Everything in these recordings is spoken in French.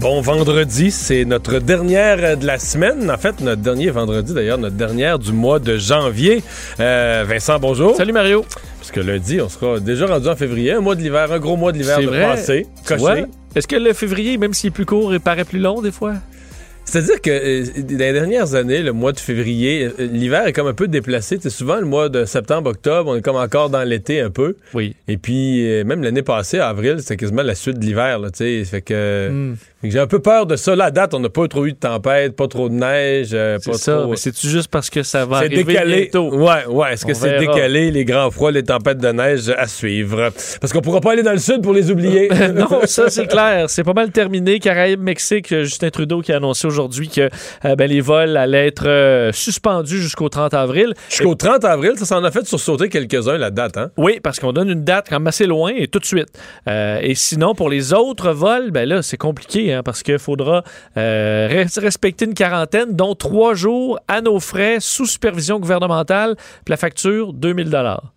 Bon vendredi, c'est notre dernière de la semaine. En fait, notre dernier vendredi, d'ailleurs, notre dernière du mois de janvier. Euh, Vincent, bonjour. Salut Mario. Parce que lundi, on sera déjà rendu en février, un mois de l'hiver, un gros mois de l'hiver C'est de vrai. passé. Tu Coché. vois? Est-ce que le février, même s'il est plus court, il paraît plus long des fois? C'est-à-dire que euh, dans les dernières années, le mois de février, euh, l'hiver est comme un peu déplacé. C'est souvent le mois de septembre, octobre, on est comme encore dans l'été un peu. Oui. Et puis, euh, même l'année passée, avril, c'était quasiment la suite de l'hiver, là, tu sais. Fait que, Hmm. J'ai un peu peur de ça. À date, on n'a pas trop eu de tempête, pas trop de neige, euh, C'est pas ça. trop... Mais c'est-tu juste parce que ça va arriver décalé. bientôt? Ouais, ouais. Est-ce que c'est décalé, les grands froids, les tempêtes de neige à suivre? Parce qu'on pourra pas aller dans le sud pour les oublier. non, ça c'est clair. C'est pas mal terminé. Caraïbes, Mexique, euh, Justin Trudeau qui a annoncé aujourd'hui que euh, ben, les vols allaient être euh, suspendus jusqu'au 30 avril. Jusqu'au 30 avril, ça s'en a fait sursauter quelques-uns, la date, hein? Oui, parce qu'on donne une date quand même assez loin et tout de suite. Euh, et sinon, pour les autres vols, ben là, c'est compliqué hein, parce qu'il faudra euh, res- respecter une quarantaine, dont trois jours à nos frais, sous supervision gouvernementale, puis la facture, 2000 dollars.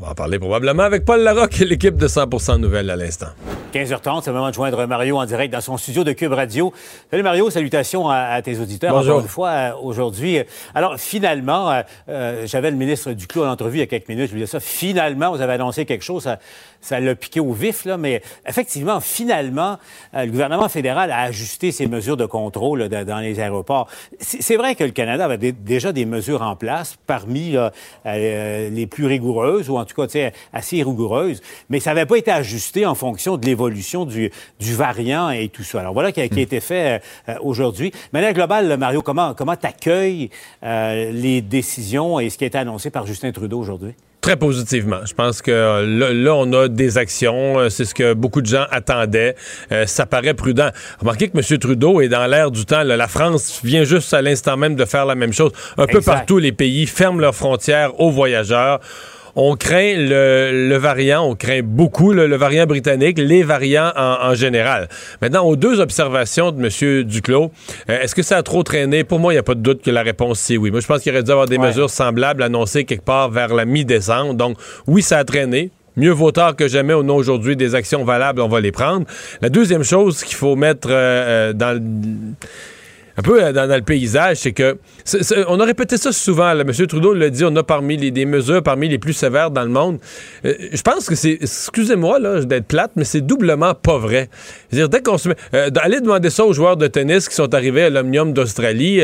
On va en parler probablement avec Paul Larocque et l'équipe de 100% Nouvelles à l'instant. 15h30, c'est le moment de joindre Mario en direct dans son studio de Cube Radio. Salut Mario, salutations à, à tes auditeurs. Bonjour. Encore une fois, euh, aujourd'hui. Alors, finalement, euh, euh, j'avais le ministre Duclos en entrevue il y a quelques minutes. Je lui disais ça. Finalement, vous avez annoncé quelque chose. Ça, ça l'a piqué au vif, là. Mais effectivement, finalement, euh, le gouvernement fédéral a ajusté ses mesures de contrôle là, dans- les aéroports. C'est vrai que le Canada avait dé- déjà des mesures en place parmi là, euh, les plus rigoureuses, ou en tout cas, assez rigoureuses, mais ça n'avait pas été ajusté en fonction de l'évolution du, variant et tout ça. Alors voilà qui a, été fait euh, aujourd'hui. De manière globale, Mario, comment comment t'accueilles les décisions et ce qui a été annoncé par Justin Trudeau aujourd'hui? Très positivement. Je pense que euh, là, là, on a des actions. Euh, C'est ce que beaucoup de gens attendaient. Euh, ça paraît prudent. Remarquez que M. Trudeau est dans l'air du temps. là. La France vient juste à l'instant même de faire la même chose. Un peu partout, les pays ferment leurs frontières aux voyageurs. On craint le, le variant, on craint beaucoup le, le variant britannique, les variants en, en général. Maintenant, aux deux observations de M. Duclos, euh, est-ce que ça a trop traîné? Pour moi, il n'y a pas de doute que la réponse, c'est oui. Moi, je pense qu'il aurait dû avoir des Ouais. mesures semblables annoncées quelque part vers la mi-décembre. Donc, oui, ça a traîné. Mieux vaut tard que jamais. On a aujourd'hui des actions valables, on va les prendre. La deuxième chose qu'il faut mettre euh, euh, dans le un peu euh, dans, le paysage, c'est que on a répété ça souvent. Là. M. Trudeau l'a dit, on a parmi les des mesures parmi les plus sévères dans le monde. Euh, je pense que c'est, excusez-moi là d'être plate, mais c'est doublement pas vrai. Je veux dire, dès qu'on se met, euh, aller demander ça aux joueurs de tennis qui sont arrivés à l'Omnium d'Australie,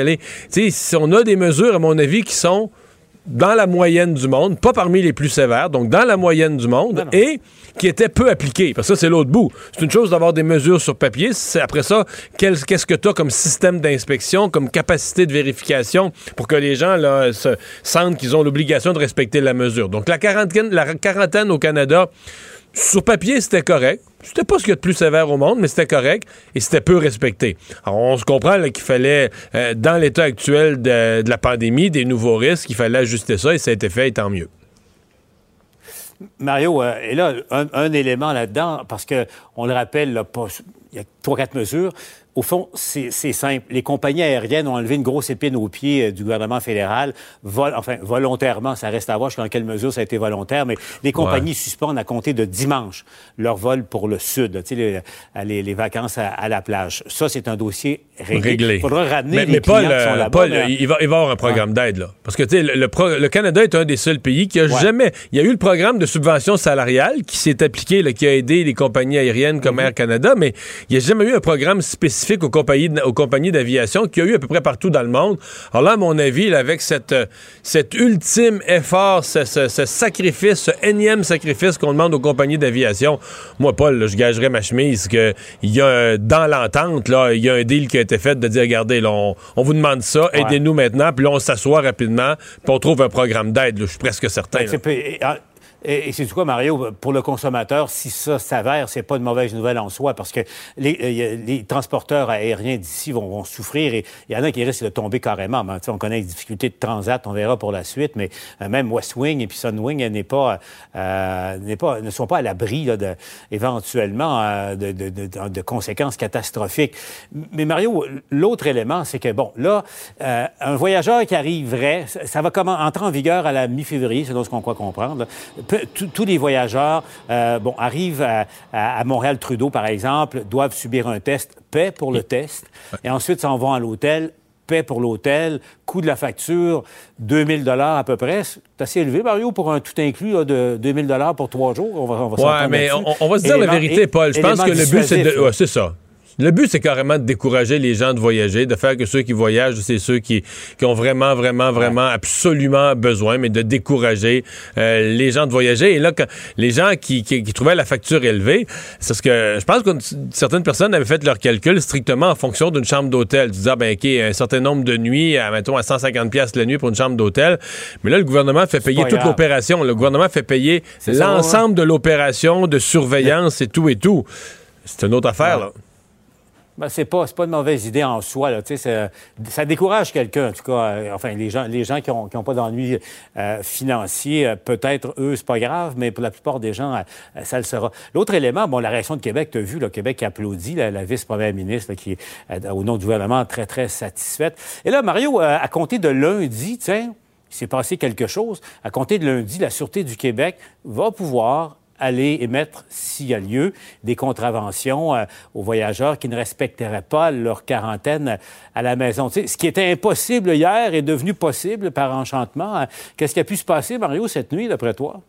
sais, si on a des mesures à mon avis qui sont dans la moyenne du monde, pas parmi les plus sévères, donc dans la moyenne du monde, Non, non. et qui étaient peu appliquées. Parce que ça, c'est l'autre bout. C'est une chose d'avoir des mesures sur papier. C'est après ça, qu'est-ce que tu as comme système d'inspection, comme capacité de vérification pour que les gens là, se sentent qu'ils ont l'obligation de respecter la mesure. Donc la quarantaine, la quarantaine au Canada, sur papier, c'était correct. C'était pas ce qu'il y a de plus sévère au monde, mais c'était correct et c'était peu respecté. Alors, on se comprend qu'il fallait, euh, dans l'état actuel de, la pandémie, des nouveaux risques, il fallait ajuster ça et ça a été fait et tant mieux. Mario, euh, et là, un, élément là-dedans, parce que on le rappelle, il y a trois, quatre mesures. Au fond, c'est simple. Les compagnies aériennes ont enlevé une grosse épine au pied euh, du gouvernement fédéral, vol, enfin volontairement. Ça reste à voir jusqu'à quelle mesure ça a été volontaire, mais les compagnies suspendent à compter de dimanche leur vol pour le sud, les, les- les vacances à, à la plage. Ça, c'est un dossier réglé. Réglé. Il faudra ramener mais, les mais Paul, clients qui sont euh, là-bas. Paul, mais- il, va, il va y avoir un programme d'aide, là. Parce que, tu sais, le, le pro- le Canada est un des seuls pays qui a Ouais. jamais. Il y a eu le programme de subvention salariale qui s'est appliqué, là, qui a aidé les compagnies aériennes Mhm. comme Air Canada, mais il n'y a jamais eu un programme spécifique spécifique aux compagnies, aux compagnies d'aviation qu'il y a eu à peu près partout dans le monde. Alors là, à mon avis, là, avec cette, euh, cet ultime effort, ce, ce- ce sacrifice, ce énième sacrifice qu'on demande aux compagnies d'aviation, moi, Paul, là, je gagerais ma chemise qu'il y a euh, dans l'entente, là, il y a un deal qui a été fait de dire, regardez, là, on, on vous demande ça, Ouais. aidez-nous maintenant, puis là, on s'assoit rapidement, puis on trouve un programme d'aide. Je suis presque certain. Et, c'est quoi, Mario, pour le consommateur, si ça s'avère, c'est pas une mauvaise nouvelle en soi, parce que les, euh, les transporteurs aériens d'ici vont, vont souffrir et il y en a qui risquent de tomber carrément. On connaît les difficultés de transat, on verra pour la suite, mais euh, même West Wing et puis Sunwing n'est pas, euh, pas, ne sont pas à l'abri éventuellement euh, de, de- de- de conséquences catastrophiques. Mais Mario, l'autre élément, c'est que, bon, là, euh, un voyageur qui arriverait, ça va comment, entrer en vigueur à la mi-février, selon ce qu'on croit comprendre. là. Tous- les voyageurs, euh, bon, arrivent à, Montréal-Trudeau, par exemple, doivent subir un test, paient pour le test, et ensuite s'en vont à l'hôtel, paient pour l'hôtel, coût de la facture, 2000 dollars à peu près. C'est assez élevé, Mario, pour un tout inclus là, de 2000 dollars pour trois jours. On va, on va Ouais, mais on, on va se dire la vérité, Paul. Je pense que le but, c'est de. ouais, c'est ça. Le but, c'est carrément de décourager les gens de voyager, de faire que ceux qui voyagent, c'est ceux qui, qui ont vraiment, vraiment, vraiment absolument besoin, mais de décourager euh, les gens de voyager. Et là, quand, les gens qui, qui, qui trouvaient la facture élevée, c'est ce que je pense que certaines personnes avaient fait leur calcul strictement en fonction d'une chambre d'hôtel. Tu disais, ah, ben, OK, un certain nombre de nuits, à, mettons, à 150 pièces la nuit pour une chambre d'hôtel. Mais là, le gouvernement fait payer toute l'opération. Le gouvernement fait payer l'ensemble de l'opération de surveillance et tout et tout. C'est une autre affaire, Ouais. là. Ben, c'est pas, pas une mauvaise idée en soi. Là. C'est- ça décourage quelqu'un, en tout cas. euh, enfin, les gens, les gens qui n'ont qui ont pas d'ennui euh, financier, euh, peut-être, eux, c'est pas grave, mais pour la plupart des gens, euh, ça le sera. L'autre élément, bon, la réaction de Québec, tu as vu, le Québec qui applaudit la, vice-première ministre là, qui est, euh, au nom du gouvernement, très, très satisfaite. Et là, Mario, à compter de lundi, tiens, il s'est passé quelque chose. À compter de lundi, la Sûreté du Québec va pouvoir aller émettre, s'il y a lieu, des contraventions euh, aux voyageurs qui ne respecteraient pas leur quarantaine à la maison. Ce qui était impossible hier est devenu possible par enchantement. Qu'est-ce qui a pu se passer, Mario, cette nuit, d'après toi?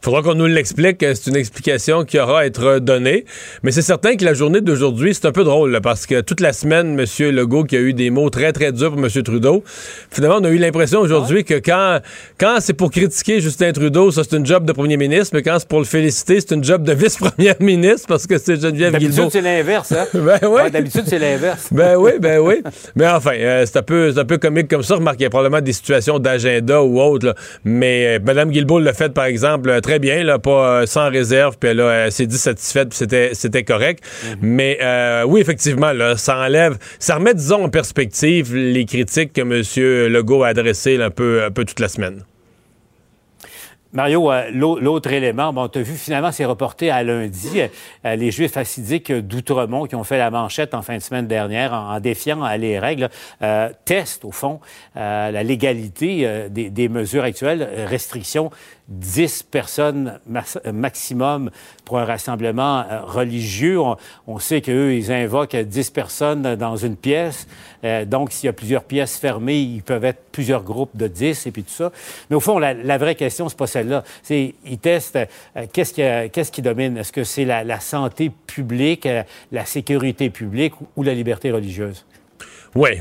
Il faudra qu'on nous l'explique. euh, C'est une explication qui aura à être donnée. Mais c'est certain que la journée d'aujourd'hui, c'est un peu drôle là, parce que toute la semaine, M. Legault qui a eu des mots très, très durs pour M. Trudeau, finalement, on a eu l'impression aujourd'hui que quand, quand c'est pour critiquer Justin Trudeau, ça, c'est une job de premier ministre, mais quand c'est pour le féliciter, c'est une job de vice-première ministre parce que c'est Geneviève Guilbeault. D'habitude, c'est l'inverse, hein? Ben oui. Ouais, D'habitude, c'est l'inverse. Ben oui, ben oui. Mais enfin, euh, c'est un peu, un peu comique comme ça. Remarque, il y a probablement des situations d'agenda ou autres. là. Mais euh, Mme Guilbeault l'a fait, par exemple, euh, très bien, là, pas euh, sans réserve. Puis elle, s'est dit satisfaite, puis c'était, c'était correct. Mais euh, oui, effectivement, là, ça enlève, ça remet, disons, en perspective les critiques que M. Legault a adressées là, un, peu, un peu toute la semaine. Mario, l'au- l'autre élément, bon, tu as vu, finalement, c'est reporté à lundi. Les Juifs assidiques d'Outremont qui ont fait la manchette en fin de semaine dernière en, défiant les règles, euh, testent, au fond, euh, la légalité des, des mesures actuelles, restrictions 10 personnes maximum pour un rassemblement euh, religieux. On, sait qu'eux, ils invoquent 10 personnes dans une pièce. Euh, donc, s'il y a plusieurs pièces fermées, ils peuvent être plusieurs groupes de 10 et puis tout ça. Mais au fond, la, vraie question, c'est pas celle-là. C'est, ils testent euh, qu'est-ce, qui, qui domine? Est-ce que c'est la, santé publique, la sécurité publique ou la liberté religieuse? Oui.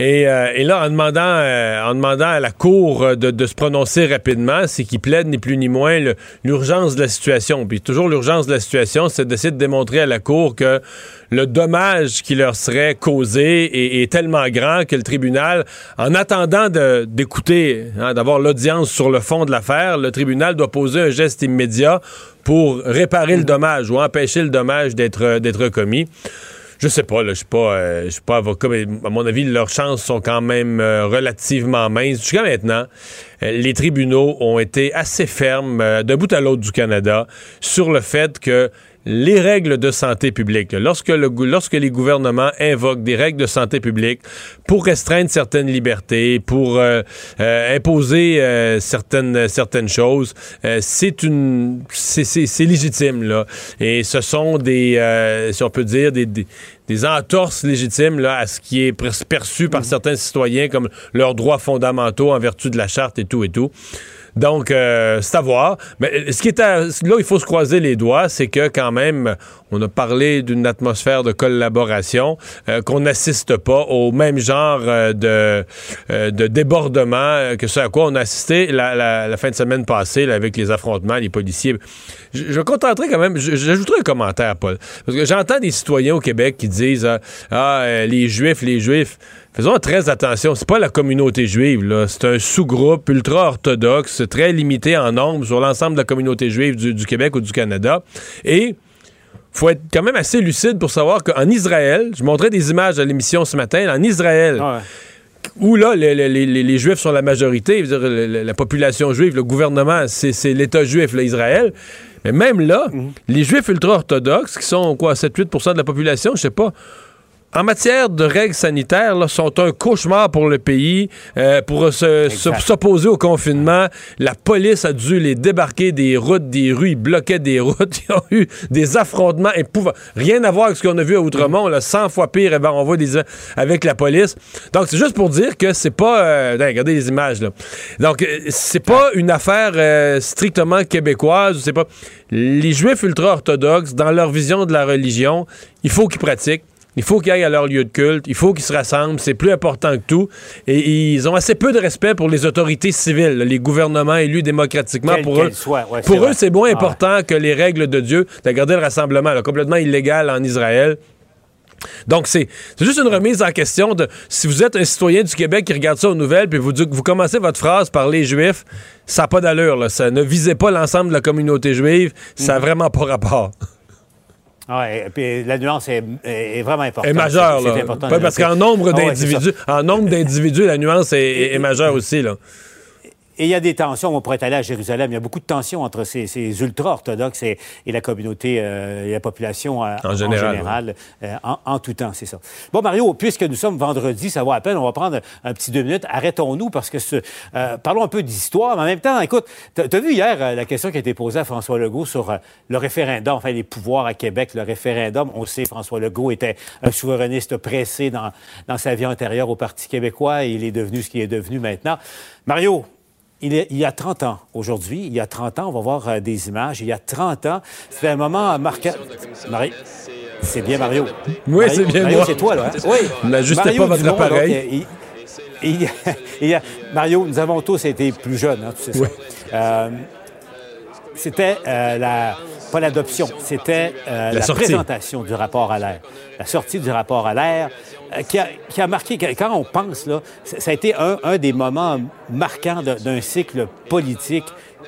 Et, euh, et là, en demandant, euh, en demandant à la Cour euh, de, de se prononcer rapidement, c'est qu'il plaide ni plus ni moins l'urgence de la situation. Puis toujours l'urgence de la situation, c'est d'essayer de démontrer à la Cour que le dommage qui leur serait causé est, tellement grand que le tribunal, en attendant d'écouter, hein, d'avoir l'audience sur le fond de l'affaire, le tribunal doit poser un geste immédiat pour réparer le dommage ou empêcher le dommage d'être commis. Je sais pas, là, je suis pas, euh, je suis pas avocat, mais à mon avis, leurs chances sont quand même euh, relativement minces. Jusqu'à maintenant, euh, les tribunaux ont été assez fermes d'un bout à l'autre du Canada sur le fait que les règles de santé publique, lorsque, le, gou- lorsque les gouvernements invoquent des règles de santé publique pour restreindre certaines libertés, pour euh, euh, imposer euh, certaines, certaines choses, c'est une c'est- légitime là. Et ce sont des, si on peut dire, des, des, des entorses légitimes là, à ce qui est perçu par certains citoyens comme leurs droits fondamentaux en vertu de la charte et tout et tout. Donc, euh, c'est à voir. Mais ce qui est à- là, il faut se croiser les doigts, c'est que quand même, on a parlé d'une atmosphère de collaboration, euh, qu'on n'assiste pas au même genre euh, de, euh, de débordement euh, que ce à quoi on a assisté la, fin de semaine passée avec les affrontements, les policiers. Je, je contenterai quand même, j'ajouterai un commentaire, Paul, parce que j'entends des citoyens au Québec qui disent euh, ah euh, les Juifs, les Juifs. Faisons très attention, c'est pas la communauté juive, là. C'est un sous-groupe ultra-orthodoxe, très limité en nombre sur l'ensemble de la communauté juive du, du Québec ou du Canada. Et faut être quand même assez lucide pour savoir qu'en Israël, je montrais des images à l'émission ce matin, en Israël, Ah ouais. où là, les, les- les- les Juifs sont la majorité, dire, la, la population juive, le gouvernement, c'est l'État juif, là, Israël. Mais même là, les Juifs ultra-orthodoxes, qui sont quoi, 7-8% de la population, je sais pas, en matière de règles sanitaires, là, sont un cauchemar pour le pays. Euh, pour s'opposer au confinement, la police a dû les débarquer des routes, des rues. Ils bloquaient des routes. Ils ont eu des affrontements épouvantables. Rien à voir avec ce qu'on a vu à Outremont. Là, 100 fois pire. Eh ben, on voit des avec la police. Donc, c'est juste pour dire que c'est pas... euh, regardez les images, là. Donc, euh, c'est pas une affaire euh, strictement québécoise. C'est pas... Les Juifs ultra-orthodoxes, dans leur vision de la religion, il faut qu'ils pratiquent. Il faut qu'ils aillent à leur lieu de culte, il faut qu'ils se rassemblent, c'est plus important que tout. Et ils ont assez peu de respect pour les autorités civiles, les gouvernements élus démocratiquement. Quel pour eux, qu'elle soit, ouais, pour c'est eux, vrai. c'est moins Ah. important que les règles de Dieu. T'as gardé le rassemblement, là, complètement illégal en Israël. Donc, c'est juste une remise en question de si vous êtes un citoyen du Québec qui regarde ça aux nouvelles, puis vous, vous commencez votre phrase par les Juifs, ça n'a pas d'allure. Ça ne visez pas l'ensemble de la communauté juive, ça Mhm. n'a vraiment pas rapport. Ah et puis la nuance est, vraiment importante. est majeure, là. important parce qu'en nombre Ah ouais, d'individus, en nombre d'individus, la nuance est, est- est majeure aussi, là. Et il y a des tensions. On pourrait aller à Jérusalem. Il y a beaucoup de tensions entre ces, ces ultra-orthodoxes et, et la communauté euh, et la population euh, En général, euh, en, en tout temps, c'est ça. Bon, Mario, puisque nous sommes vendredi, ça vaut à peine. On va prendre un petit deux minutes. Arrêtons-nous parce que ce, parlons un peu d'histoire. Mais en même temps, écoute, tu as vu hier la question qui a été posée à François Legault sur le référendum, enfin les pouvoirs à Québec, le référendum. On sait, François Legault était un souverainiste pressé dans, dans sa vie antérieure au Parti québécois et il est devenu ce qu'il est devenu maintenant. Mario, il, est- il y a 30 ans aujourd'hui, il y a 30 ans, on va voir euh, des images, il y a 30 ans, c'était un moment marquant. Marie, c'est bien Mario. Oui, c'est bien Mario, c'est toi, là. hein? Oui. N'ajustez pas votre donc, appareil. euh, il- il- il y a- Mario, nous avons tous été plus jeunes, hein, tu sais ça. Oui. Euh, c'était euh, la pas l'adoption, c'était euh, la, présentation du rapport à l'air, la sortie du rapport à l'air, euh, qui, a, qui a marqué. Quand on pense là, ça a été un, un des moments marquants d'un cycle politique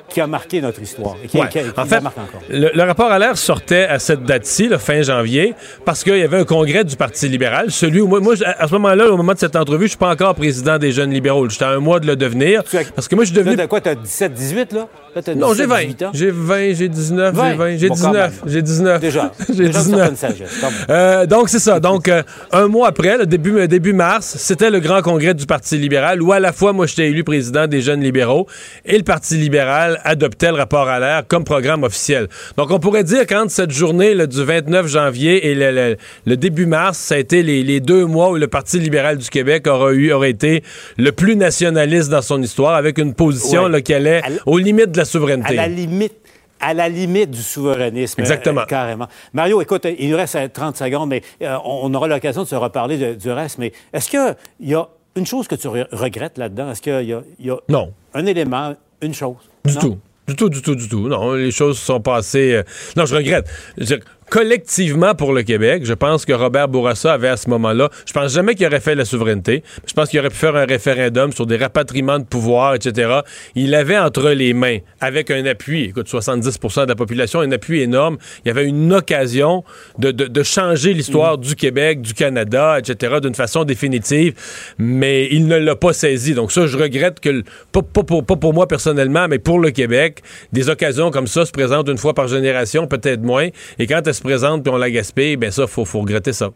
qui a marqué notre histoire et qui, Ouais. qui- qui en la fait, marque encore. le, le rapport à l'air sortait à cette date-ci, le fin janvier, parce qu'il y avait un congrès du Parti libéral. Celui où moi, moi, à ce moment-là, au moment de cette entrevue, je suis pas encore président des jeunes libéraux. J'étais à un mois de le devenir. Parce que moi, je suis Là, devenu de quoi, t'as 17, 18, là? Non, 17, j'ai 20. 18 ans? J'ai 20, j'ai 19, j'ai 20. 20, j'ai Bon, quand 19, même. j'ai 19. Déjà. j'ai Déjà une 19. certaine sagesse, quand même. Euh, donc, c'est ça. Donc, euh, un mois après, le début, euh, début mars, c'était le grand congrès du Parti libéral où à la fois, moi, j'étais élu président des jeunes libéraux et le Parti libéral adoptait le rapport à l'air comme programme officiel. Donc, on pourrait dire qu'entre cette journée là, du 29 janvier et le, le- le début mars, ça a été les, les deux mois où le Parti libéral du Québec aura, eu, aurait été le plus nationaliste dans son histoire avec une position Ouais. là, qui allait À la- aux limites de la À souveraineté. la limite. À la limite du souverainisme. Exactement. euh, carrément. Mario, écoute, il nous reste euh, 30 secondes, mais euh, on aura l'occasion de se reparler de- du reste. Mais est-ce qu'il y a une chose que tu re- regrettes là-dedans? Est-ce qu'il y a, il y a Non. un élément, une chose? Du Non? tout. Du tout, du tout, du tout. Non, les choses sont passées. euh, Non, je regrette. Je veux dire, collectivement pour le Québec, je pense que Robert Bourassa avait à ce moment-là, je pense jamais qu'il aurait fait la souveraineté. Je pense qu'il aurait pu faire un référendum sur des rapatriements de pouvoir, etc. Il avait entre les mains, avec un appui, écoute, 70% de la population, un appui énorme. Il y avait une occasion de, de- de changer l'histoire du Québec, du Canada, etc., d'une façon définitive, mais il ne l'a pas saisi. Donc ça, je regrette que, pas, pas pour, pas pour moi personnellement, mais pour le Québec, des occasions comme ça se présentent une fois par génération, peut-être moins, et quand se présentent puis on la gaspille, ben ça, faut, faut regretter ça.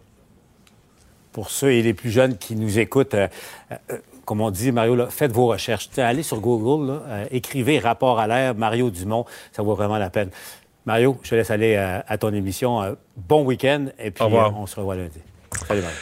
Pour ceux et les plus jeunes qui nous écoutent, euh, euh, comme on dit, Mario, là, faites vos recherches. Allez sur Google, là, euh, écrivez rapport à l'air, Mario Dumont, ça vaut vraiment la peine. Mario, je te laisse aller à ton émission. Bon week-end et puis on se revoit lundi. Salut, Mario.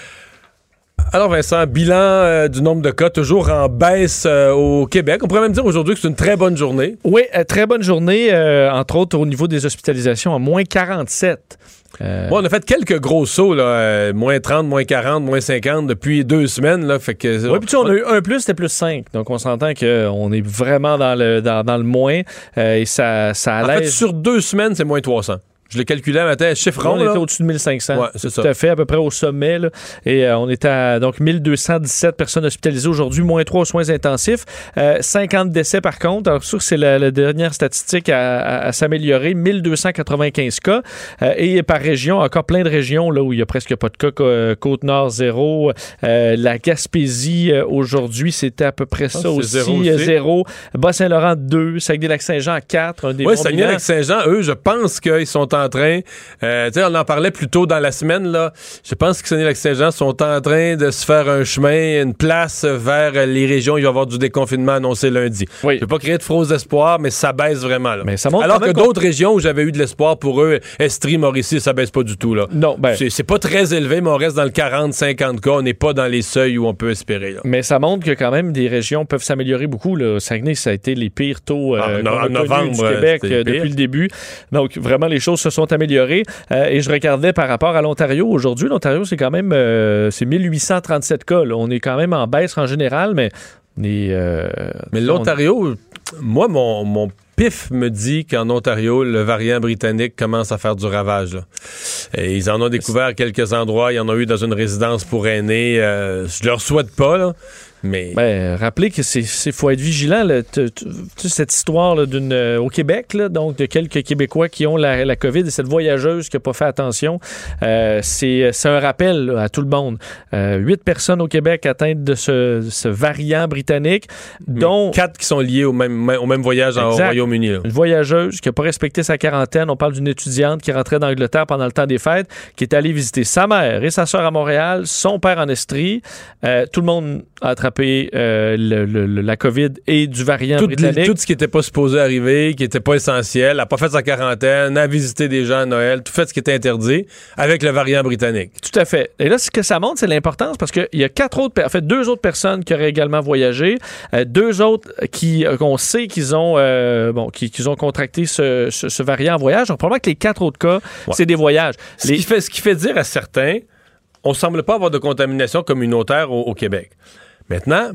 Alors Vincent, bilan euh, du nombre de cas toujours en baisse euh, au Québec. On pourrait même dire aujourd'hui que c'est une très bonne journée. Oui, euh, très bonne journée, entre autres au niveau des hospitalisations, à moins 47. Euh, Bon, on a fait quelques gros sauts, là, moins 30, moins 40, moins 50 depuis deux semaines. Là, fait que, Oui, puis tu sais, on a eu un plus, c'était plus 5. Donc, on s'entend qu'on est vraiment dans le, dans, dans le moins et ça, ça En fait, allège. sur deux semaines, c'est moins 300. Je l'ai calculé un matin, chiffre on rond. était là. au-dessus de 1500. Ouais, c'est Tout ça. à fait, à peu près au sommet. là. Et euh, on est à donc 1217 personnes hospitalisées aujourd'hui, moins 3 aux soins intensifs. Euh, 50 décès par contre. Alors, sûr que c'est la, la dernière statistique à, à- à s'améliorer. 1295 cas. Euh, et par région, encore plein de régions là, où il n'y a presque pas de cas. Cô- Côte-Nord, zéro. Euh, la Gaspésie, euh, aujourd'hui, c'était à peu près ça c'est aussi. zéro euh, aussi. zéro. Bas-Saint-Laurent, 2. Saguenay-Lac-Saint-Jean, 4. Un des Oui. Saguenay-Lac-Saint-Jean, eux, je pense qu'ils sont en train. euh, tu sais, on en parlait plus tôt dans la semaine, là. Je pense que Saguenay-Lac-Saint-Jean sont en train de se faire un chemin, une place vers les régions où il va y avoir du déconfinement annoncé lundi. Oui. Je ne vais pas créer de faux espoirs, mais ça baisse vraiment, là. Mais ça montre Alors que d'autres régions où j'avais eu de l'espoir pour eux, Estrie, Mauricie, ça baisse pas du tout, là. Non, ben, C'est- pas très élevé, mais on reste dans le 40-50 cas. On n'est pas dans les seuils où on peut espérer, là. Mais ça montre que quand même des régions peuvent s'améliorer beaucoup. Là. Saguenay, ça a été les pires taux euh, Ah, no- en novembre, du Québec euh, depuis le début. Donc vraiment, les choses se sont améliorées. Euh, et je regardais par rapport à l'Ontario aujourd'hui. L'Ontario, c'est quand même euh, c'est 1837 cas. là. On est quand même en baisse en général, mais on est, euh, Mais on- l'Ontario, moi, mon, mon pif me dit qu'en Ontario, le variant britannique commence à faire du ravage. là. Et ils en ont découvert quelques endroits. Ils en ont eu dans une résidence pour aînés. Euh, je leur souhaite pas, là, mais... Ben, rappelez que c'est faut être vigilant. là. Sais, cette histoire là, d'une euh, au Québec, là, donc de quelques Québécois qui ont la, la COVID et cette voyageuse qui n'a pas fait attention, euh, c'est c'est un rappel à tout le monde. Euh, Huit personnes au Québec atteintes de ce, ce variant britannique, dont Quatre qui sont liés au même, au même voyage au. Royaume-Uni. une voyageuse qui n'a pas respecté sa quarantaine. On parle d'une étudiante qui rentrait d'Angleterre pendant le temps des fêtes, qui est allée visiter sa mère et sa soeur à Montréal, son père en Estrie. Euh, tout le monde a attrapé euh, le- le- le- la COVID et du variant Tout, britannique. tout ce qui n'était pas supposé arriver, qui n'était pas essentiel, a pas fait sa quarantaine, a visité des gens à Noël, tout fait ce qui était interdit avec le variant britannique. Tout à fait. Et là, ce que ça montre, c'est l'importance parce qu'il y a quatre autres, en fait, deux autres personnes qui auraient également voyagé, euh, deux autres qui euh, qu'on sait qu'ils ont, euh, bon, qui, qu'ils ont contracté ce, ce- ce variant en voyage. Donc, probablement que les quatre autres cas, Ouais. c'est des voyages. Ce, Les- qui fait, ce qui fait dire à certains, on semble pas avoir de contamination communautaire au, au Québec. Maintenant,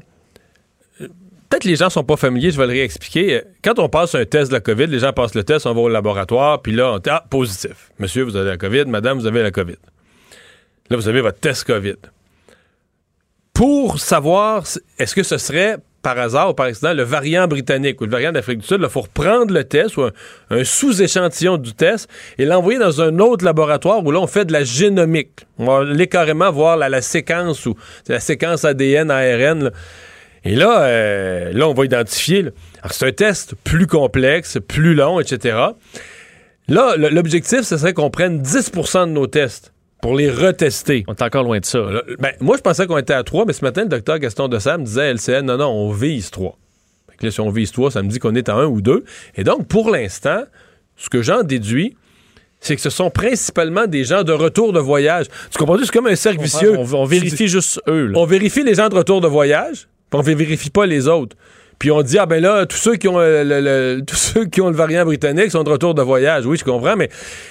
euh, peut-être les gens sont pas familiers, je vais le réexpliquer. Euh, Quand on passe un test de la COVID, les gens passent le test, on va au laboratoire, puis là, on dit, ah, positif. Monsieur, vous avez la COVID, madame, vous avez la COVID. Là, vous avez votre test COVID. Pour savoir, est-ce que ce serait par hasard ou par accident le variant britannique ou le variant d'Afrique du Sud, il faut reprendre le test ou un, sous-échantillon du test et l'envoyer dans un autre laboratoire où là, on fait de la génomique. On va aller carrément voir la, séquence ou la séquence ADN, ARN. Et là, euh, là, on va identifier. Alors, c'est un test plus complexe, plus long, etc. Là, l'objectif, ce serait qu'on prenne 10% de nos tests pour les retester. On est encore loin de ça. ben, moi, je pensais qu'on était à 3, mais ce matin, le docteur Gaston Dessam disait à LCN, non, non, on vise 3. Fait que là, si on vise 3, ça me dit qu'on est à 1 ou 2. Et donc, pour l'instant, ce que j'en déduis, c'est que ce sont principalement des gens de retour de voyage. Tu comprends? C'est comme un cercle vicieux. On, on vérifie juste eux. là. On vérifie les gens de retour de voyage, puis on ne vérifie pas les autres. Puis on dit, ah ben là, tous ceux qui ont euh, le, tous ceux qui ont le variant britannique sont de retour de voyage. Oui, je comprends, mais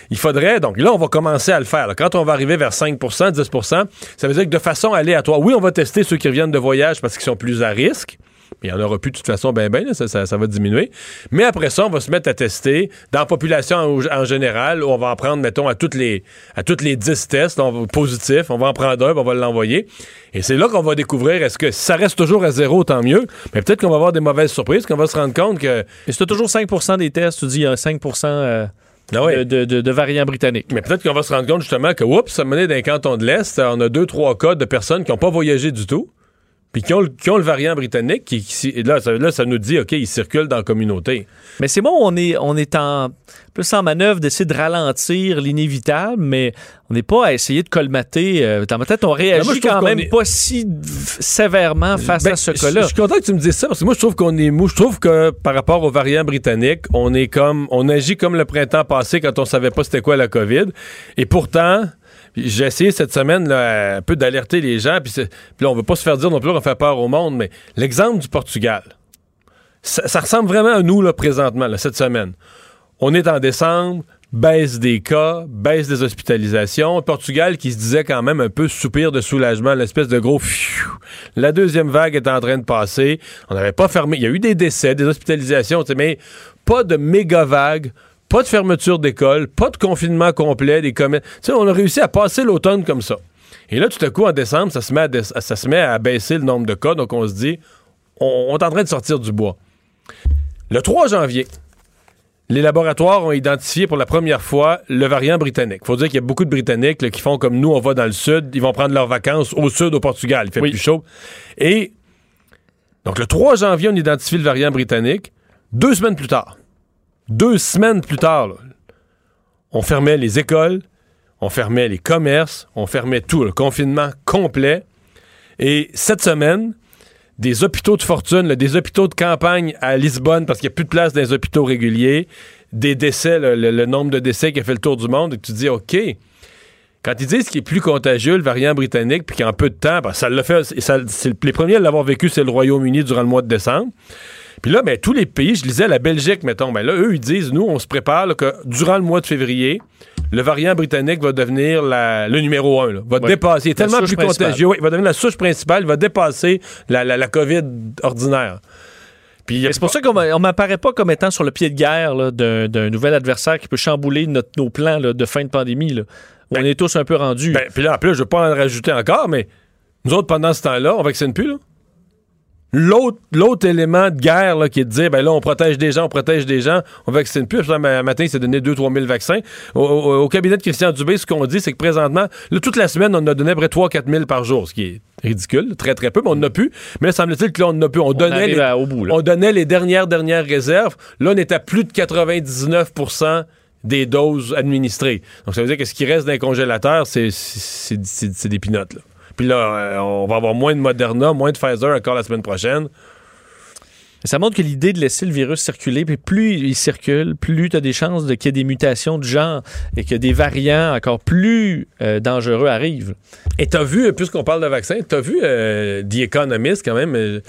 il faudrait. Donc là, on va commencer à le faire. Quand on va arriver vers 5% 10% ça veut dire que de façon aléatoire, oui, on va tester ceux qui reviennent de voyage parce qu'ils sont plus à risque. Mais il n'y en aura plus de toute façon, ben ben, là, ça, ça- ça va diminuer. Mais après ça, on va se mettre à tester dans la population en, en général. On va en prendre, mettons, à toutes les, à toutes les 10 tests on va- positifs. On va en prendre un, on va l'envoyer. Et c'est là qu'on va découvrir, est-ce que ça reste toujours à zéro, tant mieux. Mais peut-être qu'on va avoir des mauvaises surprises, qu'on va se rendre compte que... Et c'est toujours 5% des tests, tu dis il y a 5 euh, Ah de, de- de- de variants britanniques. Mais peut-être qu'on va se rendre compte justement que, oups, ça menait d'un canton de l'Est, on a deux, trois cas de personnes qui n'ont pas voyagé du tout, puis qui ont, le- qui ont le variant britannique, qui, là, ça, là, ça nous dit, OK, il circule dans la communauté. Mais c'est bon, on est, on est en plus en manœuvre d'essayer de ralentir l'inévitable, mais on n'est pas à essayer de colmater. euh, dans ma tête, on réagit moi, quand même est- pas si sévèrement face Ben, à ce cas-là. Je suis content que tu me dises ça parce que moi je trouve qu'on est mou. Je trouve que par rapport au variant britannique, on est comme on agit comme le printemps passé quand on savait pas c'était quoi la COVID. Et pourtant, J'ai essayé cette semaine un peu d'alerter les gens, puis, là, on veut pas se faire dire non plus qu'on fait peur au monde, mais l'exemple du Portugal, ça, ressemble vraiment à nous là, présentement, cette semaine. On est en décembre, baisse des cas, baisse des hospitalisations. Portugal qui se disait quand même un peu soupir de soulagement, l'espèce de gros. La deuxième vague est en train de passer. On n'avait pas fermé. Il y a eu des décès, des hospitalisations, mais pas de méga vague. Pas de fermeture d'école, pas de confinement complet, des commerces. Tu sais, on a réussi à passer l'automne comme ça. Et là, tout à coup, en décembre, ça se met à, dé- ça se met à baisser le nombre de cas. Donc, on se dit, on, on est en train de sortir du bois. Le 3 janvier, les laboratoires ont identifié pour la première fois le variant britannique. faut dire qu'il y a beaucoup de Britanniques là, qui font comme nous, on va dans le sud, ils vont prendre leurs vacances au sud, au Portugal. Il fait Oui. plus chaud. Et donc, le 3 janvier, on identifie le variant britannique. Deux semaines plus tard, deux semaines plus tard, on fermait les écoles, on fermait les commerces, on fermait tout, le confinement complet. Et cette semaine, des hôpitaux de fortune, des hôpitaux de campagne à Lisbonne parce qu'il n'y a plus de place dans les hôpitaux réguliers, des décès, le, nombre de décès qui a fait le tour du monde, et tu dis, OK, quand ils disent qu'il est plus contagieux, le variant britannique, puis qu'en peu de temps, ben, ça l'a fait, ça- les premiers à l'avoir vécu, c'est le Royaume-Uni durant le mois de décembre. Puis là, ben, tous les pays, je lisais la Belgique, mettons, ben là, eux, ils disent, nous, on se prépare là, que durant le mois de février, le variant britannique va devenir la- le numéro un, là, va Oui. dépasser. Il est tellement plus principale. contagieux, oui, il va devenir la souche principale, il va dépasser la, la- la COVID ordinaire. C'est pour ça qu'on on m'apparaît pas comme étant sur le pied de guerre d'un d'un nouvel adversaire qui peut chambouler notre- nos plans là, de fin de pandémie. là, on est tous un peu rendus. Ben, puis là, en plus, je veux pas en rajouter encore, mais nous autres, pendant ce temps-là, on vaccine plus, là. L'autre, l'autre élément de guerre là, qui est de dire, ben là, on protège des gens, on protège des gens, on vaccine plus. Puis là, un matin, il s'est donné 2-3 000 vaccins. Au, au- au cabinet de Christian Dubé, ce qu'on dit, c'est que présentement, là, toute la semaine, on a donné près 3-4 000 par jour, ce qui est ridicule, très, très peu, mais on n'a plus. Mais semble-t-il que là, on n'a plus. On, donnait les, à- au bout, on donnait les dernières, dernières réserves. Là, on est à plus de 99 des doses administrées. Donc, ça veut dire que ce qui reste dans les congélateurs, c'est, des pinottes, là. Puis là, euh, on va avoir moins de Moderna, moins de Pfizer encore la semaine prochaine. Ça montre que l'idée de laisser le virus circuler, puis plus il circule, plus tu as des chances de qu'il y ait des mutations du genre et que des variants encore plus euh, dangereux arrivent. Et t'as vu, puisqu'on parle de vaccin, t'as vu euh, The Economist quand même. euh,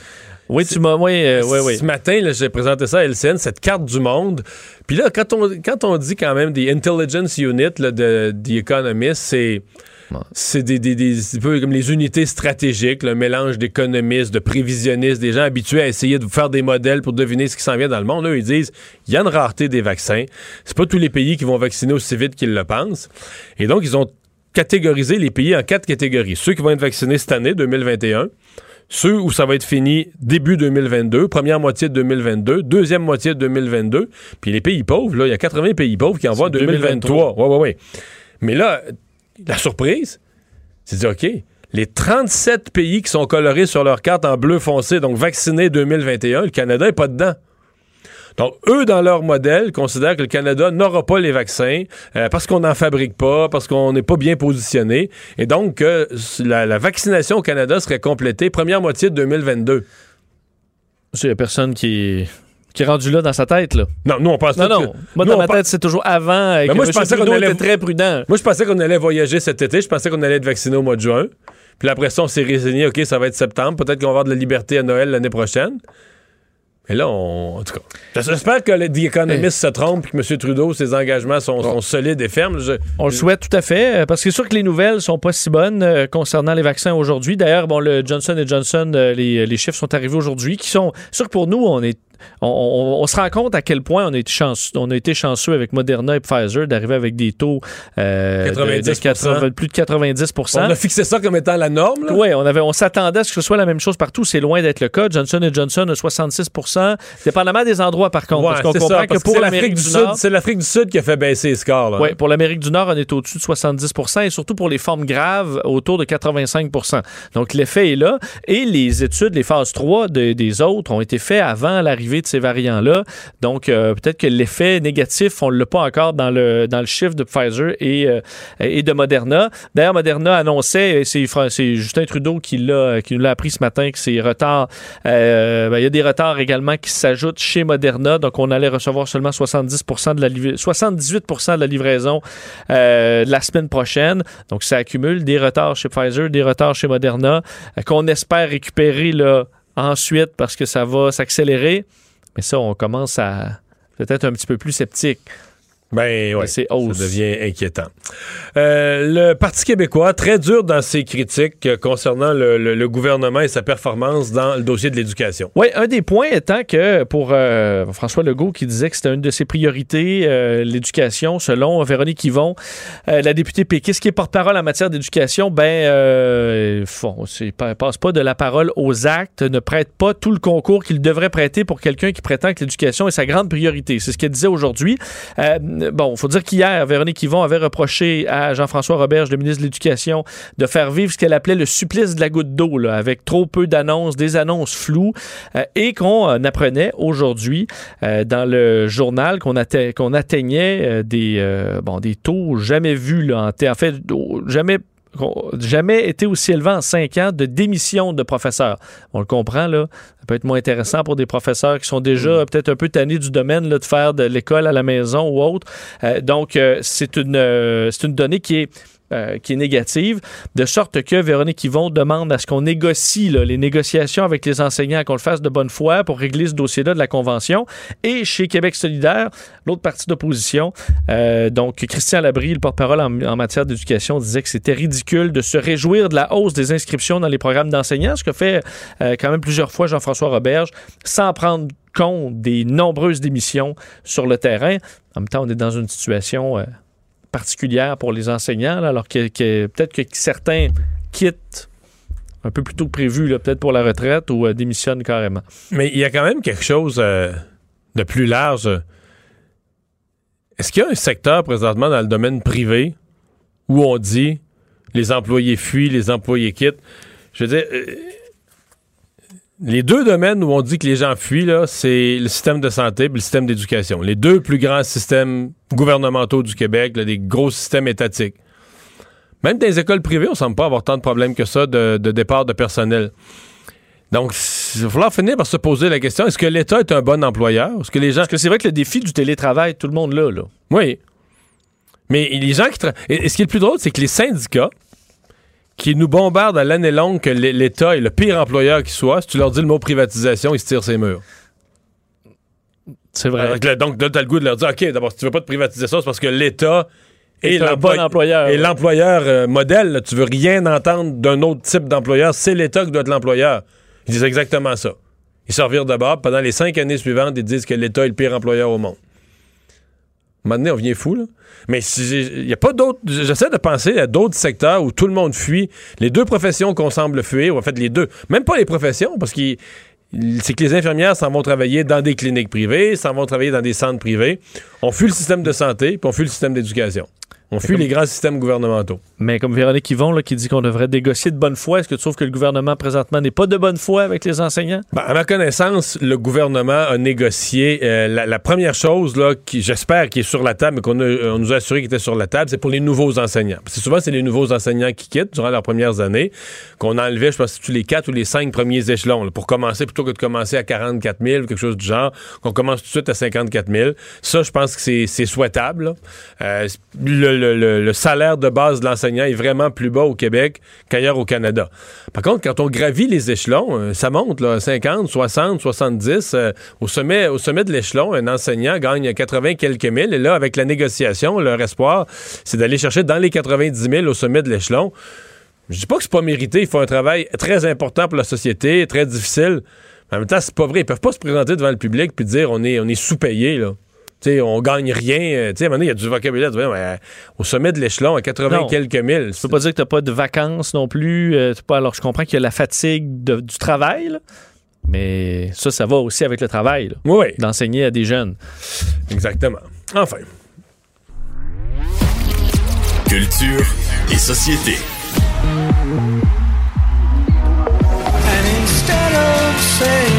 Oui, tu m'as. Oui, euh, oui, oui. Ce matin, j'ai présenté ça à LCN, cette carte du monde. Puis là, quand on, quand on dit quand même des intelligence unit là, de The Economist, c'est. C'est des, des, des- un peu comme les unités stratégiques, le mélange d'économistes, de prévisionnistes, des gens habitués à essayer de faire des modèles pour deviner ce qui s'en vient dans le monde. Eux, ils disent il y a une rareté des vaccins. C'est pas tous les pays qui vont vacciner aussi vite qu'ils le pensent. Et donc, ils ont catégorisé les pays en quatre catégories. Ceux qui vont être vaccinés cette année, 2021, ceux où ça va être fini début 2022, première moitié de 2022, deuxième moitié de 2022, puis les pays pauvres, là, il y a 80 pays pauvres qui envoient en C'est 2023. Ouais, ouais, ouais. Mais là, la surprise, c'est de dire, OK, les 37 pays qui sont colorés sur leur carte en bleu foncé, donc vaccinés 2021, le Canada n'est pas dedans. Donc, eux, dans leur modèle, considèrent que le Canada n'aura pas les vaccins euh, parce qu'on n'en fabrique pas, parce qu'on n'est pas bien positionné. Et donc, que la, la vaccination au Canada serait complétée première moitié de 2022. Il n'y a personne qui, qui est rendu là dans sa tête. Là. Non, nous, on pense Non, non. que- Moi, nous, dans ma pense- tête, c'est toujours avant. euh, Ben que moi, je pensais qu'on allait- très prudent. Moi, je pensais qu'on allait voyager cet été. Je pensais qu'on allait être vacciné au mois de juin. Puis après ça, on s'est résigné. OK, ça va être septembre. Peut-être qu'on va avoir de la liberté à Noël l'année prochaine. Mais là, on... en tout cas, j'espère que The Economist se trompe et que M. Trudeau, ses engagements sont, sont solides et fermes. Je- On le souhaite tout à fait, euh, parce que c'est sûr que les nouvelles sont pas si bonnes euh, concernant les vaccins aujourd'hui. D'ailleurs, bon, le Johnson Johnson, euh, les, les chiffres sont arrivés aujourd'hui, qui sont sûr que pour nous, on est on, on- on se rend compte à quel point on a été chanceux, on a été chanceux avec Moderna et Pfizer d'arriver avec des taux euh, de- de 90%. 80 plus de 90 On a fixé ça comme étant la norme. oui, on, avait, on s'attendait à ce que ce soit la même chose partout. C'est loin d'être le cas. Johnson Johnson a 66 dépendamment des endroits, par contre. Ouais, parce qu'on c'est comprend ça, que parce que pour l'Amérique du, Sud, Nord... c'est l'Afrique du Sud qui a fait baisser les scores. Oui, pour l'Amérique du Nord, on est au-dessus de 70 et surtout pour les formes graves, autour de 85 Donc, l'effet est là. Et les études, les phases 3 de- des autres ont été faites avant l'arrivée de ces variants-là. Donc, euh, peut-être que l'effet négatif, on ne l'a pas encore dans le, dans le chiffre de Pfizer et, euh, et de Moderna. D'ailleurs, Moderna annonçait, c'est Justin Trudeau qui, l'a, qui nous l'a appris ce matin, que ces retards, euh, ben, il y a des retards également qui s'ajoutent chez Moderna. Donc, on allait recevoir seulement 70 de la 78% de la livraison la semaine prochaine. Donc, ça accumule des retards chez Pfizer, des retards chez Moderna, qu'on espère récupérer là, ensuite parce que ça va s'accélérer. Mais ça, on commence à peut-être un petit peu plus sceptique. Ben ouais, ça devient inquiétant. Euh, le Parti québécois, très dur dans ses critiques euh, concernant le, gouvernement et sa performance dans le dossier de l'éducation. Oui, un des points étant que pour euh, François Legault qui disait que c'était une de ses priorités, l'éducation, selon Véronique Yvon, la députée péquiste qui est porte-parole en matière d'éducation, ben, ne passe pas de la parole aux actes, ne prête pas tout le concours qu'il devrait prêter pour quelqu'un qui prétend que l'éducation est sa grande priorité. C'est ce qu'elle disait aujourd'hui bon, il faut dire qu'hier, Véronique Yvon avait reproché à Jean-François Roberge, le ministre de l'Éducation, de faire vivre ce qu'elle appelait le supplice de la goutte d'eau, avec trop peu d'annonces, des annonces floues, euh, et qu'on euh, apprenait aujourd'hui euh, dans le journal qu'on atteignait des, bon, des taux jamais vus, là, en fait, jamais jamais été aussi élevé en cinq ans de démission de professeurs. On le comprend, là. Ça peut être moins intéressant pour des professeurs qui sont déjà mm. peut-être un peu tannés du domaine là, de faire de l'école à la maison ou autre. Euh, donc, euh, c'est une, euh, c'est une donnée qui est euh, qui est négative, de sorte que Véronique Yvon demande à ce qu'on négocie les négociations avec les enseignants, qu'on le fasse de bonne foi pour régler ce dossier-là de la Convention. Et chez Québec solidaire, l'autre partie d'opposition, euh, donc Christian Labrie, le porte-parole en, matière d'éducation, disait que c'était ridicule de se réjouir de la hausse des inscriptions dans les programmes d'enseignants, ce que fait euh, quand même plusieurs fois Jean-François Roberge, sans prendre compte des nombreuses démissions sur le terrain. En même temps, on est dans une situation particulière pour les enseignants, alors que, peut-être que certains quittent un peu plus tôt que prévu, peut-être pour la retraite ou euh, démissionnent carrément. Mais il y a quand même quelque chose euh, de plus large. Est-ce qu'il y a un secteur présentement dans le domaine privé où on dit les employés fuient, les employés quittent? Je veux dire, euh, les deux domaines où on dit que les gens fuient, c'est le système de santé et le système d'éducation. Les deux plus grands systèmes gouvernementaux du Québec, des gros systèmes étatiques. Même dans les écoles privées, on semble pas avoir tant de problèmes que ça de, départ de personnel. Donc, il va falloir finir par se poser la question est-ce que l'État est un bon employeur? Est-ce que les gens. Parce que c'est vrai que le défi du télétravail, tout le monde là, là. Oui. Mais les gens qui. Et ce qui est le plus drôle, c'est que les syndicats, qui nous bombardent à l'année longue que l'État est le pire employeur qui soit, si tu leur dis le mot privatisation, ils se tirent ses murs. C'est vrai. donc, tu as le goût de leur dire OK, d'abord, si tu veux pas te privatiser ça, c'est parce que l'État est, un bon employeur. Et l'employeur euh, modèle, tu veux rien entendre d'un autre type d'employeur, c'est l'État qui doit être l'employeur. Ils disent exactement ça. Ils se revirent d'abord, pendant les cinq années suivantes, ils disent que l'État est le pire employeur au monde. Maintenant, on vient fou. Mais il n'y a pas d'autres. J'essaie de penser à d'autres secteurs où tout le monde fuit. Les deux professions qu'on semble fuir, en fait, les deux. Même pas les professions, parce que c'est que les infirmières s'en vont travailler dans des cliniques privées, s'en vont travailler dans des centres privés. On fuit le système de santé, puis on fuit le système d'éducation. On fuit les grands systèmes gouvernementaux. Mais comme Véronique Yvon, là, qui dit qu'on devrait négocier de bonne foi, est-ce que tu trouves que le gouvernement présentement n'est pas de bonne foi avec les enseignants? Ben, à ma connaissance, le gouvernement a négocié. Euh, la, première chose, là, qui, j'espère, qui est sur la table, mais qu'on nous a assuré qu'il était sur la table, c'est pour les nouveaux enseignants. Parce que souvent, c'est les nouveaux enseignants qui quittent durant leurs premières années, qu'on a enlevé, je pense, tous les quatre ou les cinq premiers échelons, pour commencer, plutôt que de commencer à 44 000, quelque chose du genre, qu'on commence tout de suite à 54 000. Ça, je pense que c'est souhaitable. Euh, le le, salaire de base de l'enseignant est vraiment plus bas au Québec qu'ailleurs au Canada. Par contre, quand on gravit les échelons, euh, ça monte, là, 50, 60, 70. au, sommet, au sommet de l'échelon, un enseignant gagne 80 quelques mille. Et là, avec la négociation, leur espoir, c'est d'aller chercher dans les 90 000 au sommet de l'échelon. Je dis pas que c'est pas mérité. Ils font un travail très important pour la société, très difficile. En même temps, c'est pas vrai. Ils peuvent pas se présenter devant le public puis dire on est, on est sous-payé, sais, on gagne rien. Euh, tu sais, il y a du vocabulaire. Euh, au sommet de l'échelon, à 80 quelques mille. Tu peux pas dire que tu n'as pas de vacances non plus. Euh, pas, alors, je comprends qu'il y a la fatigue du travail, mais ça, ça va aussi avec le travail. oui. D'enseigner à des jeunes. Exactement. Enfin. Culture et société. And instead of saying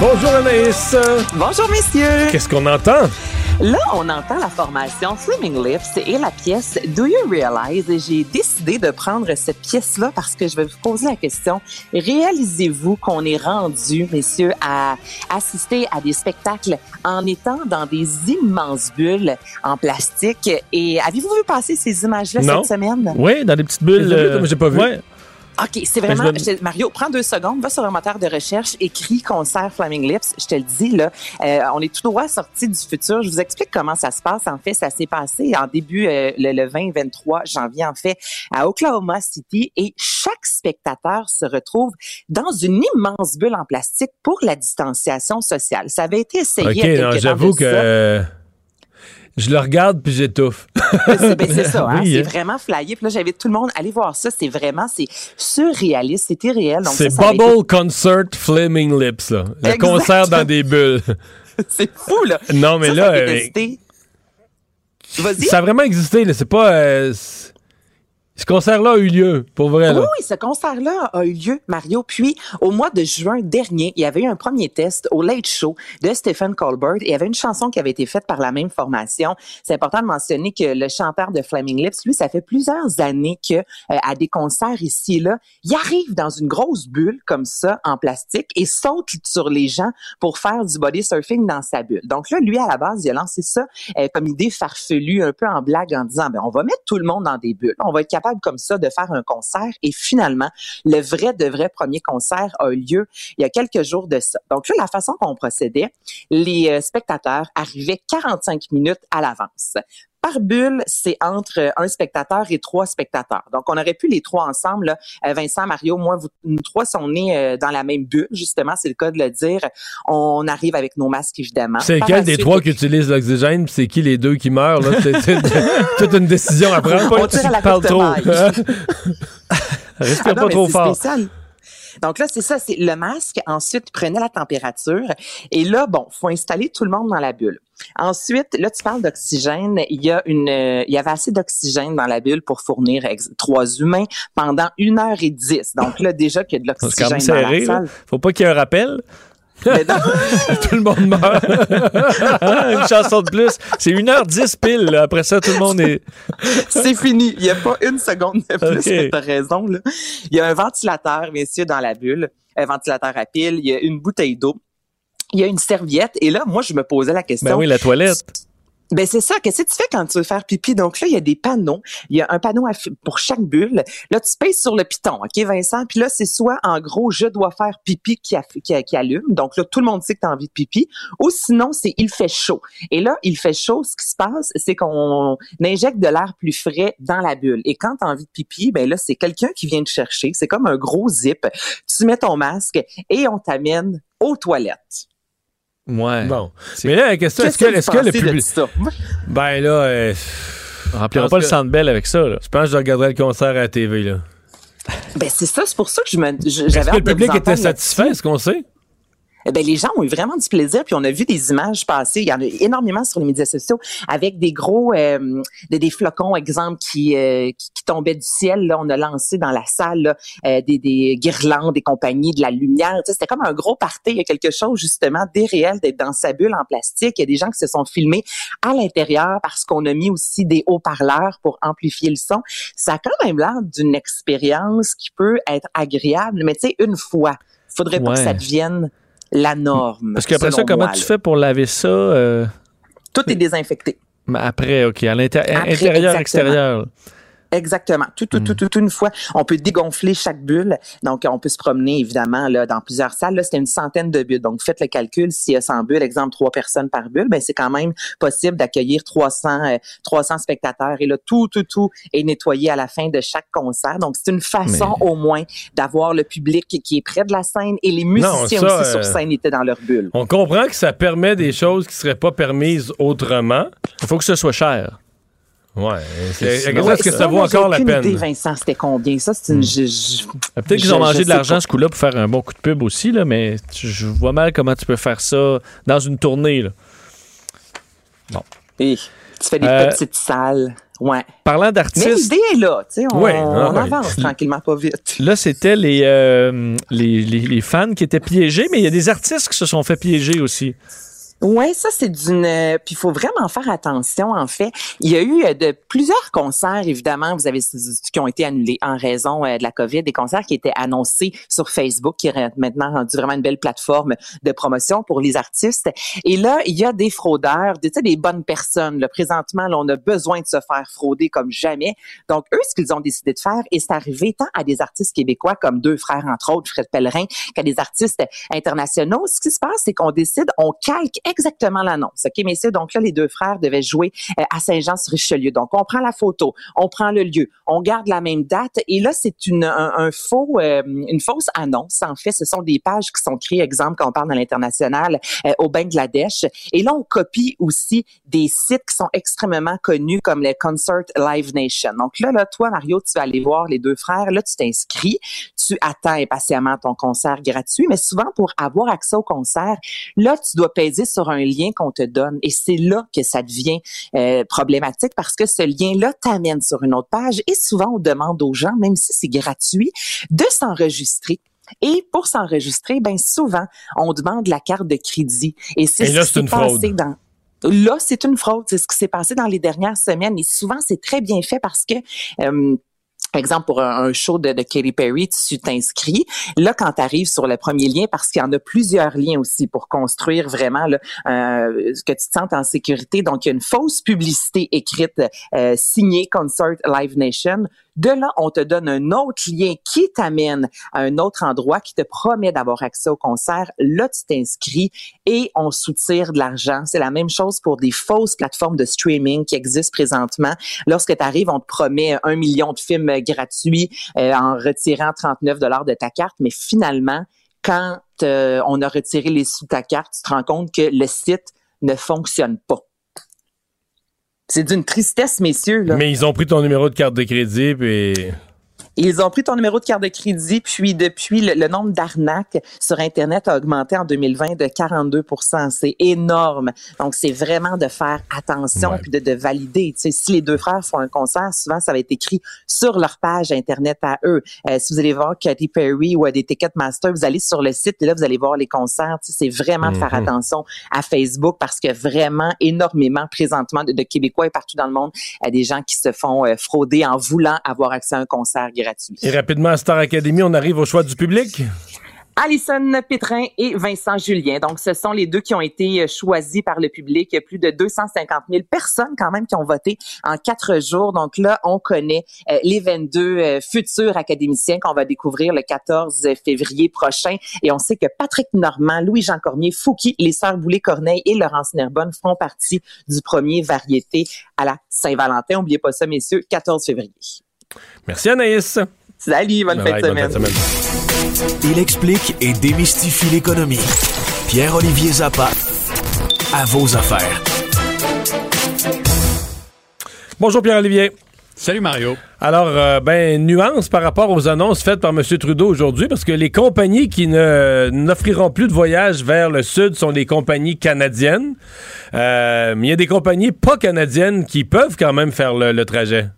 Bonjour Anaïs. Bonjour messieurs. Qu'est-ce qu'on entend? Là, on entend la formation Flaming Lips et la pièce Do You Realize? J'ai décidé de prendre cette pièce-là parce que je vais vous poser la question. Réalisez-vous qu'on est rendu, messieurs, à assister à des spectacles en étant dans des immenses bulles en plastique? Et avez-vous vu passer ces images-là cette semaine? Oui, dans des petites bulles. Euh, mais j'ai pas vu. ouais. OK, c'est vraiment. je- Mario, prends deux secondes, va sur un moteur de recherche, écris concert Flaming Lips. Je te le dis, là, euh, on est tout droit sorti du futur. Je vous explique comment ça se passe. En fait, ça s'est passé en début, euh, le, le 20-23 janvier, en fait, à Oklahoma City. Et chaque spectateur se retrouve dans une immense bulle en plastique pour la distanciation sociale. Ça avait été essayé OK, j'avoue que je le regarde puis j'étouffe. C'est ben, ça, hein, Oui, c'est hein. vraiment flyé. Puis là, j'invite tout le monde à aller voir ça. C'est vraiment, c'est surréaliste, c'est irréel. C'est été- Bubble Concert Flaming Lips, là. Le Exact. concert dans des bulles. C'est fou, là. non, mais Ça, là, ça euh, ça a vraiment existé, là. C'est pas. euh, ce concert-là a eu lieu, pour vrai, là. Oui, ce concert-là a eu lieu, Mario. Puis, au mois de juin dernier, il y avait eu un premier test au Late Show de Stephen Colbert. Il y avait une chanson qui avait été faite par la même formation. C'est important de mentionner que le chanteur de Flaming Lips, lui, ça fait plusieurs années que euh, à des concerts ici et là, il arrive dans une grosse bulle comme ça, en plastique, et saute sur les gens pour faire du body surfing dans sa bulle. Donc là, lui, à la base, il a lancé ça euh, comme idée farfelue, un peu en blague, en disant, ben, on va mettre tout le monde dans des bulles. On va être capable comme ça de faire un concert. Et finalement, le vrai de vrai premier concert a eu lieu il y a quelques jours de ça. Donc là, la façon qu'on procédait, les euh, spectateurs arrivaient 45 minutes à l'avance. Par bulle, c'est entre euh, un spectateur et trois spectateurs. Donc, on aurait pu les trois ensemble, là, euh, Vincent, Mario, moi, vous, nous trois sont nés euh, dans la même bulle, justement, c'est le cas de le dire. On arrive avec nos masques, évidemment. C'est la des suite, trois qui utilisent l'oxygène, c'est qui les deux qui meurent, là? C'est toute une décision à prendre. On tire à la. Respire Ah non, pas trop fort. spécial. Donc là, c'est ça, c'est le masque. Ensuite, prenez la température. Et là, bon, faut installer tout le monde dans la bulle. Ensuite, là, tu parles d'oxygène. Il y a une, euh, il y avait assez d'oxygène dans la bulle pour fournir trois humains pendant une heure et dix. Donc là, déjà qu'il y a de l'oxygène dans serré, la là. salle. Faut pas qu'il y ait un rappel. Mais non, Tout le monde meurt. une chanson de plus. C'est 1h10 pile. là. Après ça, tout le monde est. c'est fini. Il n'y a pas une seconde de plus. Ok. mais T'as raison, là. Il y a un ventilateur, messieurs, dans la bulle. Un ventilateur à pile. Il y a une bouteille d'eau. Il y a une serviette. Et là, moi, je me posais la question. Ben oui, la toilette. Ben c'est ça. Qu'est-ce que tu fais quand tu veux faire pipi? Donc là, il y a des panneaux. Il y a un panneau pour chaque bulle. Là, tu pèses sur le piton, OK, Vincent? Puis là, c'est soit, en gros, je dois faire pipi qui, qui allume. Donc là, tout le monde sait que tu as envie de pipi. Ou sinon, c'est il fait chaud. Et là, il fait chaud. Ce qui se passe, c'est qu'on injecte de l'air plus frais dans la bulle. Et quand tu as envie de pipi, ben là, c'est quelqu'un qui vient te chercher. C'est comme un gros zip. Tu mets ton masque et on t'amène aux toilettes. Ouais. Bon. Mais là, la question, est-ce que, est-ce que le public. Ben là, euh, On remplira Parce pas le que- centre belle avec ça. Là. je pense que je regarderai le concert à la TV, là. Ben c'est ça. C'est pour ça que je me, Est-ce j'avais que le public était satisfait, est-ce qu'on sait? Eh ben, les gens ont eu vraiment du plaisir, puis on a vu des images passer. Il y en a énormément sur les médias sociaux avec des gros, euh, des, des flocons, exemple, qui, euh, qui, qui tombaient du ciel. Là, on a lancé dans la salle là, euh, des, des guirlandes, des compagnies, de la lumière. Tu sais, C'était comme un gros party. Il y a quelque chose justement d'irréel d'être dans sa bulle en plastique. Il y a des gens qui se sont filmés à l'intérieur parce qu'on a mis aussi des haut-parleurs pour amplifier le son. Ça a quand même l'air d'une expérience qui peut être agréable, mais tu sais, une fois. Faudrait pas que ça devienne la norme. Parce qu'après ça, comment moi, tu là. fais pour laver ça euh, Tout est désinfecté. mais après, OK, à l'intérieur, extérieur. Exactement. Tout, tout, tout, tout, une fois. On peut dégonfler chaque bulle. Donc, on peut se promener, évidemment, là, dans plusieurs salles. Là, c'était une centaine de bulles. Donc, faites le calcul. S'il y a 100 bulles, exemple, trois personnes par bulle, ben, c'est quand même possible d'accueillir 300, euh, 300 spectateurs. Et là, tout, tout, tout est nettoyé à la fin de chaque concert. Donc, c'est une façon, au moins, d'avoir le public qui est près de la scène et les musiciens ça, aussi euh, sur scène étaient dans leur bulle. On comprend que ça permet des choses qui seraient pas permises autrement. Il faut que ce soit cher. Ouais. c'est- Est-ce que ça vaut encore la peine? idée, Vincent, c'était combien? Ça, c'est une... je- Euh, Peut-être qu'ils ont mangé de l'argent ce coup-là pour faire un bon coup de pub aussi, là, mais tu- je vois mal comment tu peux faire ça dans une tournée. Là. Et tu fais des Euh, petites salles Ouais. Parlant Mais d'artistes, l'idée est là, tu sais, on, Ouais, ah on ouais. avance tranquillement pas vite. là, c'était les, euh, les, les, les fans qui étaient piégés, mais il y a des artistes qui se sont fait piéger aussi. Ouais, ça c'est d'une. euh, Puis il faut vraiment faire attention. En fait, il y a eu euh, de plusieurs concerts. Évidemment, vous avez qui ont été annulés en raison euh, de la COVID, des concerts qui étaient annoncés sur Facebook, qui est maintenant rendu vraiment une belle plateforme de promotion pour les artistes. Et là, il y a des fraudeurs, des, des bonnes personnes. Là, présentement, là, on a besoin de se faire frauder comme jamais. Donc eux, ce qu'ils ont décidé de faire, et c'est arrivé tant à des artistes québécois comme deux frères entre autres, Fred Pellerin, qu'à des artistes internationaux. Ce qui se passe, c'est qu'on décide, on calque exactement l'annonce. OK, messieurs? Donc là, les deux frères devaient jouer euh, à Saint-Jean-sur-Richelieu. Donc, on prend la photo, on prend le lieu, on garde la même date. Et là, c'est une, un, faux, euh, une fausse annonce. En fait, ce sont des pages qui sont créées, exemple, quand on parle dans l'international, euh, au Bangladesh. Et là, on copie aussi des sites qui sont extrêmement connus comme les Concert Live Nation. Donc là, là, toi, Mario, tu vas aller voir les deux frères. Là, tu t'inscris, tu attends impatiemment ton concert gratuit. Mais souvent, pour avoir accès au concert, là, tu dois peser sur un lien qu'on te donne. Et c'est là que ça devient euh, problématique parce que ce lien-là t'amène sur une autre page. Et souvent, on demande aux gens, même si c'est gratuit, de s'enregistrer. Et pour s'enregistrer, ben souvent, on demande la carte de crédit. Et c'est ce là, qui c'est s'est une passé fraude. dans Là, c'est une fraude. C'est ce qui s'est passé dans les dernières semaines. Et souvent, c'est très bien fait parce que euh, Exemple, pour un, un show de, de Katy Perry, tu t'inscris. Là, quand tu arrives sur le premier lien, parce qu'il y en a plusieurs liens aussi pour construire vraiment là, euh, que tu te sentes en sécurité. Donc, il y a une fausse publicité écrite euh, signée Concert Live Nation. De là, on te donne un autre lien qui t'amène à un autre endroit qui te promet d'avoir accès au concert. Là, tu t'inscris et on soutire de l'argent. C'est la même chose pour des fausses plateformes de streaming qui existent présentement. Lorsque tu arrives, on te promet un million de films gratuits euh, en retirant 39 dollars de ta carte, mais finalement, quand euh, on a retiré les sous de ta carte, tu te rends compte que le site ne fonctionne pas. C'est d'une tristesse, messieurs. Mais ils ont pris ton numéro de carte de crédit, puis. Ils ont pris ton numéro de carte de crédit, puis depuis, le, le nombre d'arnaques sur Internet a augmenté en 2020 de 42% C'est énorme. Donc, c'est vraiment de faire attention Ouais. puis de, de valider. Tu sais, si les deux frères font un concert, souvent, ça va être écrit sur leur page Internet à eux. Euh, si vous allez voir Katy Perry ou euh, des Ticketmaster, vous allez sur le site et là, vous allez voir les concerts. Tu sais, c'est vraiment de faire Mhm. attention à Facebook parce que vraiment, énormément, présentement, de, de Québécois et partout dans le monde, il y a des gens qui se font euh, frauder en voulant avoir accès à un concert gratuit. Et rapidement, à Star Academy, on arrive au choix du public. Alison Pétrin et Vincent Julien. Donc, ce sont les deux qui ont été euh, choisis par le public. Il y a plus de 250 000 personnes quand même qui ont voté en quatre jours. Donc là, on connaît euh, les 22 euh, futurs académiciens qu'on va découvrir le 14 février prochain. Et on sait que Patrick Normand, Louis-Jean Cormier, Fouki, les sœurs Boulay-Corneille et Laurence Nerbonne feront partie du premier variété à la Saint-Valentin. N'oubliez pas ça, messieurs, 14 février. Merci Anaïs. Salut, bonne, Bye bye, bonne semaine. Il explique et démystifie l'économie. Pierre-Olivier Zappa, à vos affaires. Bonjour Pierre-Olivier. Salut Mario. Alors, euh, ben, nuance par rapport aux annonces faites par M. Trudeau aujourd'hui, parce que les compagnies qui ne n'offriront plus de voyages vers le sud sont des compagnies canadiennes. Euh, mais il y a des compagnies pas canadiennes qui peuvent quand même faire le, le trajet.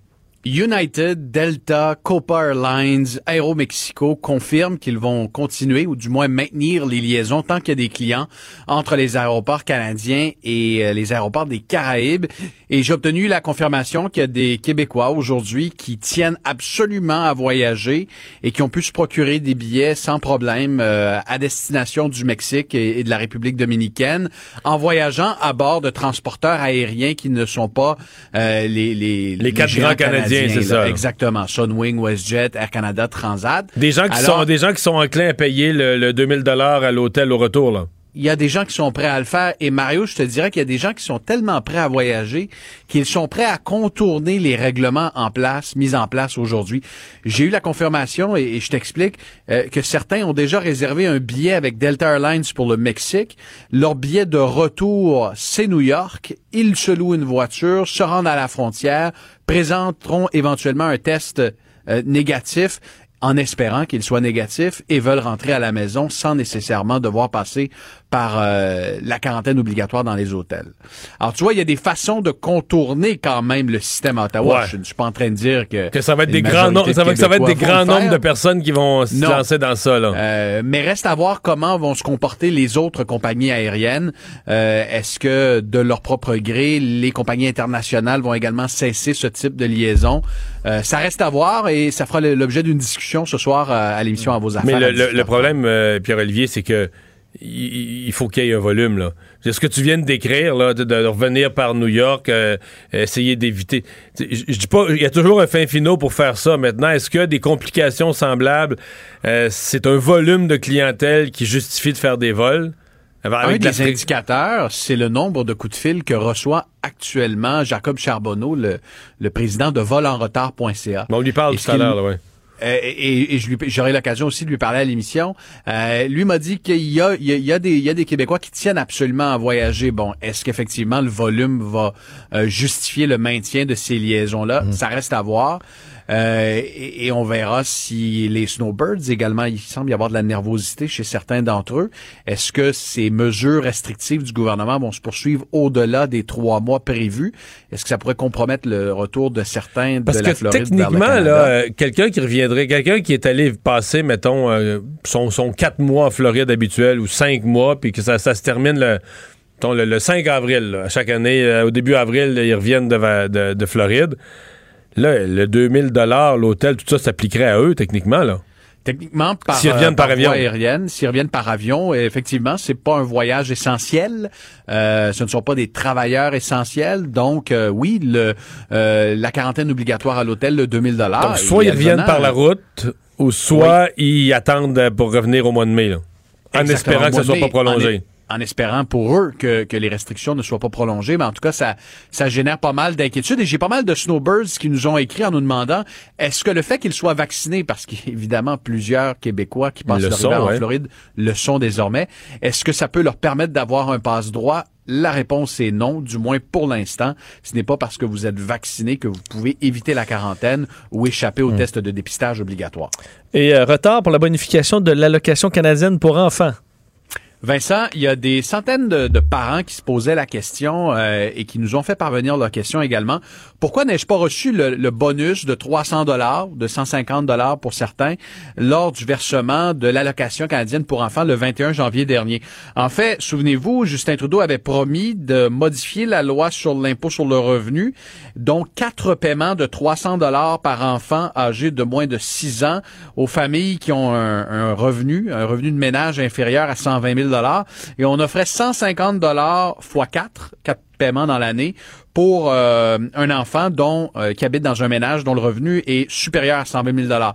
United, Delta, Copa Airlines, Aeromexico confirment qu'ils vont continuer ou du moins maintenir les liaisons tant qu'il y a des clients entre les aéroports canadiens et euh, les aéroports des Caraïbes. Et j'ai obtenu la confirmation qu'il y a des Québécois aujourd'hui qui tiennent absolument à voyager et qui ont pu se procurer des billets sans problème euh, à destination du Mexique et, et de la République dominicaine en voyageant à bord de transporteurs aériens qui ne sont pas euh, les, les, Les quatre grands Canadiens, c'est là. ça. Exactement. Sunwing, WestJet, Air Canada, Transat. Des gens qui Alors- sont des gens qui sont enclins à payer le, le 2000 dollars à l'hôtel au retour là. Il y a des gens qui sont prêts à le faire. Et Mario, je te dirais qu'il y a des gens qui sont tellement prêts à voyager qu'ils sont prêts à contourner les règlements en place, mis en place aujourd'hui. J'ai eu la confirmation et, je t'explique euh, que certains ont déjà réservé un billet avec Delta Airlines pour le Mexique. Leur billet de retour, c'est New York. Ils se louent une voiture, se rendent à la frontière, présenteront éventuellement un test euh, négatif en espérant qu'il soit négatif et veulent rentrer à la maison sans nécessairement devoir passer par euh, la quarantaine obligatoire dans les hôtels. Alors tu vois, il y a des façons de contourner quand même le système à Ottawa. Ouais. Je ne suis pas en train de dire que Que ça va être des grands nombres, de ça va, ça va être des grands nombres de personnes qui vont se Non. lancer dans ça, là. Euh, mais reste à voir comment vont se comporter les autres compagnies aériennes. Euh, Est-ce que de leur propre gré, les compagnies internationales vont également cesser ce type de liaison? Euh, ça reste à voir et ça fera l'objet d'une discussion ce soir euh, à l'émission à vos affaires. Mais le, à le- 18h30. le problème, euh, Pierre-Olivier, c'est que il faut qu'il y ait un volume. Là. C'est ce que tu viens de décrire, là, de, de revenir par New York, euh, essayer d'éviter. Je dis pas, il y a toujours un fin finaux pour faire ça. Maintenant, est-ce que des complications semblables, euh, c'est un volume de clientèle qui justifie de faire des vols? Un des la- indicateurs, c'est le nombre de coups de fil que reçoit actuellement Jacob Charbonneau, le, le président de volenretard.ca. Bon, on lui parle tout à l'heure, là, ouais. Euh, et, et je lui- j'aurai l'occasion aussi de lui parler à l'émission. Euh, lui m'a dit qu'il y a, il y, a, il y a des, il y a des Québécois qui tiennent absolument à voyager. Bon, est-ce qu'effectivement le volume va euh, justifier le maintien de ces liaisons-là? Ça reste à voir. Euh, et, et on verra si les snowbirds également, il semble y avoir de la nervosité chez certains d'entre eux. Est-ce que ces mesures restrictives du gouvernement vont se poursuivre au-delà des trois mois prévus? Est-ce que ça pourrait compromettre le retour de certains de Parce la que Floride techniquement, là, euh, quelqu'un qui reviendrait, quelqu'un qui est allé passer, mettons, euh, son, son 4 mois en Floride habituel ou 5 mois, puis que ça, ça se termine le, le, le 5 avril. là. Chaque année, euh, au début avril, ils reviennent de, va- de, de Floride. Là, le 2000 l'hôtel, tout ça s'appliquerait à eux, techniquement. là. Techniquement, par, S'ils reviennent euh, par avion. voie aérienne, s'ils reviennent par avion, effectivement, c'est pas un voyage essentiel. Euh, ce ne sont pas des travailleurs essentiels. Donc, euh, oui, le euh, la quarantaine obligatoire à l'hôtel, le 2000 dollars. Donc, soit ils reviennent par la route, ou soit ils attendent pour revenir au mois de mai. là. En espérant que ça soit pas prolongé. En, espérant pour eux que, que les restrictions ne soient pas prolongées, mais en tout cas, ça, ça génère pas mal d'inquiétudes. Et j'ai pas mal de snowbirds qui nous ont écrit en nous demandant est-ce que le fait qu'ils soient vaccinés, parce qu'évidemment plusieurs Québécois qui passent Le leur hiver en. Floride le sont désormais, est-ce que ça peut leur permettre d'avoir un passe-droit? La réponse est non, du moins pour l'instant. Ce n'est pas parce que vous êtes vacciné que vous pouvez éviter la quarantaine ou échapper au Hmm. test de dépistage obligatoire. Et euh, retard pour la bonification de l'allocation canadienne pour enfants. Vincent, il y a des centaines de, de parents qui se posaient la question euh, et qui nous ont fait parvenir leur question également. Pourquoi n'ai-je pas reçu le, le bonus de 300 dollars, de 150 dollars pour certains, lors du versement de l'allocation canadienne pour enfants le 21 janvier dernier? En fait, souvenez-vous, Justin Trudeau avait promis de modifier la loi sur l'impôt sur le revenu, dont quatre paiements de 300 dollars par enfant âgé de moins de 6 ans aux familles qui ont un, un revenu, un revenu de ménage inférieur à 120 000 et on offrait 150 dollars fois 4, 4 paiements dans l'année pour euh, un enfant dont euh, qui habite dans un ménage dont le revenu est supérieur à 120 000 dollars.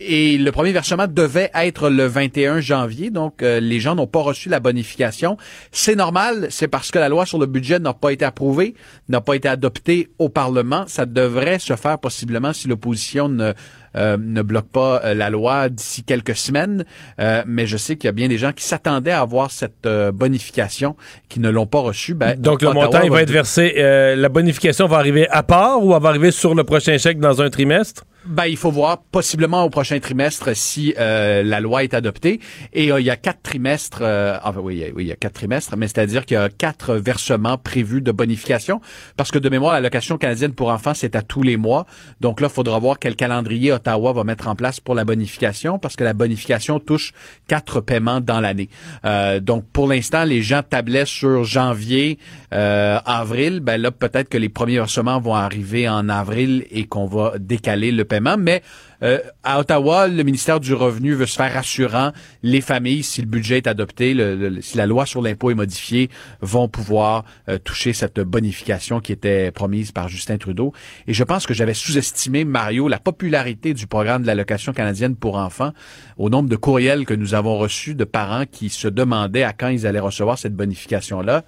et le premier versement devait être le 21 janvier, donc euh, les gens n'ont pas reçu la bonification. C'est normal, c'est parce que la loi sur le budget n'a pas été approuvée, n'a pas été adoptée au Parlement. Ça devrait se faire possiblement si l'opposition ne euh, ne bloque pas euh, la loi d'ici quelques semaines, Euh, mais je sais qu'il y a bien des gens qui s'attendaient à avoir cette euh, bonification, qui ne l'ont pas reçue. Ben, Donc, le montant, il va être versé. euh, la bonification va arriver à part ou elle va arriver sur le prochain chèque dans un trimestre? Ben, il faut voir possiblement au prochain trimestre si euh, la loi est adoptée. Et euh, il y a quatre trimestres, euh, enfin oui, oui, il y a quatre trimestres, mais c'est-à-dire qu'il y a quatre versements prévus de bonification, parce que de mémoire, l'allocation canadienne pour enfants, c'est à tous les mois. Donc là, il faudra voir quel calendrier Ottawa va mettre en place pour la bonification, parce que la bonification touche quatre paiements dans l'année. Euh, donc pour l'instant, les gens tablaient sur janvier, euh, avril. Ben là, peut-être que les premiers versements vont arriver en avril et qu'on va décaler le paiement. Mais euh, à Ottawa, le ministère du Revenu veut se faire rassurant. Les familles, si le budget est adopté, si la loi sur l'impôt est modifiée, vont pouvoir euh, toucher cette bonification qui était promise par Justin Trudeau. Et je pense que j'avais sous-estimé, Mario, la popularité du programme de l'allocation canadienne pour enfants au nombre de courriels que nous avons reçus de parents qui se demandaient à quand ils allaient recevoir cette bonification-là.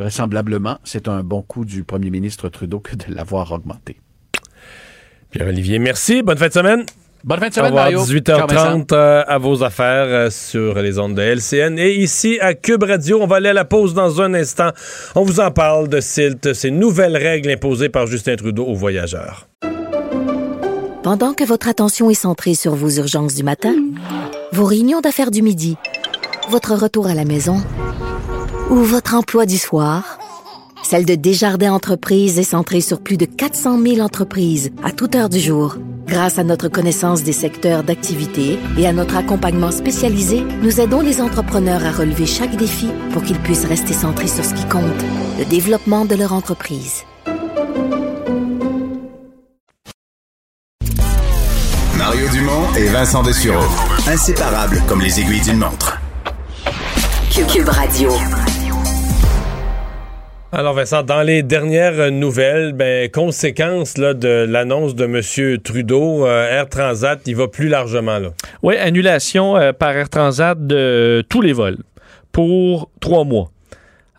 Vraisemblablement, c'est un bon coup du premier ministre Trudeau que de l'avoir augmenté. Pierre-Olivier, merci. Bonne fin de semaine. Bonne fin de Au semaine, revoir, Mario. Ciao, Vincent. 18h30 euh, à vos affaires euh, sur les ondes de LCN. Et ici, à Cube Radio, on va aller à la pause dans un instant. On vous en parle de CILT, ces nouvelles règles imposées par Justin Trudeau aux voyageurs. Pendant que votre attention est centrée sur vos urgences du matin, vos réunions d'affaires du midi, votre retour à la maison ou votre emploi du soir, celle de Desjardins Entreprises est centrée sur plus de 400 000 entreprises à toute heure du jour. Grâce à notre connaissance des secteurs d'activité et à notre accompagnement spécialisé, nous aidons les entrepreneurs à relever chaque défi pour qu'ils puissent rester centrés sur ce qui compte, le développement de leur entreprise. Mario Dumont et Vincent Dessureau. Inséparables comme les aiguilles d'une montre. Cube Radio. Alors Vincent, dans les dernières nouvelles, ben, conséquence là, de l'annonce de M. Trudeau, euh, Air Transat, il va plus largement. là. Oui, annulation euh, par Air Transat de tous les vols pour trois mois.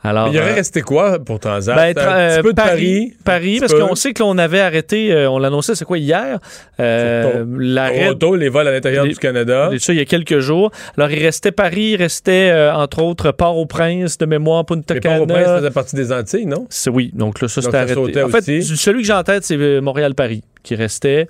Alors, il aurait euh, resté quoi pour Transat? ben, tra- un petit euh, peu de Paris. Paris, parce qu'on sait que l'on avait arrêté, euh, on l'annonçait, c'est quoi, hier? Euh, l'arrêt Toronto, les vols à l'intérieur du Canada. Ça, il y a quelques jours. Alors, il restait Paris, il restait, euh, entre autres, Port-au-Prince, de mémoire, Punta Cana. Port-au-Prince faisait partie des Antilles, non? Oui, donc là, ça, c'était arrêté. En fait, aussi. celui que j'ai en tête, c'est euh, Montréal-Paris qui restait.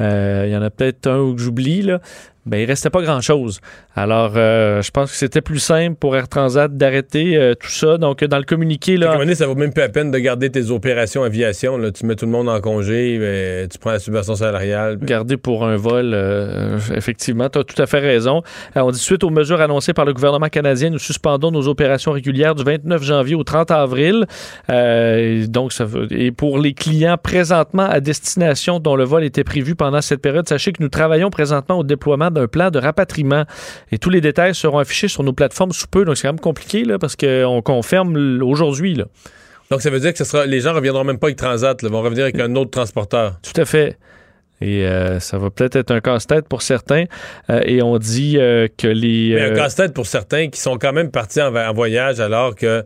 Euh, Il y en a peut-être un que j'oublie, là. Ben, il restait pas grand-chose. Alors, euh, je pense que c'était plus simple pour Air Transat d'arrêter euh, tout ça. Donc, dans le communiqué, là, donné, ça vaut même plus la peine de garder tes opérations aviation. Là. Tu mets tout le monde en congé, ben, tu prends la subvention salariale. puis- Garder pour un vol, euh, effectivement, tu as tout à fait raison. On dit suite aux mesures annoncées par le gouvernement canadien, nous suspendons nos opérations régulières du 29 janvier au 30 avril. Euh, donc, ça veut- et pour les clients présentement à destination dont le vol était prévu pendant cette période, sachez que nous travaillons présentement au déploiement d'un plan de rapatriement et tous les détails seront affichés sur nos plateformes sous peu. Donc, c'est quand même compliqué là, parce qu'on confirme aujourd'hui. là. Donc, ça veut dire que ce sera, les gens reviendront même pas avec Transat, là, vont revenir avec un autre transporteur. Tout à fait. Et euh, ça va peut-être être un casse-tête pour certains. Euh, et on dit euh, que les... Mais un casse-tête pour certains qui sont quand même partis en, en voyage alors que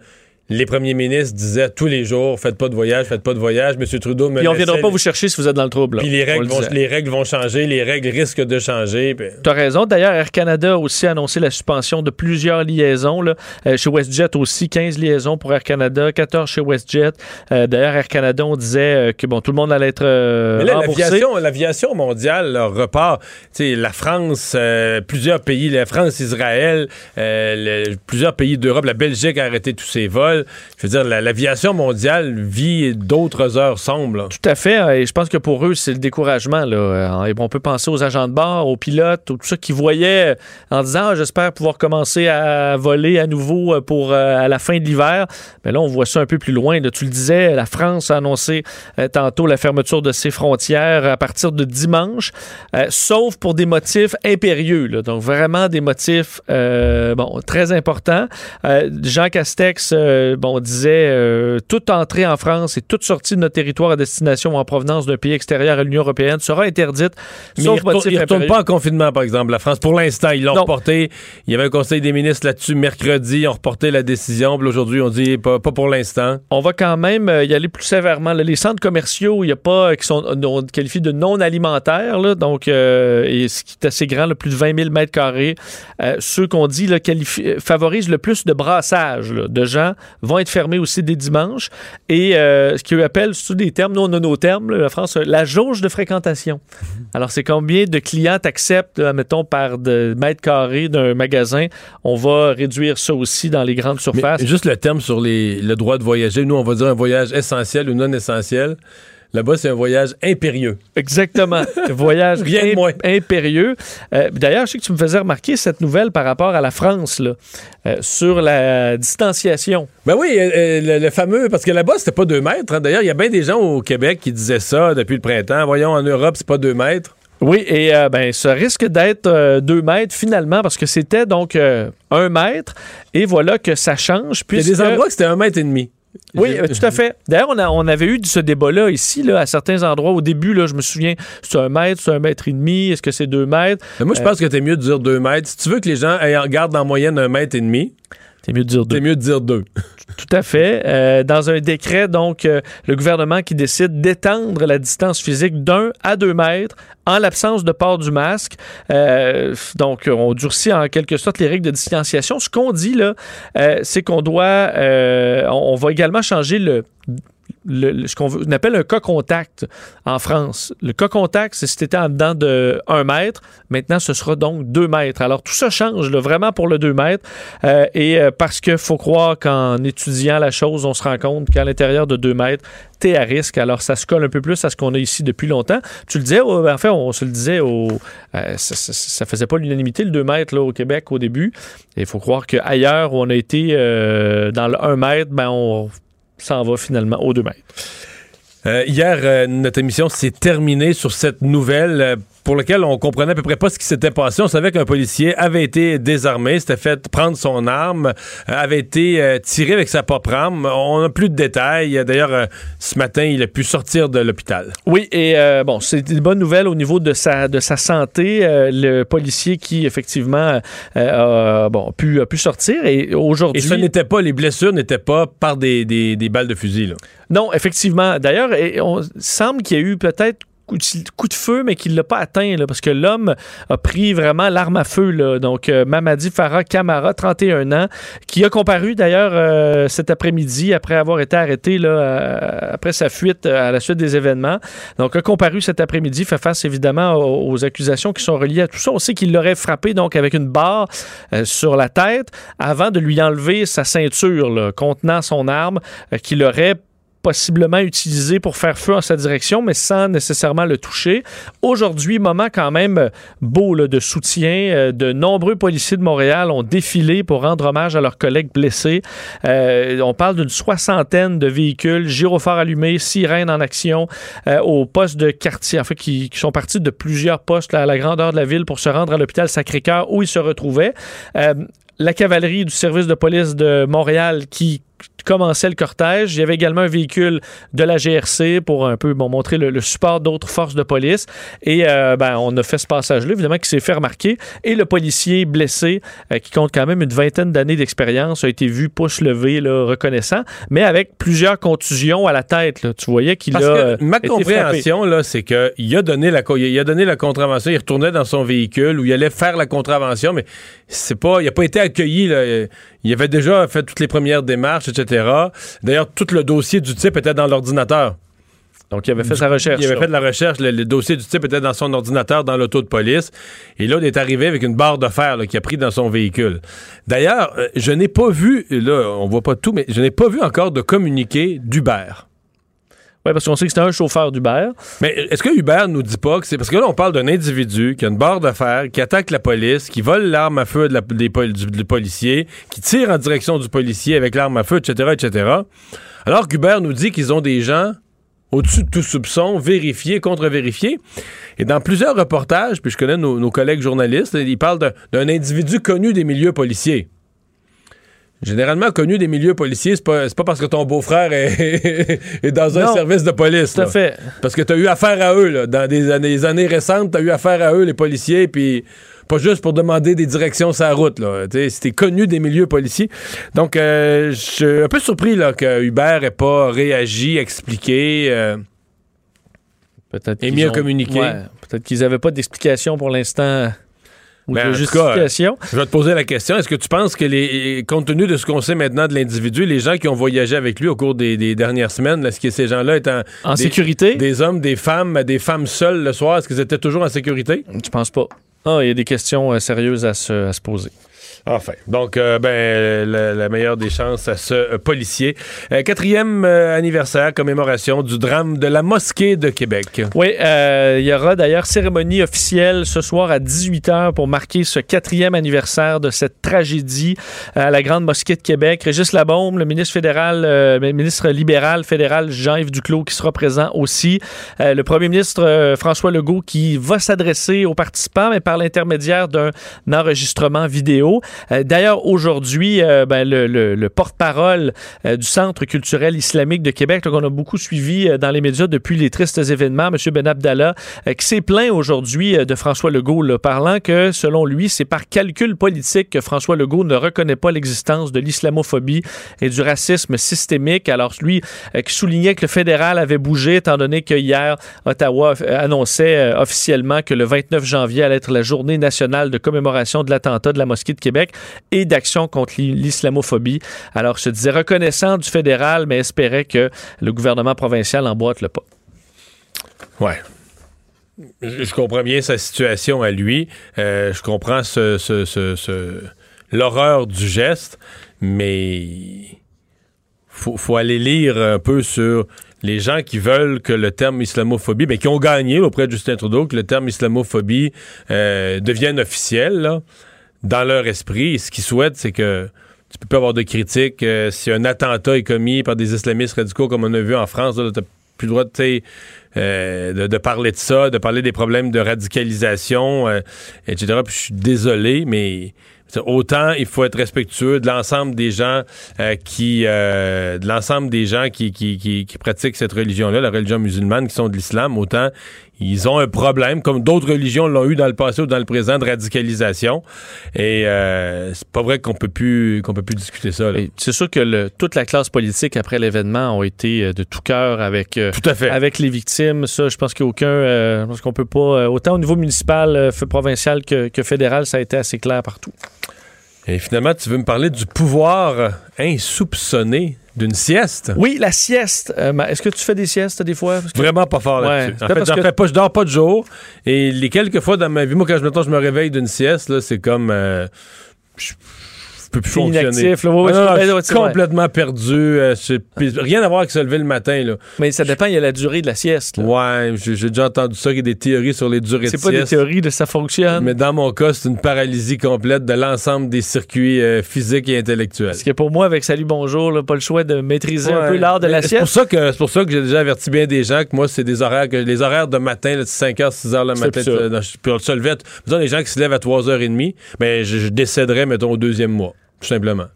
les premiers ministres disaient tous les jours faites pas de voyage, faites pas de voyage. M. Trudeau me Puis on viendra pas vous chercher si vous êtes dans le trouble. Puis les règles, le vont, disait. les règles vont changer, les règles risquent de changer. puis- Tu as raison. D'ailleurs, Air Canada a aussi annoncé la suspension de plusieurs liaisons. là. Euh, chez WestJet aussi, 15 liaisons pour Air Canada, 14 chez WestJet. Euh, D'ailleurs, Air Canada, on disait euh, que bon, tout le monde allait être euh, Mais là, l'aviation, mondiale là, repart. Tu sais, la France, plusieurs pays, la France, Israël, le- plusieurs pays d'Europe, la Belgique a arrêté tous ses vols. Je veux dire, la- l'aviation mondiale vit d'autres heures sombres. Tout à fait. euh, Et je pense que pour eux, c'est le découragement. Bon, on peut penser aux agents de bord, aux pilotes, tout ça qui voyaient euh, en disant Ah, j'espère pouvoir commencer à voler à nouveau euh, pour euh, à la fin de l'hiver. Mais là, on voit ça un peu plus loin. Tu le disais, la France a annoncé tantôt la fermeture de ses frontières à partir de dimanche, sauf pour des motifs impérieux. Donc vraiment des motifs très importants. Jean Castex euh, bon disait euh, toute entrée en France et toute sortie de notre territoire à destination ou en provenance d'un pays extérieur à l'Union européenne sera interdite, Mais sauf ils retournent impérieux. pas en confinement, par exemple, la France. Pour l'instant, ils l'ont reporté. Il y avait un conseil des ministres là-dessus mercredi. Ils ont reporté la décision. Puis aujourd'hui, on dit pas, pas pour l'instant. On va quand même euh, y aller plus sévèrement. Les centres commerciaux, il y a pas qui sont non- qualifiés de non alimentaires, là, donc euh, et ce qui est assez grand, là, plus de 20 000 mètres carrés. Ceux qu'on dit là, favorisent le plus de brassage là, de gens vont être fermés aussi des dimanches. Et euh, ce qu'ils appellent sous des termes, nous on a nos termes, là, la France, la jauge de fréquentation. Alors c'est combien de clients t'acceptent, là, mettons par de mètres carrés d'un magasin? On va réduire ça aussi dans les grandes Mais surfaces. juste le terme sur les, le droit de voyager. Nous, on va dire un voyage essentiel ou non essentiel. Là-bas, c'est un voyage impérieux. Exactement. Voyage Rien imp- moins. impérieux. Euh, D'ailleurs, je sais que tu me faisais remarquer cette nouvelle par rapport à la France, là, euh, sur la distanciation. Ben oui, euh, le, le fameux, parce que là-bas, c'était pas deux mètres. hein. D'ailleurs, il y a bien des gens au Québec qui disaient ça depuis le printemps. Voyons, en Europe, c'est pas deux mètres. Oui, et euh, ben, ça risque d'être euh, deux mètres finalement, parce que c'était donc euh, un mètre, et voilà que ça change. Il y a des endroits que c'était un mètre et demi. Oui, euh, tout à fait. D'ailleurs, on, avait eu ce débat-là ici, là, à certains endroits. Au début, là, je me souviens, c'est un mètre, c'est un mètre et demi, est-ce que c'est deux mètres? Mais moi, je Euh, pense que t'es mieux de dire deux mètres. Si tu veux que les gens aient- gardent en moyenne un mètre et demi, C'est mieux de dire deux. c'est mieux de dire deux. Tout à fait. Euh, dans un décret, donc, euh, le gouvernement qui décide d'étendre la distance physique d'un à deux mètres en l'absence de port du masque. Euh, donc, on durcit en quelque sorte les règles de distanciation. Ce qu'on dit, là, c'est qu'on doit... on va également changer le ce qu'on appelle un cas contact en France. Le cas contact, c'est si tu étais en dedans de 1 mètre. Maintenant, ce sera donc 2 mètres. Alors, tout ça change vraiment pour le 2 mètres. Euh, et euh, parce qu'il faut croire qu'en étudiant la chose, on se rend compte qu'à l'intérieur de 2 mètres, tu es à risque. Alors, ça se colle un peu plus à ce qu'on a ici depuis longtemps. Tu le disais, en fait, on se le disait, au, euh, ça, ça, ça faisait pas l'unanimité, le 2 mètres là, au Québec au début. Il faut croire qu'ailleurs où on a été dans le 1 mètre, ben, on s'en va finalement au 2 mètres. Euh, hier, euh, notre émission s'est terminée sur cette nouvelle euh, pour laquelle on comprenait à peu près pas ce qui s'était passé. On savait qu'un policier avait été désarmé, s'était fait prendre son arme, euh, avait été euh, tiré avec sa propre arme. On n'a plus de détails. D'ailleurs, euh, ce matin, il a pu sortir de l'hôpital. Oui, et euh, bon, c'est une bonne nouvelle au niveau de sa, de sa santé. Euh, le policier qui, effectivement, euh, a, bon, a pu, a pu sortir. Et aujourd'hui. Et ce n'était pas, les blessures n'étaient pas par des, des, des balles de fusil. Là. Non, effectivement. D'ailleurs, on semble qu'il y a eu peut-être coup de, feu, mais qu'il ne l'a pas atteint, là, parce que l'homme a pris vraiment l'arme à feu. Là. Donc, euh, Mamadi Farah Kamara, 31 ans, qui a comparu d'ailleurs euh, cet après-midi après avoir été arrêté là, euh, après sa fuite à la suite des événements. Donc, a comparu cet après-midi, fait face évidemment aux, accusations qui sont reliées à tout ça. On sait qu'il l'aurait frappé donc avec une barre sur la tête avant de lui enlever sa ceinture contenant son arme qu'il aurait possiblement utilisé pour faire feu en sa direction, mais sans nécessairement le toucher. Aujourd'hui, moment quand même beau là, de soutien. Euh, De nombreux policiers de Montréal ont défilé pour rendre hommage à leurs collègues blessés. Euh, on parle d'une soixantaine de véhicules, gyrophares allumés, sirènes en action euh, au poste de quartier, en qui, qui sont partis de plusieurs postes à la grandeur de la ville pour se rendre à l'hôpital Sacré-Cœur où ils se retrouvaient. Euh, la cavalerie du service de police de Montréal qui commençait le cortège. Il y avait également un véhicule de la GRC pour un peu bon, montrer le, le support d'autres forces de police. Et euh, ben, on a fait ce passage-là, évidemment, qui s'est fait remarquer. Et le policier blessé, euh, qui compte quand même une vingtaine d'années d'expérience, a été vu pouce levé, là, reconnaissant, mais avec plusieurs contusions à la tête. là. Tu voyais qu'il a. Que ma été frappé. compréhension, là, c'est qu'il a donné la il a donné la contravention, il retournait dans son véhicule où il allait faire la contravention, mais c'est pas, il a pas été accueilli. Là. Il avait déjà fait toutes les premières démarches, etc. D'ailleurs, tout le dossier du type était dans l'ordinateur. Donc, il avait fait sa recherche. Il avait là. fait de la recherche. Le, le dossier du type était dans son ordinateur, dans l'auto de police. Et là, il est arrivé avec une barre de fer qu'il a pris dans son véhicule. D'ailleurs, euh, je n'ai pas vu, là, on voit pas tout, mais je n'ai pas vu encore de communiqué d'Uber. Oui, parce qu'on sait que c'était un chauffeur d'Uber. Mais est-ce que Hubert nous dit pas que c'est parce que là on parle d'un individu qui a une barre fer, qui attaque la police, qui vole l'arme à feu des du, policier, qui tire en direction du policier avec l'arme à feu, etc., etc. Alors qu'Hubert nous dit qu'ils ont des gens au-dessus de tout soupçon, vérifiés, contre-vérifiés. Et dans plusieurs reportages, puis je connais nos, nos collègues journalistes, ils parlent d'un individu connu des milieux policiers. Généralement connu des milieux policiers, c'est pas, pas parce que ton beau-frère est, est dans un Non. service de police. Tout à fait. Parce que tu as eu affaire à eux, là. Dans des années, des années récentes, tu as eu affaire à eux, les policiers, puis pas juste pour demander des directions sur la route, là. C'était connu des milieux policiers. Donc, euh, je suis un peu surpris, là, que Hubert ait pas réagi, expliqué. euh, Peut-être Et mieux ont- communiqué. Ouais, Peut-être qu'ils n'avaient pas d'explication pour l'instant ou Ben, de tout cas, justification. je vais te poser la question. Est-ce que tu penses que, les, compte tenu de ce qu'on sait maintenant de l'individu, les gens qui ont voyagé avec lui au cours des, des dernières semaines, est-ce que ces gens-là étant En des- sécurité? des hommes, des femmes, des femmes seules le soir, est-ce qu'ils étaient toujours en sécurité? Je pense pas. Ah, il y a des questions euh, sérieuses à se, à se poser. Enfin, donc, euh, ben, la, meilleure des chances à ce policier. Euh, quatrième euh, anniversaire, commémoration du drame de la mosquée de Québec. Oui, il y aura d'ailleurs cérémonie officielle ce soir à 18h pour marquer ce quatrième anniversaire de cette tragédie à la Grande Mosquée de Québec. Régis Labaume, le ministre fédéral, le ministre libéral fédéral Jean-Yves Duclos qui sera présent aussi. Le premier ministre François Legault qui va s'adresser aux participants, mais par l'intermédiaire d'un enregistrement vidéo. Euh, D'ailleurs, aujourd'hui, euh, ben, le, le- le porte-parole euh, du Centre culturel islamique de Québec, qu'on a beaucoup suivi dans les médias depuis les tristes événements, M. Ben Abdallah, qui s'est plaint aujourd'hui de François Legault, là, parlant que, selon lui, c'est par calcul politique que François Legault ne reconnaît pas l'existence de l'islamophobie et du racisme systémique. Alors, lui, qui soulignait que le fédéral avait bougé, étant donné que hier, Ottawa annonçait officiellement que le 29 janvier allait être la journée nationale de commémoration de l'attentat de la mosquée de Québec. Et d'action contre l'islamophobie. Alors, je disais reconnaissant du fédéral, mais espérait que le gouvernement provincial emboîte le pas. Ouais. Je, comprends bien sa situation à lui. Euh, je comprends l'horreur du geste, mais faut, faut aller lire un peu sur les gens qui veulent que le terme islamophobie, mais qui ont gagné auprès de Justin Trudeau, que le terme islamophobie euh, devienne officiel dans leur esprit. Ce qu'ils souhaitent, c'est que tu peux pas avoir de critique euh, si un attentat est commis par des islamistes radicaux comme on a vu en France. Tu n'as plus le droit euh, de, parler de ça, de parler des problèmes de radicalisation, euh, etc. Puis je suis désolé, mais autant il faut être respectueux de l'ensemble des gens qui de l'ensemble des gens qui, qui pratiquent cette religion-là, la religion musulmane, qui sont de l'islam, autant ils ont un problème, comme d'autres religions l'ont eu dans le passé ou dans le présent, de radicalisation. Et euh, c'est pas vrai qu'on peut plus qu'on peut plus discuter ça. C'est sûr que le- toute la classe politique après l'événement ont été euh, de tout cœur avec euh, Tout à fait. avec les victimes. Ça, je pense qu'aucun, euh, qu'on peut pas autant au niveau municipal, provincial que, que fédéral, ça a été assez clair partout. Et finalement, tu veux me parler du pouvoir insoupçonné d'une sieste? Oui, la sieste. Euh, Est-ce que tu fais des siestes des fois? Que- Vraiment pas fort là-dessus. En pas fait, parce j'en que- fais pas, je dors pas de jour. Et les quelques fois dans ma vie, moi, quand je, mettons, je me réveille d'une sieste, c'est comme. euh, je peux plus fonctionner. inactif, là. Ouais, ouais, Ah non, non, tu- je ben, suis complètement perdu. euh, rien à voir avec se lever le matin. Là. Mais ça dépend, il y a la durée de la sieste. là. Ouais, j'ai déjà entendu ça, qu'il y a des théories sur les durées de C'est pas des sieste. théories de ça fonctionne. Mais dans mon cas, c'est une paralysie complète de l'ensemble des circuits euh, physiques et intellectuels. Parce que pour moi, avec Salut Bonjour, là, pas le choix de maîtriser un peu l'art de la Mais C'est pour sieste. ça que c'est pour ça que j'ai déjà averti bien des gens que moi c'est des horaires que les horaires de matin là, de 5h 6h le matin puis on se levait mettons les gens qui se lèvent à 3h30 mais je, je décéderais mettons au deuxième mois tout simplement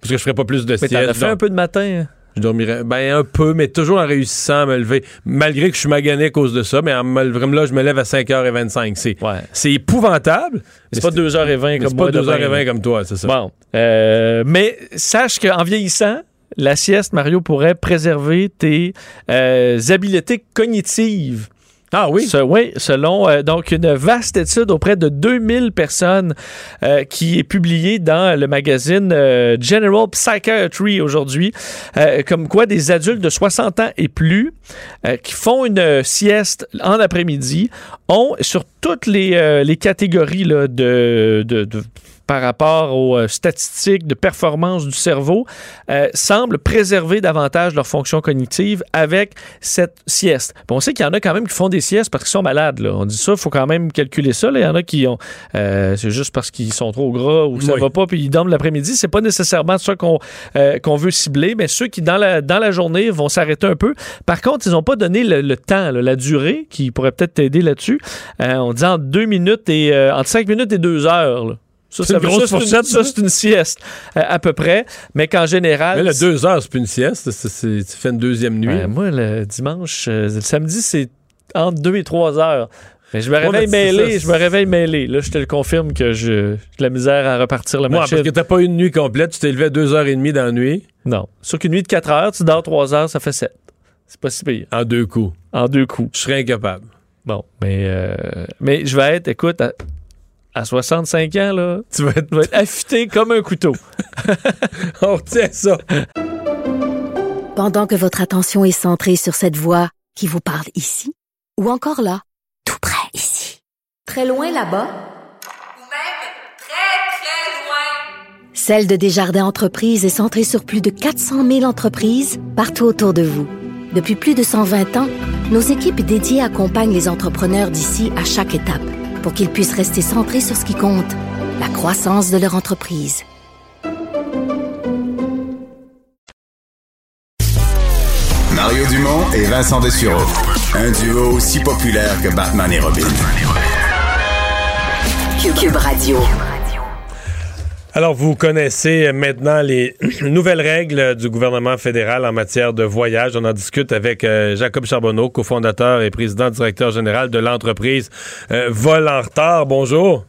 parce que je ferais pas plus de Mais t'en as sieste fait un peu de matin. hein? je dormirais ben un peu mais toujours en réussissant à me lever malgré que je suis magané à cause de ça mais en me levant là je me lève à 5h25 c'est Ouais. c'est épouvantable mais C'est pas 2h20 mais comme c'est moi. pas demain, 2h20 là. comme toi c'est ça Bon. Euh, mais sache qu'en vieillissant, la sieste, Mario, pourrait préserver tes euh, habiletés cognitives. Ah oui. Oui, selon euh, donc une vaste étude auprès de 2000 personnes euh, qui est publiée dans le magazine euh, General Psychiatry aujourd'hui, comme quoi des adultes de 60 ans et plus qui font une sieste en après-midi ont sur toutes les, les catégories là, de- de- par rapport aux euh, statistiques de performance du cerveau, euh, semblent préserver davantage leur fonction cognitive avec cette sieste. Puis on sait qu'il y en a quand même qui font des siestes parce qu'ils sont malades. Là. On dit ça, il faut quand même calculer ça. là. Il y en a qui ont... euh, c'est juste parce qu'ils sont trop gras ou ça Oui. va pas, puis ils dorment l'après-midi. C'est pas nécessairement ça qu'on euh, qu'on veut cibler, mais ceux qui, dans la, dans la journée, vont s'arrêter un peu. Par contre, ils n'ont pas donné le, le temps, là, la durée, qui pourrait peut-être t'aider là-dessus. On dit entre deux minutes et... entre cinq minutes et deux heures. là. Ça, C'est une grosse ça, c'est une- fourchette, Ça, c'est une sieste, euh, à peu près. Mais qu'en général... mais là deux heures c'est plus une sieste tu fais une deuxième nuit Ouais, moi, le dimanche, euh, le samedi, c'est entre 2 et 3 heures. Mais je me Ouais, réveille mêlé, je me réveille mêlé. Là, je te le confirme que je- j'ai de la misère à repartir la Moi, machine. parce que t'as pas eu une nuit complète, tu t'es levé à 2h30 dans la nuit, Non. Sur qu'une nuit de 4 heures, tu dors 3 heures, ça fait 7. C'est pas si pire. en deux coups. En deux coups. Je serais incapable. Bon, mais, euh, mais je vais être, écoute, à, à 65 ans, là, Tu vas être affûté comme un couteau. On retient ça. Pendant que votre attention est centrée sur cette voix qui vous parle ici, ou encore là, tout près ici, très loin là-bas, Ou même très, très loin. Celle de Desjardins Entreprises est centrée sur plus de 400 000 entreprises partout autour de vous. Depuis plus de 120 ans, nos équipes dédiées accompagnent les entrepreneurs d'ici à chaque étape pour qu'ils puissent rester centrés sur ce qui compte, la croissance de leur entreprise. Mario Dumont et Vincent Dessureau. Un duo aussi populaire que Batman et Robin. Cube Radio. Alors, vous connaissez maintenant les nouvelles règles du gouvernement fédéral en matière de voyage. On en discute avec euh, Jacob Charbonneau, cofondateur et président directeur général de l'entreprise euh, Vol en retard. Bonjour.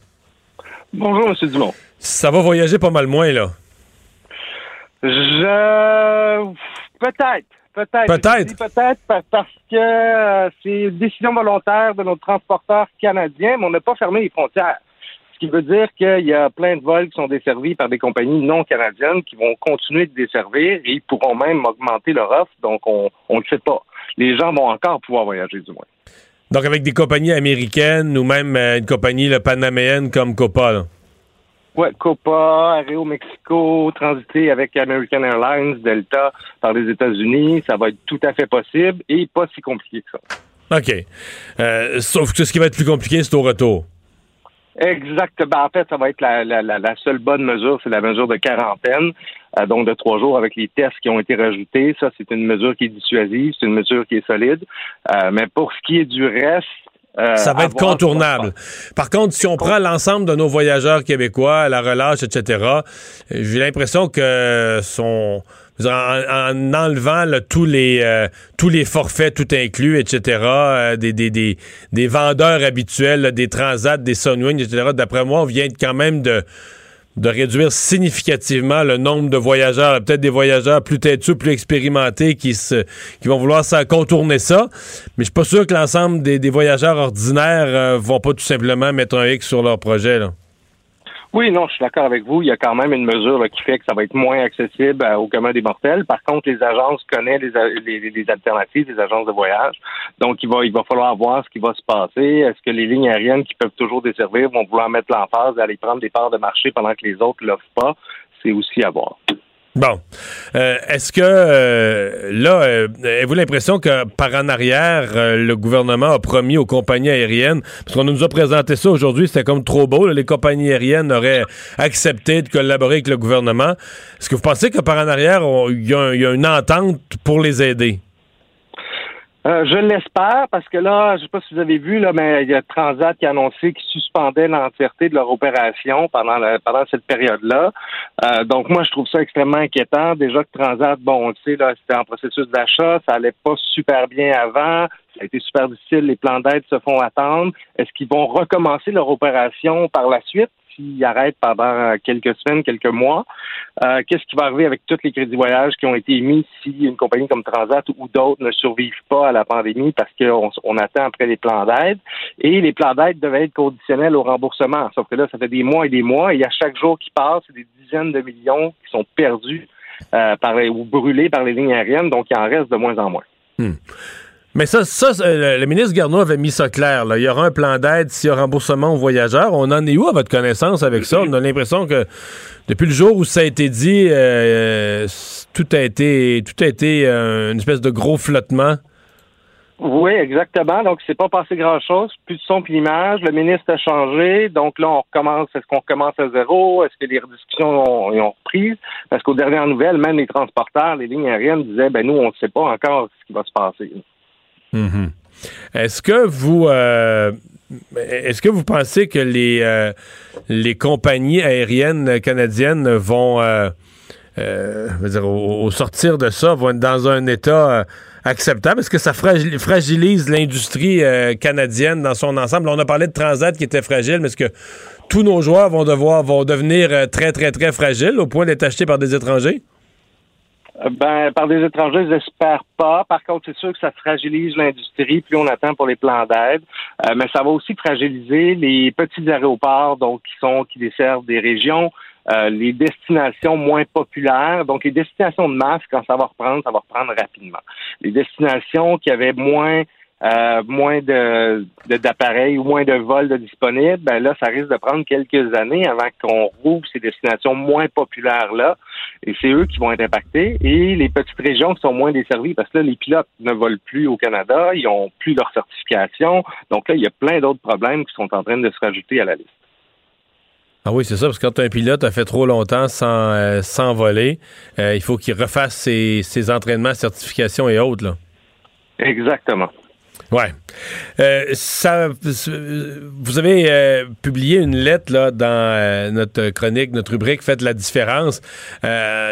Bonjour, M. Dumont. Ça va voyager pas mal moins, là. Je. Peut-être. Peut-être. Peut-être. Peut-être pa- parce que euh, c'est une décision volontaire de nos transporteurs canadiens, mais on n'a pas fermé les frontières. Ce qui veut dire qu'il y a plein de vols qui sont desservis par des compagnies non canadiennes qui vont continuer de desservir et ils pourront même augmenter leur offre. Donc, on ne le sait pas. Les gens vont encore pouvoir voyager, du moins. Donc, avec des compagnies américaines ou même euh, une compagnie panaméenne comme Copa. Là. Ouais, Copa, Aero Mexico, transiter avec American Airlines, Delta par les États-Unis, ça va être tout à fait possible et pas si compliqué que ça. OK. Euh, sauf que ce qui va être plus compliqué, c'est au retour. Exactement. En fait, ça va être la, la, la seule bonne mesure, c'est la mesure de quarantaine, euh, donc de trois jours avec les tests qui ont été rajoutés. Ça, c'est une mesure qui est dissuasive, c'est une mesure qui est solide. Euh, mais pour ce qui est du reste, euh, ça va être contournable. Par contre, si on prend l'ensemble de nos voyageurs québécois, la relâche, etc., j'ai l'impression que son en, enlevant tous les euh, tous les forfaits tout inclus, etc., euh, des, vendeurs habituels, des transats, des Sunwing, etc., d'après moi, on vient quand même de réduire significativement le nombre de voyageurs, peut-être des voyageurs plus têtus, plus expérimentés qui vont vouloir contourner ça. Mais je suis pas sûr que l'ensemble des, voyageurs ordinaires euh, vont pas tout simplement mettre un X sur leur projet. Oui, non, je suis d'accord avec vous. Il y a quand même une mesure qui fait que ça va être moins accessible au commun des mortels. Par contre, les agences connaissent les, les, alternatives, les agences de voyage. Donc, il va, il va falloir voir ce qui va se passer. Est-ce que les lignes aériennes qui peuvent toujours desservir vont vouloir mettre l'emphase d'aller prendre des parts de marché pendant que les autres ne l'offrent pas? C'est aussi à voir. Bon. Euh, est-ce que euh, là, euh, avez-vous l'impression que par en arrière, le gouvernement a promis aux compagnies aériennes, parce qu'on nous a présenté ça aujourd'hui, c'était comme trop beau, les compagnies aériennes auraient accepté de collaborer avec le gouvernement. Est-ce que vous pensez que par en arrière, il y, a une entente pour les aider? Euh, je l'espère parce que là, je sais pas si vous avez vu là, mais il y a Transat qui a annoncé qu'ils suspendaient l'entièreté de leur opération pendant pendant cette période-là. Euh, donc moi, je trouve ça extrêmement inquiétant. Déjà que Transat, bon, on le sait, là, c'était en processus d'achat, ça allait pas super bien avant. Ça a été super difficile. Les plans d'aide se font attendre. Est-ce qu'ils vont recommencer leur opération par la suite? S'il arrête pendant quelques semaines, quelques mois, euh, qu'est-ce qui va arriver avec tous les crédits voyage qui ont été émis si une compagnie comme Transat ou d'autres ne survivent pas à la pandémie parce qu'on on attend après les plans d'aide? Et les plans d'aide devaient être conditionnels au remboursement. Sauf que là, ça fait des mois et des mois et à chaque jour qui passe, c'est des dizaines de millions qui sont perdus euh, par, ou brûlés par les lignes aériennes, donc il en reste de moins en moins. Hmm. Mais ça, ça le, ministre Garneau avait mis ça clair. Il y aura un plan d'aide s'il y a remboursement aux voyageurs. On en est où à votre connaissance avec ça? On a l'impression que depuis le jour où ça a été dit, euh, tout a été, tout a été euh, une espèce de gros flottement. Oui, exactement. Donc, c'est pas passé grand-chose. Plus de son, plus d'image. Le ministre a changé. Donc là, on recommence. Est-ce qu'on recommence à zéro? Est-ce que les rediscussions ont, ont repris? Parce qu'aux dernières nouvelles, même les transporteurs, les lignes aériennes disaient, ben nous, on ne sait pas encore ce qui va se passer. Mhm. Est-ce que vous euh, est-ce que vous pensez que les euh, compagnies aériennes canadiennes vont euh, dire, au, sortir de ça vont être dans un état acceptable? Est-ce que ça fragilise l'industrie canadienne dans son ensemble? On a parlé de Transat qui était fragile, mais est-ce que tous nos joueurs vont devoir vont devenir très très très fragiles au point d'être achetés par des étrangers? Ben, par des étrangers, j'espère pas. Par contre, c'est sûr que ça fragilise l'industrie, plus on attend pour les plans d'aide. Euh, mais ça va aussi fragiliser les petits aéroports, donc qui sont qui desservent des régions, euh, les destinations moins populaires. Donc, les destinations de masse, quand ça va reprendre, ça va reprendre rapidement. Les destinations qui avaient moins euh, moins de, d'appareils ou moins de vols de disponibles, ben là, ça risque de prendre quelques années avant qu'on rouvre ces destinations moins populaires-là. Et c'est eux qui vont être impactés. Et les petites régions qui sont moins desservies, parce que là, les pilotes ne volent plus au Canada, ils ont plus leur certification. Donc là, il y a plein d'autres problèmes qui sont en train de se rajouter à la liste. Ah oui, c'est ça, parce que quand un pilote a fait trop longtemps sans, euh, sans voler, euh, il faut qu'il refasse ses, ses entraînements, certifications et autres. Là. Exactement. Ouais. Euh, ça, vous avez euh, publié une lettre là, dans euh, notre chronique, notre rubrique Faites la différence.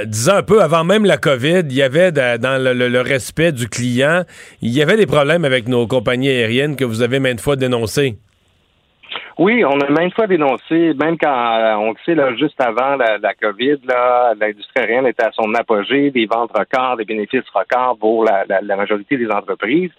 disant un peu avant même la COVID, il y avait dans le, respect du client, il y avait des problèmes avec nos compagnies aériennes que vous avez maintes fois dénoncés. Oui, on a maintes fois dénoncé, même quand euh, on le sait là, juste avant la, la COVID, l'industrie aérienne était à son apogée, des ventes records, des bénéfices records pour la, la, la majorité des entreprises.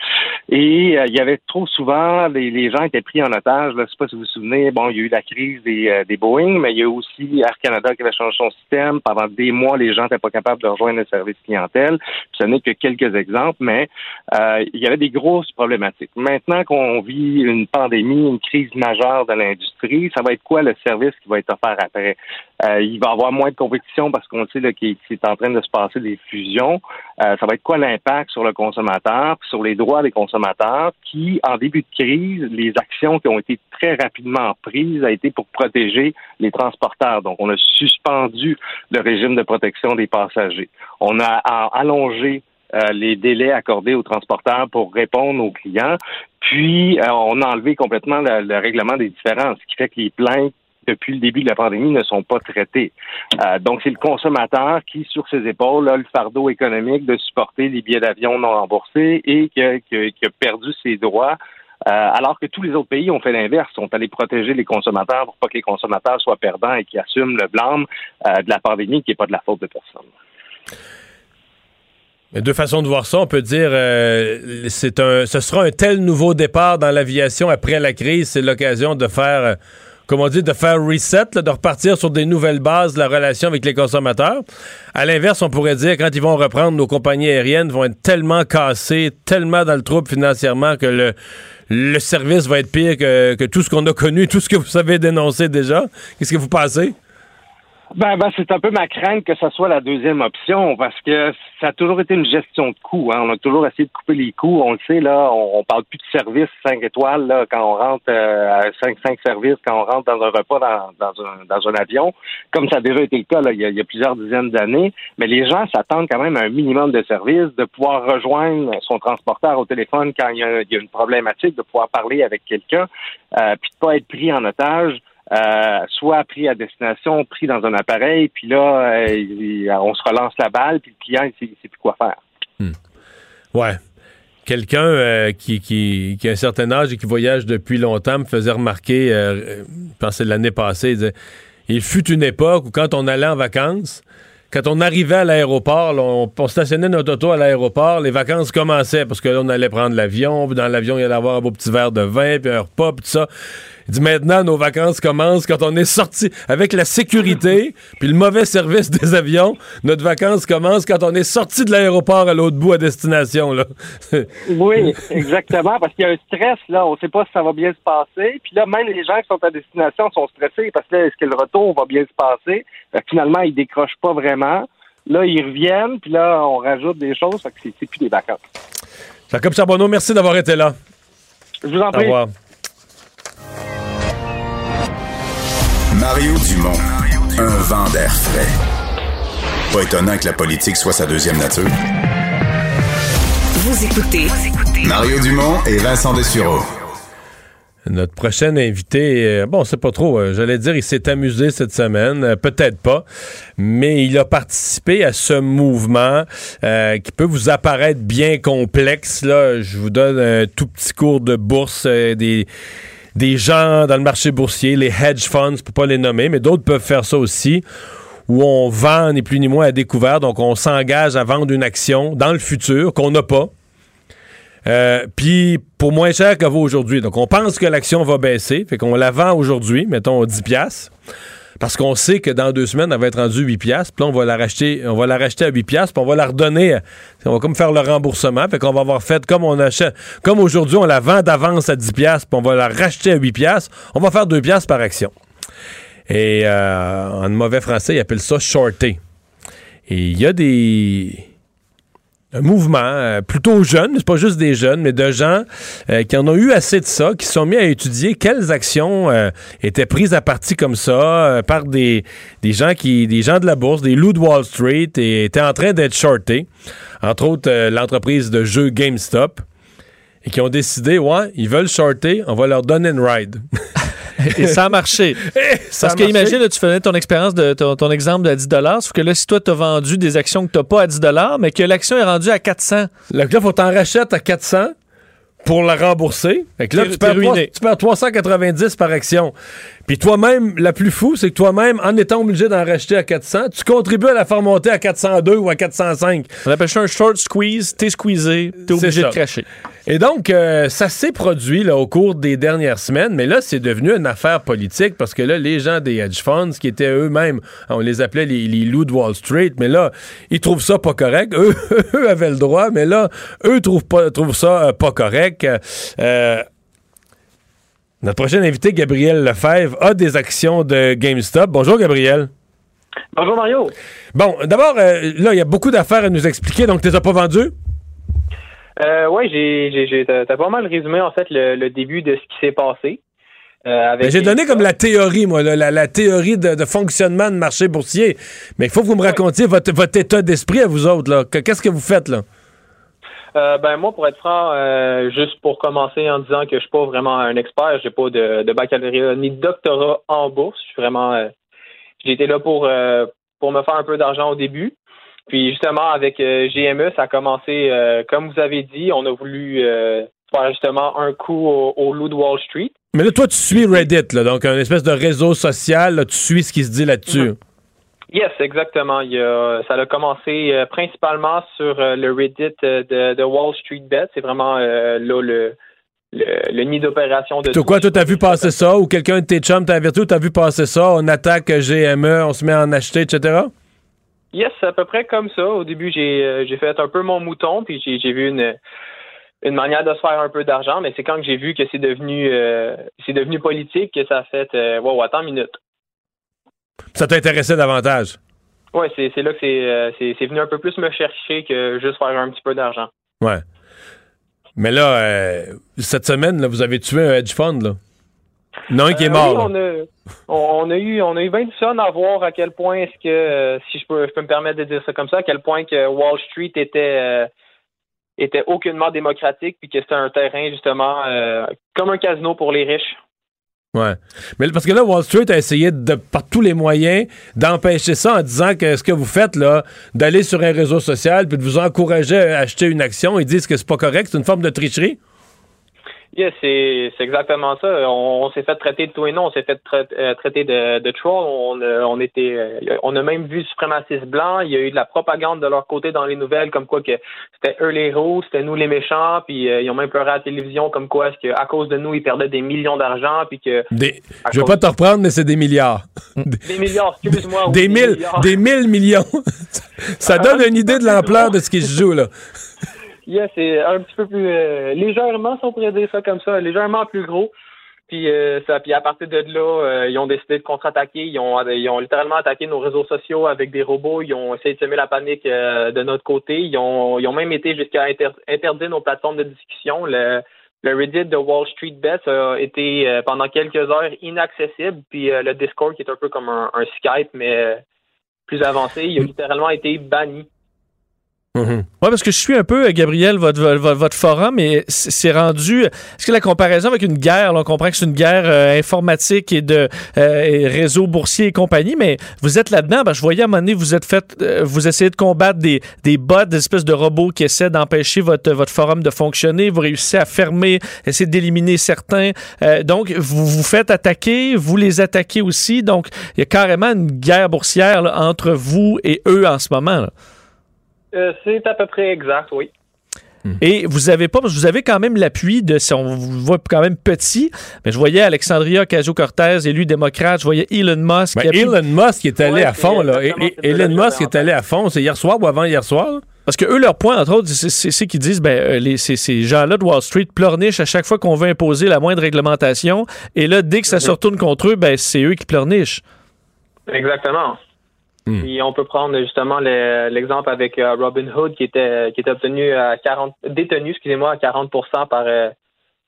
Et euh, il y avait trop souvent les, les gens étaient pris en otage. Là, je sais pas si vous vous souvenez, bon, il y a eu la crise des, euh, des Boeing, mais il y a aussi Air Canada qui avait changé son système. Pendant des mois, les gens n'étaient pas capables de rejoindre le service clientèle. Ce n'est que quelques exemples, mais euh, il y avait des grosses problématiques. Maintenant qu'on vit une pandémie, une crise majeure l'industrie, ça va être quoi le service qui va être offert après? Euh, il va y avoir moins de compétition parce qu'on sait qu'il est en train de se passer des fusions. Euh, ça va être quoi l'impact sur le consommateur, sur les droits des consommateurs, qui, en début de crise, les actions qui ont été très rapidement prises a été pour protéger les transporteurs. Donc, on a suspendu le régime de protection des passagers. On a allongé euh, les délais accordés aux transporteurs pour répondre aux clients. Puis, euh, on a enlevé complètement le, le, règlement des différences, ce qui fait que les plaintes depuis le début de la pandémie ne sont pas traitées. Euh, donc, c'est le consommateur qui, sur ses épaules, a le fardeau économique de supporter les billets d'avion non remboursés et qui a, perdu ses droits. Alors que tous les autres pays ont fait l'inverse, sont allés protéger les consommateurs pour pas que les consommateurs soient perdants et qui assument le blâme de la pandémie qui n'est pas de la faute de personne. Il deux façons de voir ça. On peut dire euh, c'est un ce sera un tel nouveau départ dans l'aviation après la crise, c'est l'occasion de faire euh, comme on de faire reset, de repartir sur des nouvelles bases la relation avec les consommateurs. À l'inverse, on pourrait dire, quand ils vont reprendre, nos compagnies aériennes vont être tellement cassées, tellement dans le trouble financièrement que le, le service va être pire que, que tout ce qu'on a connu, tout ce que vous savez dénoncer déjà. Qu'est-ce que vous pensez? Ben, ben c'est un peu ma crainte que ce soit la deuxième option parce que ça a toujours été une gestion de coûts. Hein. On a toujours essayé de couper les coûts. On le sait, là, on, on parle plus de services 5 étoiles là, quand on rentre euh, à 5, 5 services, quand on rentre dans un repas dans, dans, un, dans un avion, comme ça a déjà été le cas là, il, y a, il y a plusieurs dizaines d'années. Mais les gens s'attendent quand même à un minimum de services, de pouvoir rejoindre son transporteur au téléphone quand il y a, il y a une problématique, de pouvoir parler avec quelqu'un, euh, puis de pas être pris en otage. Euh, soit pris à destination, pris dans un appareil, puis là, euh, on se relance la balle, puis le client, il ne sait plus quoi faire. Hmm. Ouais. Quelqu'un euh, qui, qui, qui, a un certain âge et qui voyage depuis longtemps me faisait remarquer, je pense l'année passée, il disait, il fut une époque où quand on allait en vacances, quand on arrivait à l'aéroport, on, on, stationnait notre auto à l'aéroport, les vacances commençaient parce que là, on allait prendre l'avion, dans l'avion, il allait avoir un beau petit verre de vin, puis un repas, puis tout ça. Il dit maintenant, nos vacances commencent quand on est sorti avec la sécurité puis le mauvais service des avions. Notre vacances commencent quand on est sorti de l'aéroport à l'autre bout à destination. Là. oui, exactement, parce qu'il y a un stress, là. On ne sait pas si ça va bien se passer. Puis là, même les gens qui sont à destination sont stressés parce que là, est-ce que le retour va bien se passer? finalement, ils décrochent pas vraiment. Là, ils reviennent, puis là, on rajoute des choses, fait que c'est plus des vacances. Jacob Charbonneau, merci d'avoir été là. Je vous en prie. Au revoir. Mario Dumont, un vent d'air frais. Pas étonnant que la politique soit sa deuxième nature. Vous écoutez Mario Dumont et Vincent Dessureau. Notre prochain invité, euh, bon, c'est pas trop, euh, j'allais dire, il s'est amusé cette semaine, euh, peut-être pas, mais il a participé à ce mouvement euh, qui peut vous apparaître bien complexe. Là, je vous donne un tout petit cours de bourse, euh, des des gens dans le marché boursier, les hedge funds, pour pas les nommer, mais d'autres peuvent faire ça aussi, où on vend ni plus ni moins à découvert, donc on s'engage à vendre une action dans le futur qu'on n'a pas. Euh, puis pour moins cher qu'elle vaut aujourd'hui. Donc on pense que l'action va baisser, fait qu'on la vend aujourd'hui, mettons 10 pièces parce qu'on sait que dans deux semaines, elle va être rendue 8 piastres. Puis là, on va la racheter, on va la racheter à 8 piastres, puis on va la redonner. On va comme faire le remboursement. Fait qu'on va avoir fait comme on achète. Comme aujourd'hui, on la vend d'avance à 10 piastres, puis on va la racheter à 8 piastres. On va faire 2 piastres par action. Et euh, en mauvais français, ils appellent ça shorter. Et il y a des un mouvement euh, plutôt jeune, c'est pas juste des jeunes, mais de gens euh, qui en ont eu assez de ça, qui sont mis à étudier quelles actions euh, étaient prises à partie comme ça euh, par des, des gens qui des gens de la bourse, des loups de Wall Street et étaient en train d'être shortés. Entre autres, euh, l'entreprise de jeux GameStop et qui ont décidé, ouais, ils veulent shorter, on va leur donner une ride. Et ça a marché. ça Parce que imagine, là, tu faisais ton expérience de ton, ton, exemple de 10 sauf que là, si toi, tu as vendu des actions que tu n'as pas à 10 mais que l'action est rendue à 400. Donc là, il faut t'en racheter à 400 pour la rembourser. Fait que là, tu perds, t'es ruiné. trois- tu perds 390 par action. Puis toi-même, la plus fou, c'est que toi-même, en étant obligé d'en racheter à 400, tu contribues à la faire monter à 402 ou à 405. On appelle ça un short squeeze. T'es squeezé, t'es obligé de cracher. Et donc, euh, ça s'est produit là, au cours des dernières semaines, mais là, c'est devenu une affaire politique parce que là, les gens des hedge funds, qui étaient eux-mêmes, on les appelait les, les loups de Wall Street, mais là, ils trouvent ça pas correct. Eux, eux avaient le droit, mais là, eux trouvent, pas, trouvent ça euh, pas correct. Euh, notre prochain invité, Gabriel Lefebvre, a des actions de GameStop. Bonjour, Gabriel. Bonjour Mario. Bon, d'abord, euh, là, il y a beaucoup d'affaires à nous expliquer, donc tu les as pas vendues? Euh, ouais, j'ai, t'as pas mal résumé en fait le, le début de ce qui s'est passé. Euh, Mais J'ai donné comme la théorie, moi, la, la théorie de, de fonctionnement de marché boursier. Mais il faut que vous me racontiez votre, votre état d'esprit à vous autres. là. Que- Qu'est-ce que vous faites là? Euh, ben moi, pour être franc, euh, juste pour commencer en disant que je suis pas vraiment un expert, j'ai pas de, de baccalauréat ni de doctorat en bourse. Je suis vraiment, euh, j'ai été là pour euh, pour me faire un peu d'argent au début. Puis justement avec euh, GME, ça a commencé euh, comme vous avez dit, on a voulu euh, faire justement un coup au, au loup de Wall Street. Mais là, toi, tu suis Reddit, là, donc un espèce de réseau social. là, tu suis ce qui se dit là-dessus. Yes, exactement. Il y a, ça a commencé euh, principalement sur euh, le Reddit euh, de, de Wall Street Bet. C'est vraiment euh, là le, le, le nid d'opération de Toi, quoi, toi, t'as vu passer ça ou quelqu'un de tes chums t'a averti ou t'as vu passer ça? On attaque GME, on se met à en acheter, etc. Yes, à peu près comme ça. Au début, j'ai j'ai fait un peu mon mouton, puis j'ai j'ai vu une une manière de se faire un peu d'argent, mais c'est quand que j'ai vu que c'est devenu euh, c'est devenu politique que ça a fait euh, wow, attends une minute. Ça t'intéressait davantage? Ouais, c'est là que c'est euh, c'est venu un peu plus me chercher que juste faire un petit peu d'argent. Ouais. Mais là, euh, cette semaine, là, vous avez tué un hedge fund, là. A un qui est Euh, mort. oui, on, a, on, on a eu on a eu bien du fun à voir à quel point est-ce que si je peux je peux me permettre de dire ça comme ça, à quel point que Wall Street était était aucunement démocratique puis que c'était un terrain justement euh, comme un casino pour les riches. Ouais. Mais parce que là, Wall Street a essayé de, par tous les moyens d'empêcher ça en disant que ce que vous faites, là, d'aller sur un réseau social puis de vous encourager à acheter une action, ils disent que c'est pas correct, c'est une forme de tricherie. Yes, c'est c'est exactement ça. On, on s'est fait traiter de tout et non. On s'est fait tra- euh, traiter de, de troll. On, a- on était, euh, on a même vu suprémacistes blancs. Il y a eu de la propagande de leur côté dans les nouvelles, comme quoi que c'était eux les héros, c'était nous les méchants. Puis euh, ils ont même pleuré à la télévision, comme quoi est-ce que à cause de nous ils perdaient des millions d'argent, puis que Des, je vais cause- pas te reprendre, mais c'est des milliards. des milliards. Excuse-moi. oui, des mille, milliards. des mille millions. ça donne une idée de l'ampleur de ce qui se joue, là. Yeah, c'est un petit peu plus euh, légèrement, si on pourrait dire ça comme ça, légèrement plus gros. Puis euh, ça, puis à partir de là, euh, ils ont décidé de contre-attaquer. Ils ont, ils ont littéralement attaqué nos réseaux sociaux avec des robots. Ils ont essayé de semer la panique euh, de notre côté. Ils ont, ils ont même été jusqu'à inter- interdire nos plateformes de discussion. Le, le Reddit de Wall Street Bets a été euh, pendant quelques heures inaccessible. Puis euh, le Discord, qui est un peu comme un, un Skype, mais plus avancé, il a littéralement été banni. Oui, parce que je suis un peu, euh, Gabriel, votre, votre, forum, et c'est rendu. Est-ce que la comparaison avec une guerre, là, on comprend que c'est une guerre euh, informatique et de euh, et réseaux boursiers et compagnie, mais vous êtes là-dedans. Je voyais à un moment donné, vous êtes fait, euh, vous essayez de combattre des, des bots, des espèces de robots qui essaient d'empêcher votre, votre forum de fonctionner. Vous réussissez à fermer, essayer d'éliminer certains. Euh, donc, vous vous faites attaquer, vous les attaquez aussi. Donc, il y a carrément une guerre boursière entre vous et eux en ce moment. Euh, c'est à peu près exact, oui. Et vous avez pas, parce que vous avez quand même l'appui de, si on vous voit quand même petit, mais je voyais Alexandria Ocasio-Cortez, élu démocrate, je voyais Elon Musk. Ben, Elon Musk est allé Ouais, à fond, là. Et- Elon Musk est allé à fond. C'est hier soir ou avant hier soir? Parce que eux, leur point, entre autres, c'est- qu'ils disent, ben, euh, les, ces, ces gens-là de Wall Street pleurnichent à chaque fois qu'on veut imposer la moindre réglementation. Et là, dès que ça se retourne contre eux, ben, c'est eux qui pleurnichent. Exactement. Puis on peut prendre justement le- l'exemple avec euh, Robin Hood qui était qui était obtenu à 40 détenu excusez-moi à 40 par euh,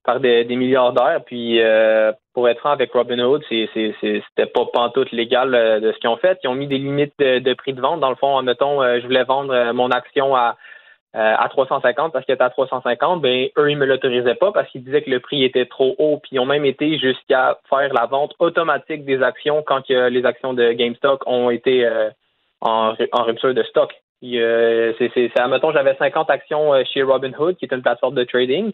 par des, milliardaires. Puis euh, pour être franc avec Robin Hood, c'est c'était pas pantoute légal de ce qu'ils ont fait. Ils ont mis des limites de, de prix de vente. Dans le fond, mettons, je voulais vendre mon action à euh, à 350 parce qu'elle était à 350, ben eux ils me l'autorisaient pas parce qu'ils disaient que le prix était trop haut. Puis ils ont même été jusqu'à faire la vente automatique des actions quand que les actions de GameStop ont été euh, en, ru- en rupture de stock. Euh, c'est, admettons, j'avais 50 actions euh, chez Robinhood, qui est une plateforme de trading.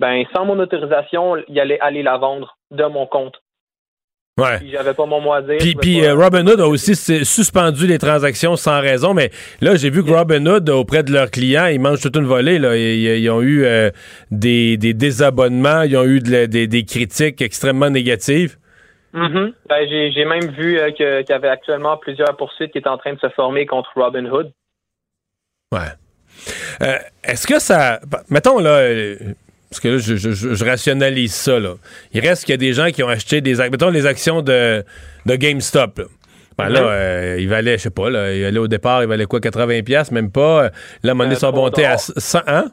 ben sans mon autorisation, il allait aller la vendre de mon compte. Ouais. Puis j'avais pas mon mot à dire. Puis, pas- euh, Robinhood a aussi suspendu les transactions sans raison, mais là, j'ai vu que Robinhood, auprès de leurs clients, ils mangent toute une volée. Là. Ils, ils ont eu euh, des, des désabonnements, ils ont eu de des, des critiques extrêmement négatives. Mhm. Ben, j'ai, même vu euh, qu'il y avait actuellement plusieurs poursuites qui étaient en train de se former contre Robin Hood. Ouais. Euh, Est-ce que ça. Mettons, là. Euh, parce que là, je, je- rationalise ça, là. Il reste qu'il y a des gens qui ont acheté des. Mettons les actions de, de GameStop, là. Ben là, Mhm. euh, il valait, je sais pas, là, il allait au départ, il valait quoi, 80$, même pas. Là, à un moment donné, Euh, à dollars. 100, hein?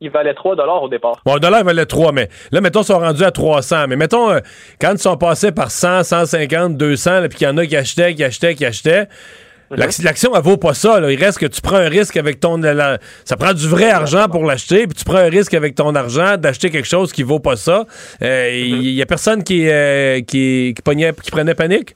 Il valait 3 dollars au départ. Bon, le dollar, il valait 3, mais là, mettons, ils sont rendus à 300. Mais mettons, euh, quand ils sont passés par 100, 150, 200, là, puis qu'il y en a qui achetaient, qui achetaient, qui achetaient, l'action, elle vaut pas ça. Là. Il reste que tu prends un risque avec ton... la- ça prend du vrai argent pour l'acheter, puis tu prends un risque avec ton argent d'acheter quelque chose qui vaut pas ça. Euh, Il y a personne qui, euh, qui, qui, pognait- qui prenait panique?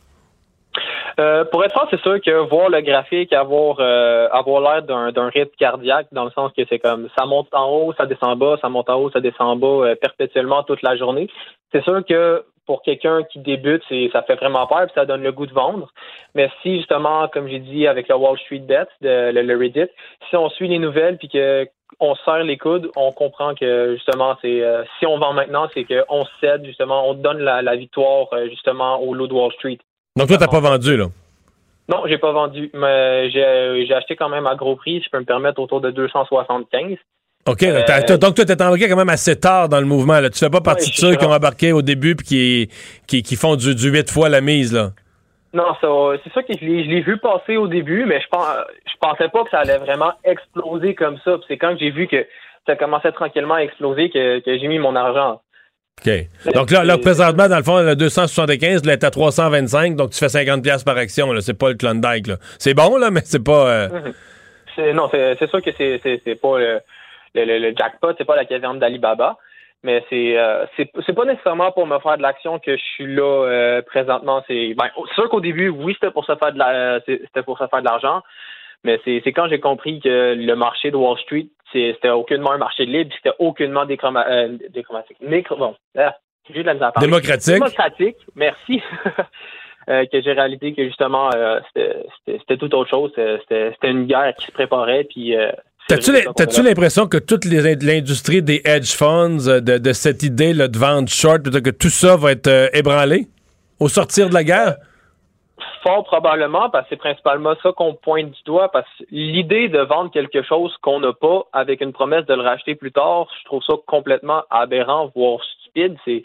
Euh, pour être franc, c'est sûr que voir le graphique avoir euh, avoir l'air d'un, d'un rythme cardiaque, dans le sens que c'est comme ça monte en haut, ça descend bas, ça monte en haut, ça descend en bas euh, perpétuellement toute la journée. C'est sûr que pour quelqu'un qui débute, c'est, ça fait vraiment peur, puis ça donne le goût de vendre. Mais si justement, comme j'ai dit avec le Wall Street Bet, de, le, le Reddit, si on suit les nouvelles puis que on serre les coudes, on comprend que justement, c'est euh, si on vend maintenant, c'est qu'on cède justement, on donne la, la victoire euh, justement au lot de Wall Street. Donc, toi, t'as pas vendu, là? Non, j'ai pas vendu, mais j'ai j'ai acheté quand même à gros prix, si je peux me permettre, autour de 275. OK. Euh, donc, toi, t'es embarqué quand même assez tard dans le mouvement. Là. Tu fais pas partie Ouais, de ceux qui ont embarqué au début puis qui, qui, qui font du, du 8 fois la mise, là. Non, c'est ça que je l'ai vu passer au début, mais je pense, je pensais pas que ça allait vraiment exploser comme ça. C'est quand j'ai vu que ça commençait tranquillement à exploser que, que j'ai mis mon argent. OK. Donc là, là, présentement, dans le fond, le 275, là, est à 325, donc tu fais 50$ piastres par action. Là. C'est pas le Klondike. Là. C'est bon, là, mais c'est pas. euh, Mhm. Non, c'est sûr que c'est pas le, le, le- le jackpot, c'est pas la caverne d'Alibaba, mais c'est euh, c'est pas nécessairement pour me faire de l'action que je suis là euh, présentement. C'est ben, c'est sûr qu'au début, oui, c'était pour se faire de la euh, c'était pour se faire de l'argent, mais c'est quand j'ai compris que le marché de Wall Street, c'était aucunement un marché libre, c'était aucunement déchroma- euh. Micro, bon, j'ai de la misère à parler. Démocratique. Démocratique, merci. Euh, que j'ai réalisé que justement euh, c'était- tout autre chose. C'était une guerre qui se préparait. Puis, euh, T'as-tu l'impression que toute l'industrie des hedge funds, euh, de, de cette idée là, de vendre short, que tout ça va être euh, ébranlé au sortir de la guerre? Fort probablement, parce que c'est principalement ça qu'on pointe du doigt, parce que l'idée de vendre quelque chose qu'on n'a pas avec une promesse de le racheter plus tard, je trouve ça complètement aberrant, voire stupide. C'est.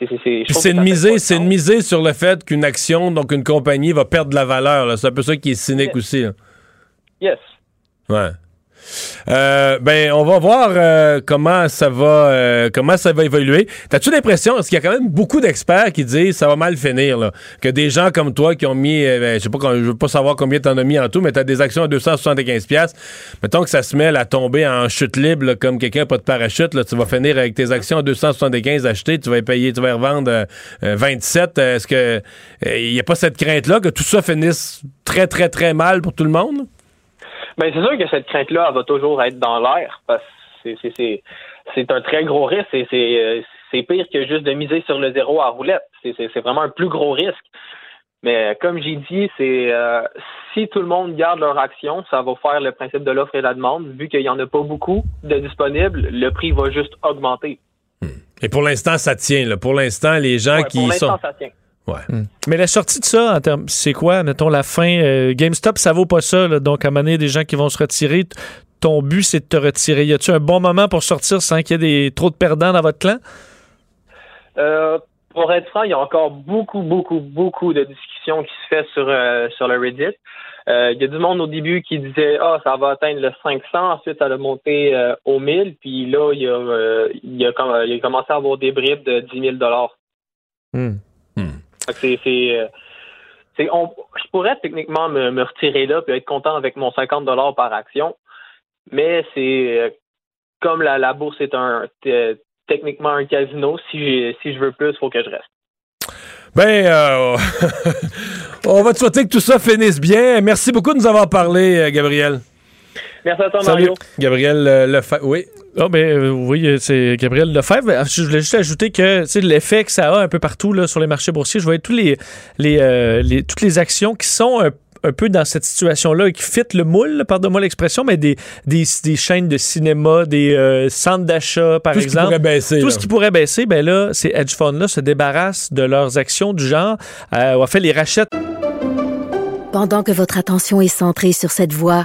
c'est- de miser, c'est de sens. miser sur le fait qu'une action, donc une compagnie, va perdre de la valeur. C'est un peu ça qui est cynique aussi. là. Yes. Ouais. Euh, ben, on va voir euh, comment ça va euh, comment ça va évoluer. T'as-tu l'impression, parce qu'il y a quand même beaucoup d'experts qui disent ça va mal finir, là, que des gens comme toi qui ont mis, ben, je sais pas, je veux pas savoir combien t'en as mis en tout, mais t'as des actions à 275 pièces. Mettons que ça se met à tomber en chute libre, là, comme quelqu'un pas de parachute, là, tu vas finir avec tes actions à 275 achetées, tu vas les payer, tu vas revendre euh, euh, 27. Euh, Est-ce que il y a pas cette crainte-là que tout ça finisse très très très mal pour tout le monde? Ben, c'est sûr que cette crainte-là, elle va toujours être dans l'air, parce que c'est- c'est- c'est c'est un très gros risque. C'est- euh, c'est pire que juste de miser sur le zéro à roulette. C'est- vraiment un plus gros risque. Mais euh, comme j'ai dit, c'est euh, si tout le monde garde leur action, ça va faire le principe de l'offre et la demande. Vu qu'il n'y en a pas beaucoup de disponibles, le prix va juste augmenter. Et pour l'instant, ça tient. Là. Pour l'instant, les gens Ouais, qui pour l'instant, sont. ça tient. Ouais. Mais la sortie de ça, en termes- c'est quoi, mettons, la fin? euh, GameStop, ça vaut pas ça. là. donc, à un moment donné, des gens qui vont se retirer. Ton but, c'est de te retirer. Y a-tu un bon moment pour sortir sans qu'il y ait des, trop de perdants dans votre clan? Euh, pour être franc, il y a encore beaucoup, beaucoup, beaucoup de discussions qui se fait sur, euh, sur le Reddit. Euh, Il y a du monde au début qui disait Ah, ça va atteindre le 500, ensuite ça va monter euh, au 1000, puis là, il y a, euh, il, a, com- il a commencé à avoir des bribes de 10 000 Hmm. C'est, euh, je pourrais techniquement me, retirer là puis être content avec mon 50 par action, mais c'est euh, comme la, bourse est un techniquement un casino. Si si je veux plus, il faut que je reste. Ben, euh, on va te souhaiter que tout ça finisse bien. Merci beaucoup de nous avoir parlé, Gabriel. Merci à toi, Salut. Mario. Gabriel euh, Lefa- Oui. Ah ben oui, euh, c'est Gabriel Lefebvre. Ah, Je voulais juste ajouter que tu sais, l'effet que ça a un peu partout là, sur les marchés boursiers, je voyais tous les, les, euh, les- toutes les actions qui sont un, un peu dans cette situation-là et qui fit le moule, là, pardonne-moi l'expression, mais des, des, des chaînes de cinéma, des euh, centres d'achat, par Tout ce qui exemple. pourrait baisser, Tout là. ce qui pourrait baisser, ben là, ces hedge funds-là se débarrassent de leurs actions du genre, euh, ou en fait les rachètent. Pendant que votre attention est centrée sur cette voix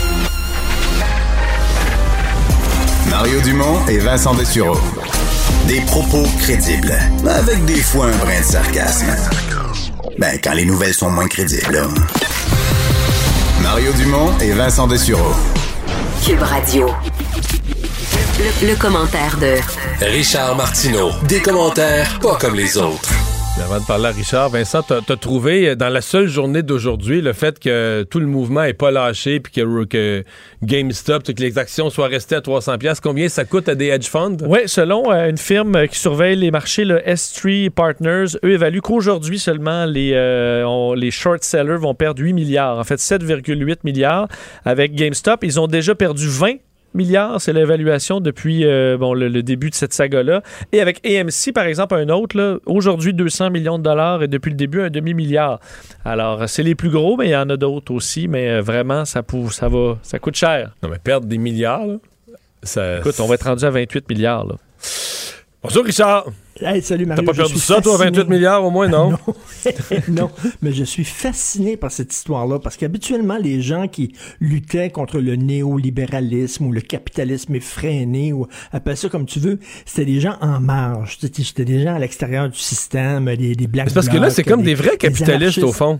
Mario Dumont et Vincent Dessureau. Des propos crédibles, avec des fois un brin de sarcasme. Ben, quand les nouvelles sont moins crédibles. Mario Dumont et Vincent Dessureau. Cube Radio. Le, le commentaire de Richard Martineau. Des commentaires pas comme les autres. Avant de parler à Richard, Vincent, t'as as trouvé euh, dans la seule journée d'aujourd'hui le fait que tout le mouvement est pas lâché puis que, GameStop, que les actions soient restées à 300 pièces. Combien ça coûte à des hedge funds? Oui, selon euh, une firme qui surveille les marchés, le S3 Partners, eux évaluent qu'aujourd'hui seulement les, euh, les short sellers vont perdre 8 milliards, en fait 7,8 milliards. Avec GameStop, ils ont déjà perdu 20 milliards, c'est l'évaluation depuis euh, bon, le, le début de cette saga-là. Et avec AMC, par exemple, un autre, aujourd'hui 200 millions de dollars et depuis le début un demi-milliard. Alors, c'est les plus gros, mais il y en a d'autres aussi, mais euh, vraiment, ça, pou- ça, va, ça coûte cher. Non, mais perdre des milliards, là, ça... Écoute, on va être rendu à 28 milliards. Là. Bonjour, Richard. Hey, salut T'as Mario. pas je perdu ça, toi, fasciné. 28 milliards au moins, non? non, mais je suis fasciné par cette histoire-là parce qu'habituellement, les gens qui luttaient contre le néolibéralisme ou le capitalisme effréné ou appelle ça comme tu veux, c'était des gens en marge. C'était des gens à l'extérieur du système, des, des parce que là, c'est comme des vrais capitalistes, au fond.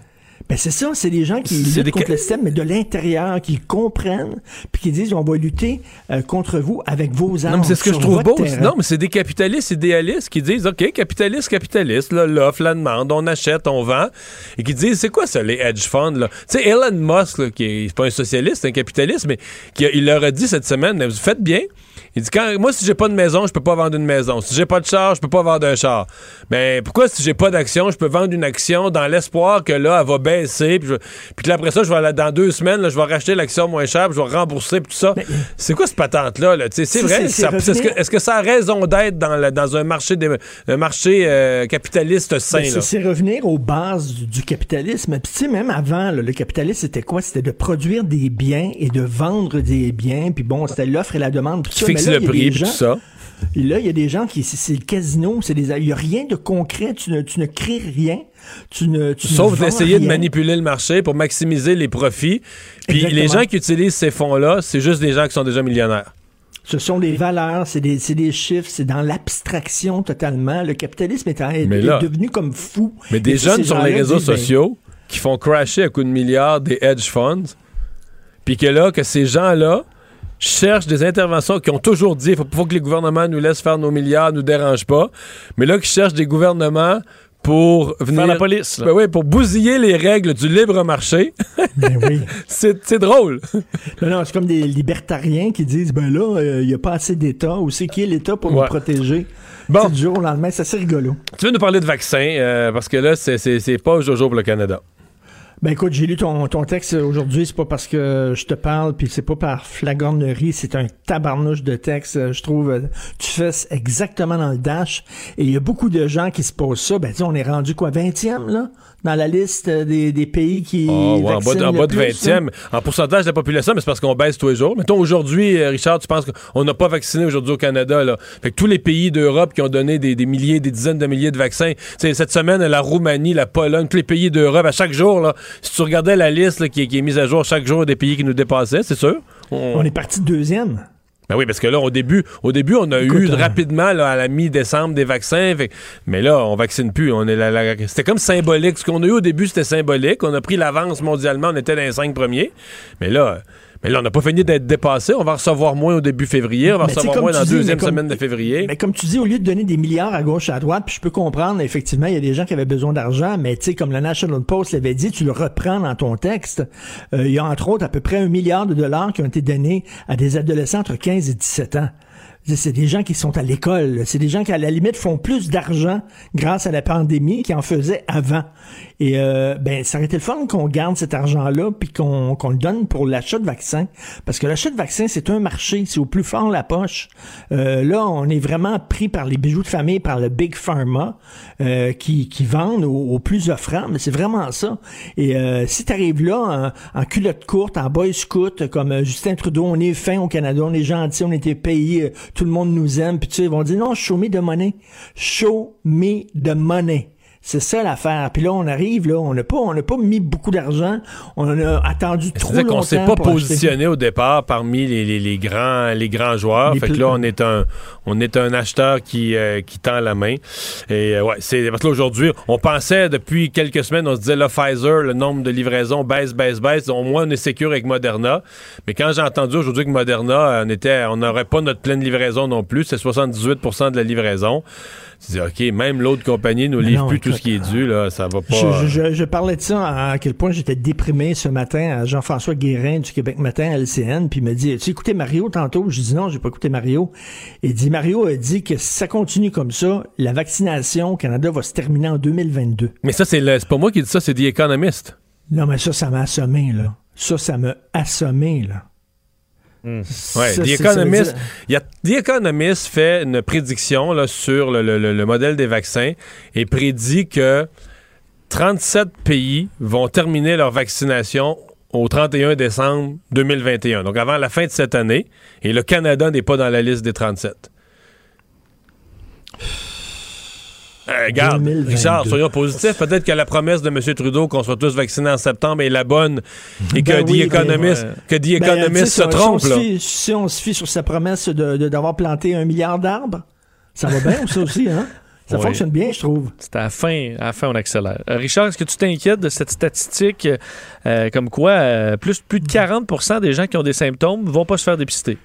Ben c'est ça, c'est des gens qui luttent des contre le système, mais de l'intérieur, qui comprennent, puis qui disent on va lutter euh, contre vous avec vos armes. Non, mais c'est ce que je trouve beau. terrain. Non, mais c'est des capitalistes idéalistes qui disent OK, capitaliste, capitaliste, là, l'offre, la demande, on achète, on vend. Et qui disent c'est quoi ça, les hedge funds? Tu sais, Elon Musk, là, qui est c'est pas un socialiste, c'est un capitaliste, mais qui a- il leur a dit cette semaine vous faites bien. Il dit quand moi si j'ai pas de maison, je peux pas vendre une maison. Si j'ai pas de char, je peux pas vendre un char. Mais pourquoi si j'ai pas d'action, je peux vendre une action dans l'espoir que là elle va baisser puis, je- puis que là, après ça je vais aller- dans deux semaines là, je vais racheter l'action moins chère, puis je vais rembourser puis tout ça. C'est quoi ce patente là, là? C'est Si, vrai, est-ce que, revenir- est-ce que ça a raison d'être dans, dans un marché des- un marché euh, capitaliste sain Ben, c'est- là? c'est revenir aux bases du, du capitalisme. Puis tu sais, même avant, là, le capitalisme, c'était quoi? C'était de produire des biens et de vendre des biens. Puis bon, c'était l'offre et la demande. ça. Fixe Mais là, le prix gens- tout ça. Et là, il y a des gens qui, c'est le casino, c'est des, il y a rien de concret, tu ne, tu ne crées rien, tu ne, tu Sauf d'essayer de manipuler le marché pour maximiser les profits. Puis Exactement. les gens qui utilisent ces fonds-là, c'est juste des gens qui sont déjà millionnaires. Ce sont des valeurs, c'est des, des chiffres, c'est dans l'abstraction totalement. Le capitalisme est, devenu comme fou. Mais Et des jeunes sur les réseaux ben, sociaux qui font crasher à coups de milliards des hedge funds, puis que là, que ces gens-là cherchent des interventions qui ont toujours dit il faut, faut que les gouvernements nous laissent faire nos milliards, nous dérangent pas. Mais là, qui cherchent des gouvernements pour venir. la police. Ben oui, pour bousiller les règles du libre marché. Ben oui. c'est c'est drôle. Non, non, c'est comme des libertariens qui disent, ben là, euh, il n'y a pas assez d'État, ou c'est qui est l'État pour Ouais. nous protéger? Bon. C'est du jour au lendemain, c'est assez rigolo. Tu veux nous parler de vaccins, euh, parce que là, c'est- c'est c'est pas Jojo pour le Canada. Ben écoute, j'ai lu ton, ton texte aujourd'hui, c'est pas parce que je te parle, puis c'est pas par flagornerie, c'est un tabarnouche de texte, euh, je trouve. euh, Tu fais exactement dans le dash, et il y a beaucoup de gens qui se posent ça. Ben sais, on est rendu quoi, 20e, là, dans la liste des, des pays qui Ah, ouais, en bas, de, en bas de plus, 20e. En pourcentage de la population, mais c'est parce qu'on baisse tous les jours. Mettons, aujourd'hui, euh, Richard, tu penses qu'on n'a pas vacciné aujourd'hui au Canada. Là. Fait que tous les pays d'Europe qui ont donné des, des milliers, des dizaines de milliers de vaccins. Cette semaine, la Roumanie, la Pologne, tous les pays d'Europe, à chaque jour, là, si tu regardais la liste là, qui, est- qui est mise à jour chaque jour des pays qui nous dépassaient, c'est sûr. On, On est parti de deuxième. Ben oui, parce que là, au début, au début on a Écoute, eu euh, rapidement, là, à la mi-décembre, des vaccins. Fait- mais là, on vaccine plus. On est la- la- c'était comme symbolique. Ce qu'on a eu au début, c'était symbolique. On a pris l'avance mondialement. On était dans les cinq premiers. Mais là, Mais là, on n'a pas fini d'être dépassé. On va recevoir moins au début février. On va Mais recevoir moins dans la deuxième comme- semaine de février. Mais comme tu dis, au lieu de donner des milliards à gauche et à droite, puis je peux comprendre, effectivement, il y a des gens qui avaient besoin d'argent, mais tu sais, comme le National Post l'avait dit, tu le reprends dans ton texte. Euh, il y a entre autres à peu près un milliard de dollars qui ont été donnés à des adolescents entre 15 et 17 ans. C'est- des gens qui sont à l'école. C'est des gens qui, à la limite, font plus d'argent grâce à la pandémie qu'ils en faisaient avant. Et euh, ben, ça aurait été le fun qu'on garde cet argent-là puis qu'on qu'on le donne pour l'achat de vaccins. Parce que l'achat de vaccins, c'est un marché. C'est au plus fort la poche. Euh, là, on est vraiment pris par les bijoux de famille, par le Big Pharma euh, qui, qui vendent au, au plus offrant. Mais c'est vraiment ça. Et euh, si tu arrives là en, en culotte courte, en boy scout, comme euh, Justin Trudeau, on est fin au Canada, on est gentil, on était euh, tout le monde nous aime, puis tu sais, ils vont dire non, show me the money. Show me the money. C'est ça l'affaire. Puis là, on arrive, là, on n'a pas, on n'a pas mis beaucoup d'argent. On a attendu trop longtemps. qu'on s'est pas acheter. positionné au départ parmi les, les- les grands les grands joueurs. Les fait que là, on est un on est un acheteur qui euh, qui tend la main. Et euh, ouais, c'est parce que là, aujourd'hui, on pensait depuis quelques semaines, on se disait là Pfizer, le nombre de livraisons baisse baisse baisse. Au moins, on est sécure avec Moderna. Mais quand j'ai entendu aujourd'hui que Moderna, euh, on était on n'aurait pas notre pleine livraison non plus, c'est 78% de la livraison. Je dis OK, même l'autre compagnie nous livre non, plus tout ce qui est dû là, ça va pas. Je, je- je- je parlais de ça à quel point j'étais déprimé ce matin à Jean-François Guérin du Québec Matin à LCN, puis il me dit, tu écouté Mario tantôt? Je dis non, j'ai pas écouté Mario. Il dit, Mario a dit que si ça continue comme ça, la vaccination au Canada va se terminer en 2022. Mais ça c'est le- c'est pas moi qui dis ça, c'est The Economist. Non, mais ça, ça m'a assommé, là. Ça, ça m'a assommé, là. Ouais, Ça, The Economist, y a, The Economist fait une prédiction là, sur le, le- le- le modèle des vaccins et prédit que 37 pays vont terminer leur vaccination au 31 décembre 2021, donc avant la fin de cette année, et le Canada n'est pas dans la liste des 37. Euh, regarde, 2022. Richard, soyons positifs. Peut-être que la promesse de M. Trudeau qu'on soit tous vaccinés en septembre est la bonne et que Ben The oui, Economist, ben, que Ben, se trompe. Si on, là. se fie, si on se fie sur sa promesse de- de- d'avoir planté un milliard d'arbres, ça va bien, ça aussi, hein? Ça Oui. fonctionne bien, je trouve. C'est à la fin, à la fin, on accélère. Euh, Richard, est-ce que tu t'inquiètes de cette statistique euh, comme quoi euh, plus, plus de 40% des gens qui ont des symptômes vont pas se faire dépister?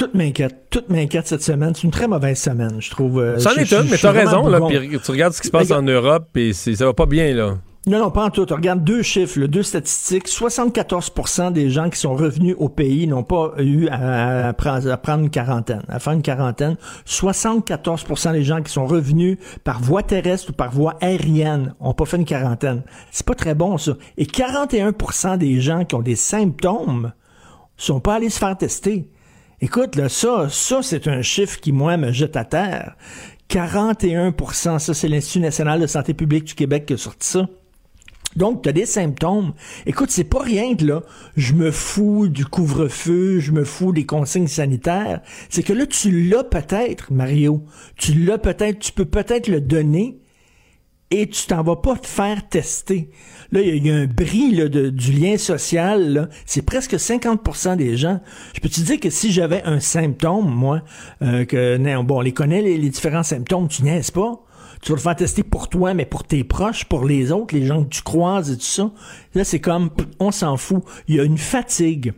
Tout m'inquiète. Tout m'inquiète cette semaine. C'est une très mauvaise semaine, je trouve. Euh, C'en je- est une, mais t'as raison, là. Puis tu regardes ce qui se passe en Europe, et ça va pas bien, là. Non, non, pas en tout. Regarde deux chiffres, là, deux statistiques. 74% des gens qui sont revenus au pays n'ont pas eu à, à prendre une quarantaine, à faire une quarantaine. 74% des gens qui sont revenus par voie terrestre ou par voie aérienne n'ont pas fait une quarantaine. C'est pas très bon, ça. Et 41% des gens qui ont des symptômes sont pas allés se faire tester. Écoute, là, ça, ça, c'est un chiffre qui, moi, me jette à terre. 41% ça, c'est l'Institut national de santé publique du Québec qui a sorti ça. Donc, tu as des symptômes. Écoute, c'est pas rien que là, je me fous du couvre-feu, je me fous des consignes sanitaires. C'est que là, tu l'as peut-être, Mario. Tu l'as peut-être, tu peux peut-être le donner et tu t'en vas pas te faire tester. Là, il y a- un bris là, de- du lien social. C'est presque 50% des gens. Je peux te dire que si j'avais un symptôme, moi, euh, que non, bon, on les connaît, les, différents symptômes, tu niaises pas. Tu vas le faire tester pour toi, mais pour tes proches, pour les autres, les gens que tu croises et tout ça. Là, c'est comme, on s'en fout. Il y a une fatigue.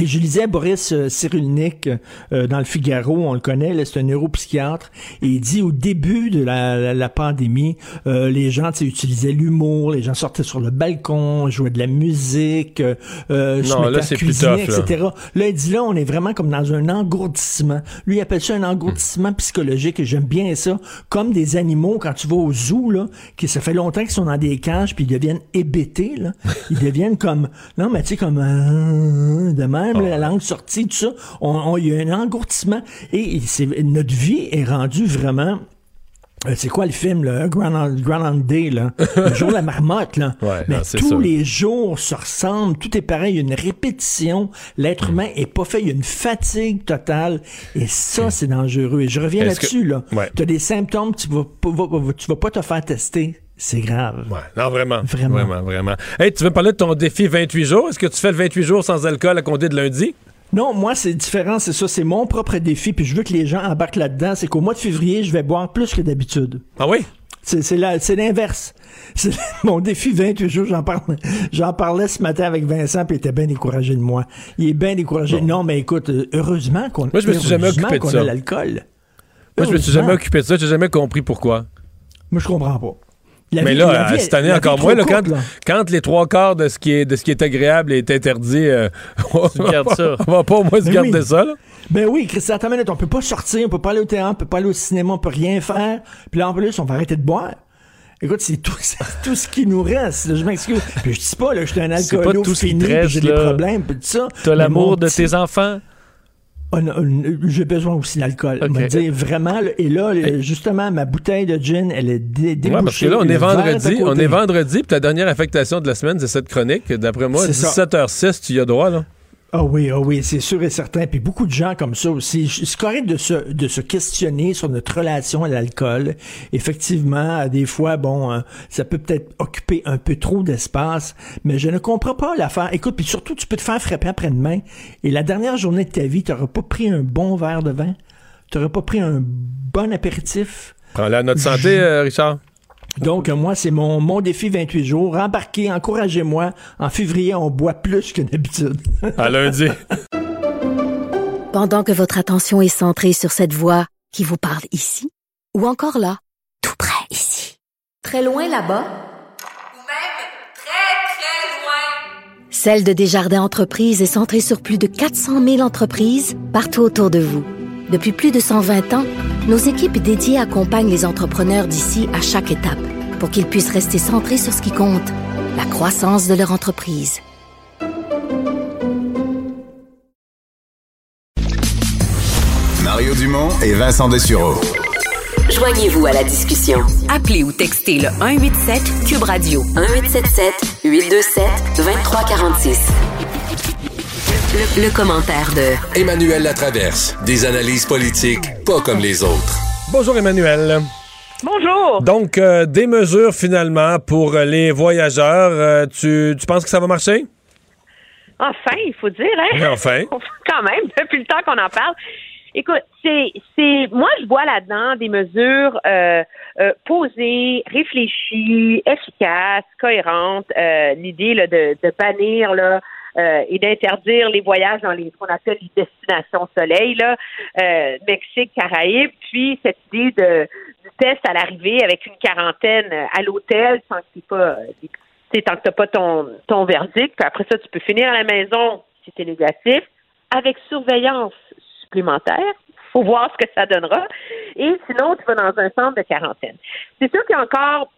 Et je lisais Boris euh, Cyrulnik euh, dans le Figaro, on le connaît, là, c'est un neuropsychiatre, et il dit au début de la, la- la pandémie, euh, les gens utilisaient l'humour, les gens sortaient sur le balcon, jouaient de la musique, euh, euh, se Non, mettaient là, à cuisiner, tough, etc. Là, il dit là, on est vraiment comme dans un engourdissement. Lui, il appelle ça un engourdissement psychologique, et j'aime bien ça. Comme des animaux, quand tu vas au zoo, là, qui ça fait longtemps qu'ils sont dans des cages, puis ils deviennent hébétés, là. Ils deviennent comme, non, mais tu sais, comme, euh, de même, là, la langue sortie, tout ça. On, il y a un engourdissement. Et notre vie est rendue vraiment, euh, c'est quoi le film, là? Groundhog Groundhog Day, là? Le jour de la marmotte, là. Ouais, Mais non, tous sûr. les jours se ressemblent, tout est pareil, il y a une répétition. L'être humain est pas fait, il y a une fatigue totale. Et ça, c'est dangereux. Et je reviens là-dessus, là. Ouais. Tu as des symptômes, tu vas, pas- vas- vas- tu vas pas te faire tester. C'est grave. Ouais, non, vraiment. Vraiment. Vraiment, vraiment. Hey, tu veux parler de ton défi 28 jours? Est-ce que tu fais le 28 jours sans alcool à compter de lundi? Non, moi, c'est différent, c'est ça, c'est mon propre défi, puis je veux que les gens embarquent là-dedans. C'est qu'au mois de février, je vais boire plus que d'habitude. Ah oui? C'est l'inverse. Mon défi 28 jours, j'en parlais, j'en parlais ce matin avec Vincent, puis il était bien découragé de moi. Il est bien découragé. Non, mais écoute, euh, heureusement qu'on Moi, je me suis jamais occupé de ça. a l'alcool. Moi, je me suis jamais occupé de ça. J'ai jamais compris pourquoi. Moi, je comprends pas. La mais vie- là, la euh, vie- cette année encore moins, courte, quand, là. quand les trois quarts de ce qui est, de ce qui est agréable est interdit, euh, on, ça. on va pas au moins se garder oui. ça. Là. Ben oui, Christian, attends une minute, on peut pas sortir, on peut pas aller au théâtre, on peut pas aller au cinéma, on peut rien faire. Puis là, en plus, on va arrêter de boire. Écoute, c'est tout, ce qui nous reste. là, Je m'excuse. Puis je dis pas, là, je suis un C'est pas alcoolo tout ce qui fini, j'ai des problèmes, puis tout ça. T'as l'amour de petit- tes enfants? J'ai besoin aussi d'alcool. On va Ok. dire vraiment. et là, justement, ma bouteille de gin, elle est dé- débouchée. Ouais, parce que là, on est vendredi. On est vendredi, puis ta dernière affectation de la semaine, c'est cette chronique. D'après moi, C'est ça. 17h06, tu y as droit, là. Ah oui, ah oui, c'est sûr et certain. Puis beaucoup de gens comme ça aussi. C'est correct de se, de se questionner sur notre relation à l'alcool. Effectivement, des fois, bon, euh, ça peut peut-être occuper un peu trop d'espace, mais je ne comprends pas l'affaire. Écoute, puis surtout, tu peux te faire frapper après-demain. Et la dernière journée de ta vie, tu n'auras pas pris un bon verre de vin? Tu n'auras pas pris un bon apéritif? Prends-la à notre santé, euh, Richard. Donc, moi, c'est mon, mon défi 28 jours. Embarquez, encouragez-moi. En février, on boit plus que d'habitude. À lundi. Pendant que votre attention est centrée sur cette voix qui vous parle ici, ou encore là, tout près ici, très loin là-bas, Ou même très, très loin. Celle de Desjardins Entreprises est centrée sur plus de 400 000 entreprises partout autour de vous. Depuis plus de 120 ans, nos équipes dédiées accompagnent les entrepreneurs d'ici à chaque étape pour qu'ils puissent rester centrés sur ce qui compte, la croissance de leur entreprise. Mario Dumont et Vincent Dessureau. Joignez-vous à la discussion. Appelez ou textez le 187 Cube Radio 1877 827 2346. Le, le commentaire de Emmanuel Latraverse. Des analyses politiques pas comme les autres. Bonjour, Emmanuel. Bonjour. Donc, euh, des mesures finalement pour euh, les voyageurs. Euh, tu, tu penses que ça va marcher? Enfin, il faut dire, hein? Enfin. Quand même, depuis le temps qu'on en parle. Écoute, c'est, c'est, moi, je vois là-dedans des mesures euh, euh, posées, réfléchies, efficaces, cohérentes. Euh, l'idée là, de, de bannir là, euh, et d'interdire les voyages dans les ce qu'on appelle les destinations soleil, là, euh, Mexique, Caraïbes, puis cette idée de du test à l'arrivée avec une quarantaine à l'hôtel pas euh, des- tu sais, tant que tu n'as pas ton, ton verdict, puis après ça, tu peux finir à la maison si es négatif, avec surveillance supplémentaire. faut voir ce que ça donnera. Et sinon, tu vas dans un centre de quarantaine. C'est sûr qu'il y a encore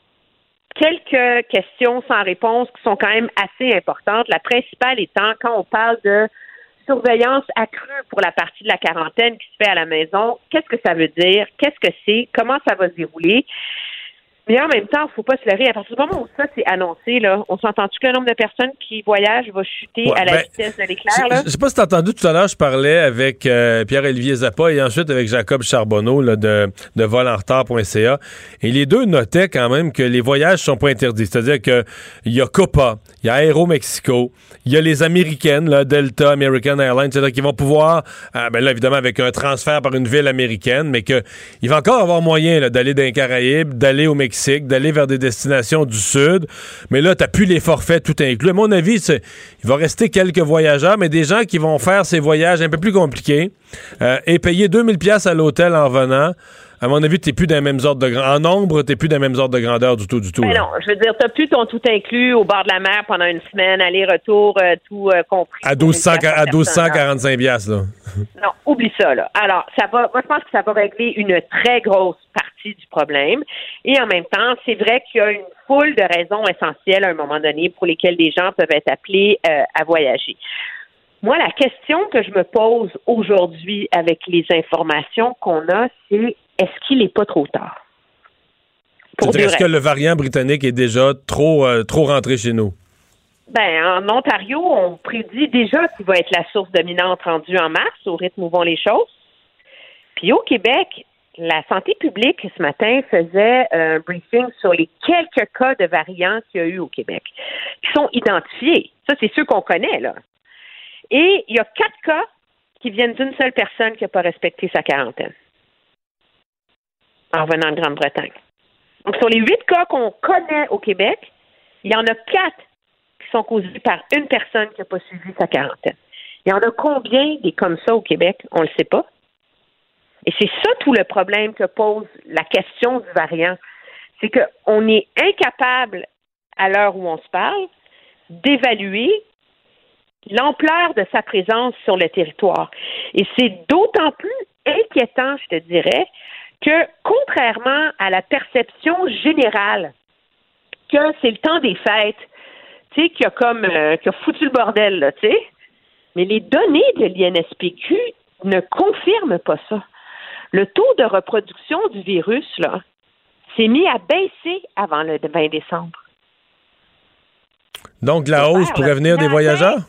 quelques questions sans réponse qui sont quand même assez importantes. La principale étant, quand on parle de surveillance accrue pour la partie de la quarantaine qui se fait à la maison, qu'est-ce que ça veut dire? Qu'est-ce que c'est? Comment ça va se dérouler? Mais en même temps, il ne faut pas se leurrer. À partir du moment où ça c'est annoncé, là, on s'entend-tu que le nombre de personnes qui voyagent va chuter Ouais, à la ben, vitesse de l'éclair? là? Je sais pas si t'as entendu tout à l'heure, je parlais avec euh, Pierre-Olivier Zappa et ensuite avec Jacob Charbonneau là, de, de volenretard.ca. Et les deux notaient quand même que les voyages sont pas interdits. C'est-à-dire que il y a Copa, il y a Aero Mexico, il y a les Américaines, Delta, American Airlines, c'est-à-dire qu'ils vont pouvoir, euh, ben là évidemment avec un transfert par une ville américaine, mais que il va encore avoir moyen d'aller dans les Caraïbes, d'aller au Mexique, d'aller vers des destinations du Sud. Mais là, t'as plus les forfaits tout inclus. À mon avis, il va rester quelques voyageurs, mais des gens qui vont faire ces voyages un peu plus compliqués euh, et payer 2000 pièces à l'hôtel en venant. À mon avis, t'es plus dans les mêmes ordres de grandeur. En nombre, t'es plus dans les mêmes ordres de grandeur du tout, du tout. Ben non, je veux dire, t'as plus ton tout inclus au bord de la mer pendant une semaine, aller-retour, euh, tout euh, compris. À 1200 à 1245 pièces là. Non, oublie ça, là. Alors, ça va, moi, je pense que ça va régler une très grosse partie du problème. Et en même temps, c'est vrai qu'il y a une foule de raisons essentielles à un moment donné pour lesquelles des gens peuvent être appelés euh, à voyager. Moi, la question que je me pose aujourd'hui avec les informations qu'on a, c'est est-ce qu'il n'est pas trop tard? Est-ce que le variant britannique est déjà trop, euh, trop rentré chez nous? Ben, en Ontario, on prédit déjà qu'il va être la source dominante rendue en mars, au rythme où vont les choses. Puis au Québec, la santé publique ce matin faisait un briefing sur les quelques cas de variants qu'il y a eu au Québec, qui sont identifiés. Ça, c'est ceux qu'on connaît, là. Et il y a quatre cas qui viennent d'une seule personne qui n'a pas respecté sa quarantaine en revenant de Grande-Bretagne. Donc, sur les huit cas qu'on connaît au Québec, il y en a quatre qui sont causés par une personne qui n'a pas suivi sa quarantaine. Il y en a combien des comme ça au Québec? On ne le sait pas. Et c'est ça tout le problème que pose la question du variant. C'est qu'on est incapable, à l'heure où on se parle, d'évaluer l'ampleur de sa présence sur le territoire. Et c'est d'autant plus inquiétant, je te dirais, que contrairement à la perception générale que c'est le temps des fêtes, tu sais, qui a comme euh, qui a foutu le bordel, là, tu sais. Mais les données de l'INSPQ ne confirment pas ça. Le taux de reproduction du virus, là, s'est mis à baisser avant le 20 décembre. Donc, la hausse pourrait venir des voyageurs?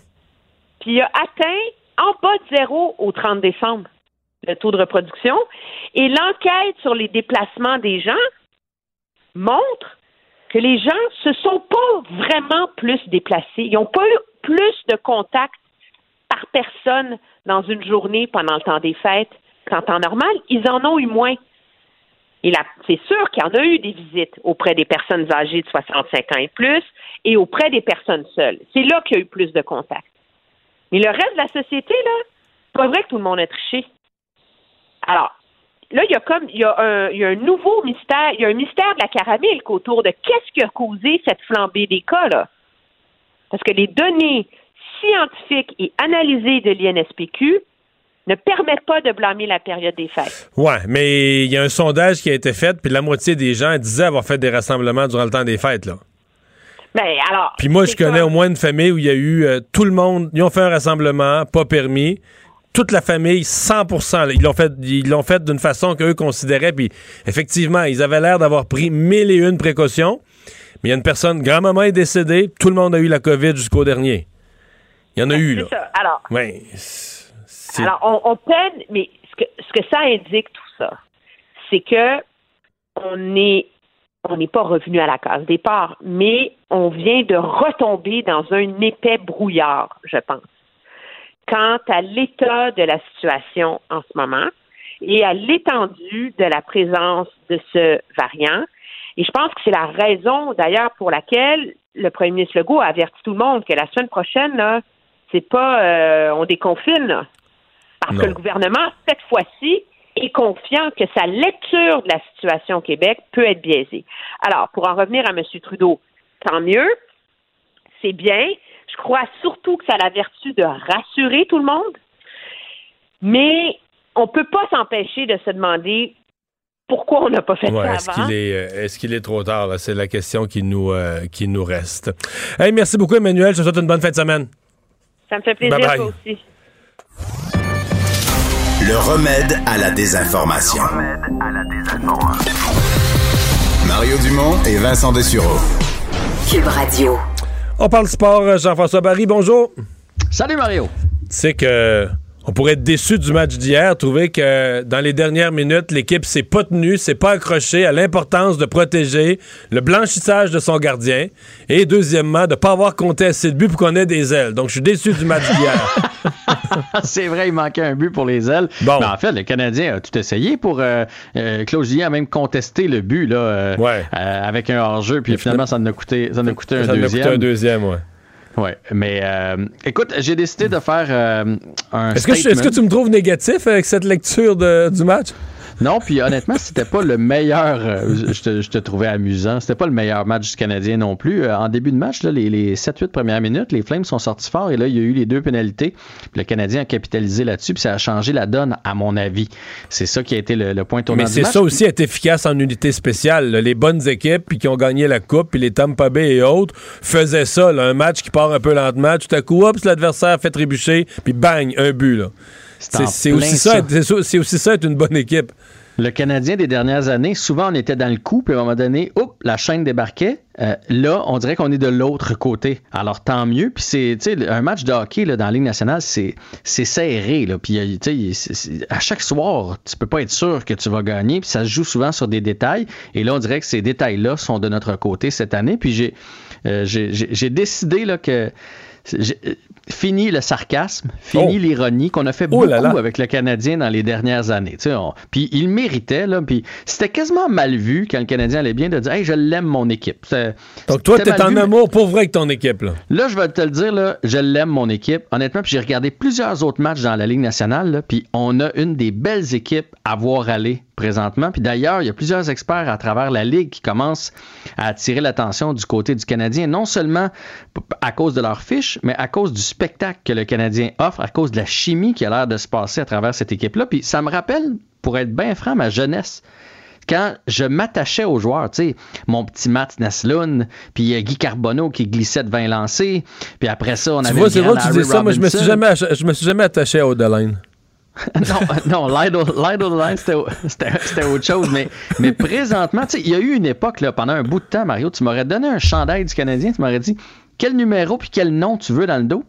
Puis il a atteint en bas de zéro au 30 décembre, le taux de reproduction. Et l'enquête sur les déplacements des gens montre que les gens se sont pas vraiment plus déplacés. Ils n'ont pas eu plus de contacts par personne dans une journée pendant le temps des fêtes qu'en temps normal. Ils en ont eu moins. Et c'est sûr qu'il y en a eu des visites auprès des personnes âgées de 65 ans et plus et auprès des personnes seules. C'est là qu'il y a eu plus de contacts. Mais le reste de la société, là, c'est pas vrai que tout le monde a triché. Alors, là, il y a comme il y a un, il y a un nouveau mystère, il y a un mystère de la caramel autour de qu'est-ce qui a causé cette flambée des cas, là. Parce que les données scientifiques et analysées de l'INSPQ ne permettent pas de blâmer la période des fêtes. Ouais, mais il y a un sondage qui a été fait, puis la moitié des gens disaient avoir fait des rassemblements durant le temps des fêtes, là. Ben, alors. Puis moi, je connais au moins une famille où il y a eu euh, tout le monde, ils ont fait un rassemblement, pas permis. Toute la famille, 100 ils l'ont fait, ils l'ont fait d'une façon qu'eux considéraient. Puis effectivement, ils avaient l'air d'avoir pris mille et une précautions. Mais il y a une personne, grand-maman est décédée, tout le monde a eu la COVID jusqu'au dernier. Il y en a Ben, eu, c'est là. ça. Alors, Ouais, alors on, on peine, mais ce que, ce que ça indique tout ça, c'est que on est on n'est pas revenu à la case départ, mais on vient de retomber dans un épais brouillard, je pense, quant à l'état de la situation en ce moment et à l'étendue de la présence de ce variant. Et je pense que c'est la raison, d'ailleurs, pour laquelle le premier ministre Legault a averti tout le monde que la semaine prochaine, là, c'est pas euh, on déconfine, là. parce Non. que le gouvernement, cette fois-ci, est confiant que sa lecture de la situation au Québec peut être biaisée. Alors, pour en revenir à M. Trudeau, tant mieux, c'est bien. Je crois surtout que ça a la vertu de rassurer tout le monde, mais on peut pas s'empêcher de se demander pourquoi on n'a pas fait Ouais, ça est-ce avant. qu'il est, euh, est-ce qu'il est trop tard? là? C'est la question qui nous, euh, qui nous reste. Hey, merci beaucoup, Emmanuel. Je te souhaite une bonne fin de semaine. Ça me fait plaisir, Bye bye. toi aussi. Le remède à la désinformation. Mario Dumont et Vincent Dessureau. Cube Radio. On parle sport. euh, Jean-François Barry, bonjour. Salut, Mario. Tu sais que on pourrait être déçu du match d'hier, trouver que dans les dernières minutes, l'équipe s'est pas tenue, s'est pas accrochée à l'importance de protéger le blanchissage de son gardien et deuxièmement, de pas avoir compté assez de buts pour qu'on ait des ailes. Donc, je suis déçu du match d'hier. C'est vrai, il manquait un but pour les ailes. Bon. Mais en fait, le Canadien a tout essayé pour. Euh, euh, Claude Julien a même contesté le but là, euh, avec un hors-jeu, puis finalement, ça en a coûté, ça en a coûté un Ça en a deuxième. coûté un deuxième, ouais. Ouais, mais euh, écoute, j'ai décidé de faire euh, un. Est-ce que, tu me trouves négatif avec cette lecture de- du match? Non, puis honnêtement, c'était pas le meilleur. euh, je, te, je te trouvais amusant. C'était pas le meilleur match du Canadien non plus. Euh, en début de match, là, les, les 7-8 premières minutes, les Flames sont sortis forts et là, il y a eu les deux pénalités. Puis le Canadien a capitalisé là-dessus, puis ça a changé la donne, à mon avis. C'est ça qui a été le, le point tournant Mais c'est ça aussi être efficace en unité spéciale. là. Les bonnes équipes puis qui ont gagné la coupe, puis les Tampa Bay et autres faisaient ça. là. Un match qui part un peu lentement, tout à coup, hop, l'adversaire fait trébucher, puis bang, un but. là. C'est aussi ça, c'est aussi ça être une bonne équipe. Le Canadien des dernières années, souvent on était dans le coup, puis à un moment donné, hop, la chaîne débarquait. Euh, là, on dirait qu'on est de l'autre côté. Alors tant mieux. Puis c'est, tu sais, un match de hockey là, dans la Ligue nationale, c'est, serré. Là. Puis euh, tu sais, c'est- c'est- à chaque soir, tu peux pas être sûr que tu vas gagner. Puis ça se joue souvent sur des détails. Et là, on dirait que ces détails-là sont de notre côté cette année. Puis j'ai, euh, décidé là que Fini le sarcasme, fini Oh. l'ironie qu'on a fait Oh beaucoup là là. avec le Canadien dans les dernières années. On- Puis il méritait, là. Puis c'était quasiment mal vu quand le Canadien allait bien de dire Hey, je l'aime mon équipe. Donc, toi, t'es en vu, mais- amour pour vrai avec ton équipe, là. Là, je vais te le dire, là, je l'aime, mon équipe. Honnêtement, puis j'ai regardé plusieurs autres matchs dans la Ligue nationale, là, puis on a une des belles équipes à voir aller présentement. Puis d'ailleurs, il y a plusieurs experts à travers la Ligue qui commencent à attirer l'attention du côté du Canadien, non seulement à cause de leur fiche, mais à cause du spectacle que le Canadien offre, à cause de la chimie qui a l'air de se passer à travers cette équipe-là. Puis ça me rappelle, pour être bien franc, ma jeunesse quand je m'attachais aux joueurs, tu sais, mon petit Matt Naslund, puis euh, Guy Carbonneau qui glissait de 20 lancés, puis après ça, on Tu avait vois, c'est que tu dis ça. Moi, je me suis jamais, je me suis jamais attaché à Odeline. non, non, l'idle c'était autre chose. Mais, mais présentement, tu sais, il y a eu une époque, là, pendant un bout de temps, Mario, tu m'aurais donné un chandail du Canadien, tu m'aurais dit quel numéro puis quel nom tu veux dans le dos.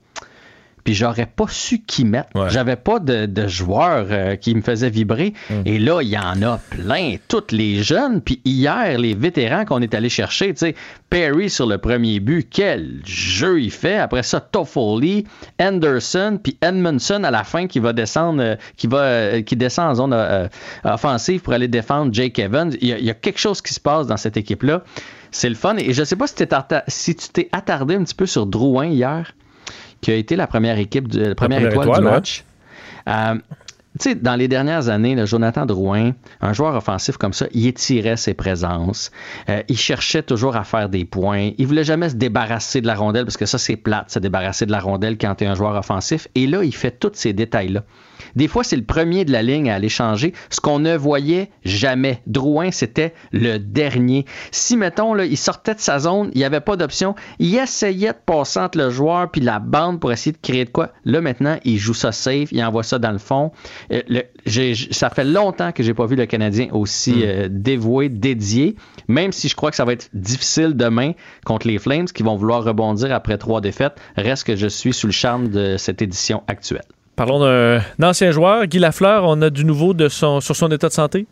Puis j'aurais pas su qui mettre. J'avais pas de, de joueur euh, qui me faisait vibrer. Et là, il y en a plein, tous les jeunes. Puis hier, les vétérans qu'on est allé chercher, tu sais, Perry sur le premier but, quel jeu il fait. Après ça, Toffoli, Anderson, puis Edmondson à la fin qui va descendre, euh, qui va, euh, qui descend en zone euh, offensive pour aller défendre Jake Evans. Il y, a, il y a quelque chose qui se passe dans cette équipe-là. C'est le fun. Et je sais pas si, si tu t'es attardé un petit peu sur Drouin hier, qui a été la première équipe, la première, première étoile, étoile, du ouais. match. Euh, tu sais, dans les dernières années, là, Jonathan Drouin, un joueur offensif comme ça, il étirait ses présences. Euh, il cherchait toujours à faire des points. Il voulait jamais se débarrasser de la rondelle parce que ça, c'est plate, se débarrasser de la rondelle quand tu es un joueur offensif. Et là, il fait tous ces détails-là. Des fois, c'est le premier de la ligne à aller changer, ce qu'on ne voyait jamais. Drouin, c'était le dernier. Si, mettons, là, il sortait de sa zone, il n'y avait pas d'option, il essayait de passer entre le joueur puis la bande pour essayer de créer de quoi. Là, maintenant, il joue ça safe, il envoie ça dans le fond. Euh, le- j'ai- j- ça fait longtemps que j'ai pas vu le Canadien aussi euh, dévoué, dédié, même si je crois que ça va être difficile demain contre les Flames qui vont vouloir rebondir après trois défaites. Reste que je suis sous le charme de cette édition actuelle. Parlons d'un ancien joueur, Guy Lafleur. On a du nouveau de son, sur son état de santé?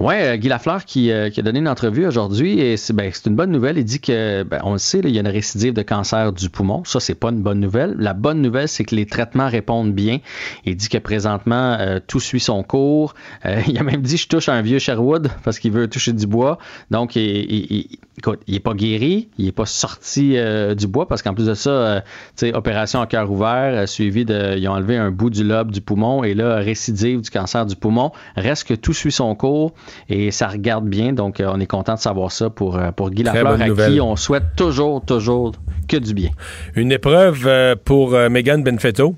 Oui, Guy Lafleur qui, euh, qui a donné une entrevue aujourd'hui et c'est ben, une bonne nouvelle. Il dit que, ben, on le sait, il y a une récidive de cancer du poumon. Ça, c'est pas une bonne nouvelle. La bonne nouvelle, c'est que les traitements répondent bien. Il dit que présentement, euh, tout suit son cours. Euh, il a même dit, je touche un vieux Sherwood parce qu'il veut toucher du bois. Donc, il, il, écoute, il est pas guéri, il est pas sorti euh, du bois parce qu'en plus de ça, euh, tu sais, opération à cœur ouvert, euh, suivi de, ils ont enlevé un bout du lobe du poumon et là, récidive du cancer du poumon. Reste que tout suit son cours et ça regarde bien. Donc, euh, on est content de savoir ça pour, euh, pour Guy Très Lafleur, à nouvelle. qui on souhaite toujours, toujours que du bien. Une épreuve euh, pour Megan Benfetto.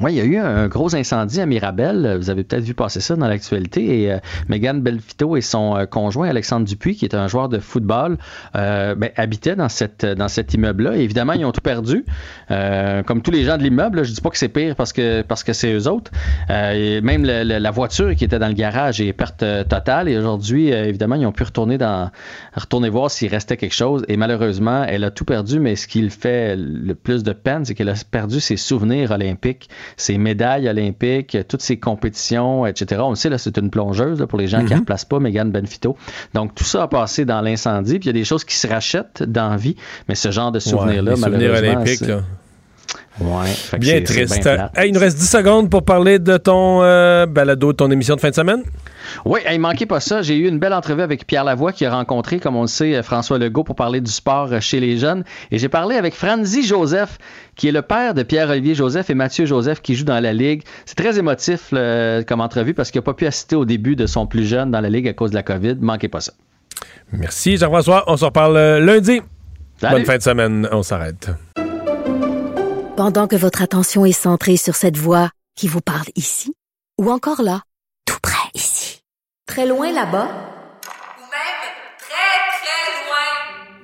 Oui, il y a eu un gros incendie à Mirabel. Vous avez peut-être vu passer ça dans l'actualité. Et euh, Megan Belfito et son euh, conjoint Alexandre Dupuis, qui est un joueur de football, euh, ben, habitaient dans, cette, dans cet immeuble-là. Évidemment, ils ont tout perdu. Euh, comme tous les gens de l'immeuble, je dis pas que c'est pire parce que parce que c'est eux autres. Euh, même la voiture qui était dans le garage est perte totale. Et aujourd'hui, évidemment, ils ont pu retourner dans retourner voir s'il restait quelque chose. Et malheureusement, elle a tout perdu. Mais ce qui fait le plus de peine, c'est qu'elle a perdu ses souvenirs olympiques, ses médailles olympiques, toutes ses compétitions, etc. On le sait, là, c'est une plongeuse là, pour les gens qui ne Mhm. replacent pas Megan Benfito. Donc, tout ça a passé dans l'incendie. Puis il y a des choses qui se rachètent dans la vie. Mais ce genre de souvenirs-là, Ouais, les souvenirs malheureusement. olympiques, là. Ouais, Bien triste. Hey, il nous reste 10 secondes pour parler de ton euh, balado, de ton émission de fin de semaine. Oui, il manquait pas ça. J'ai eu une belle entrevue avec Pierre Lavoie qui a rencontré, comme on le sait, François Legault pour parler du sport chez les jeunes. Et j'ai parlé avec Franzi Joseph, qui est le père de Pierre-Olivier Joseph et Mathieu Joseph qui joue dans la Ligue. C'est très émotif comme entrevue parce qu'il n'a pas pu assister au début de son plus jeune dans la Ligue à cause de la COVID. Manquez pas ça. Merci, Jean-François. On se reparle euh, lundi. Salut. Bonne fin de semaine. On s'arrête. Pendant que votre attention est centrée sur cette voix qui vous parle ici, ou encore là, tout près ici, très loin là-bas, Ou même très, très loin.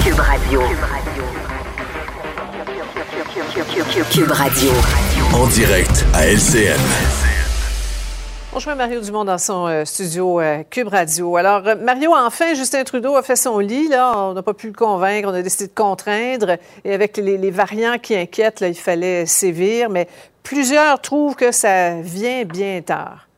Cube Radio. Cube Radio. En direct à LCN. On joint Mario Dumont dans son euh, studio euh, Cube Radio. Alors, euh, Mario, enfin, Justin Trudeau a fait son lit. Là, on n'a pas pu le convaincre, on a décidé de contraindre. Et avec les, les variants qui inquiètent, là, il fallait sévir. Mais plusieurs trouvent que ça vient bien tard.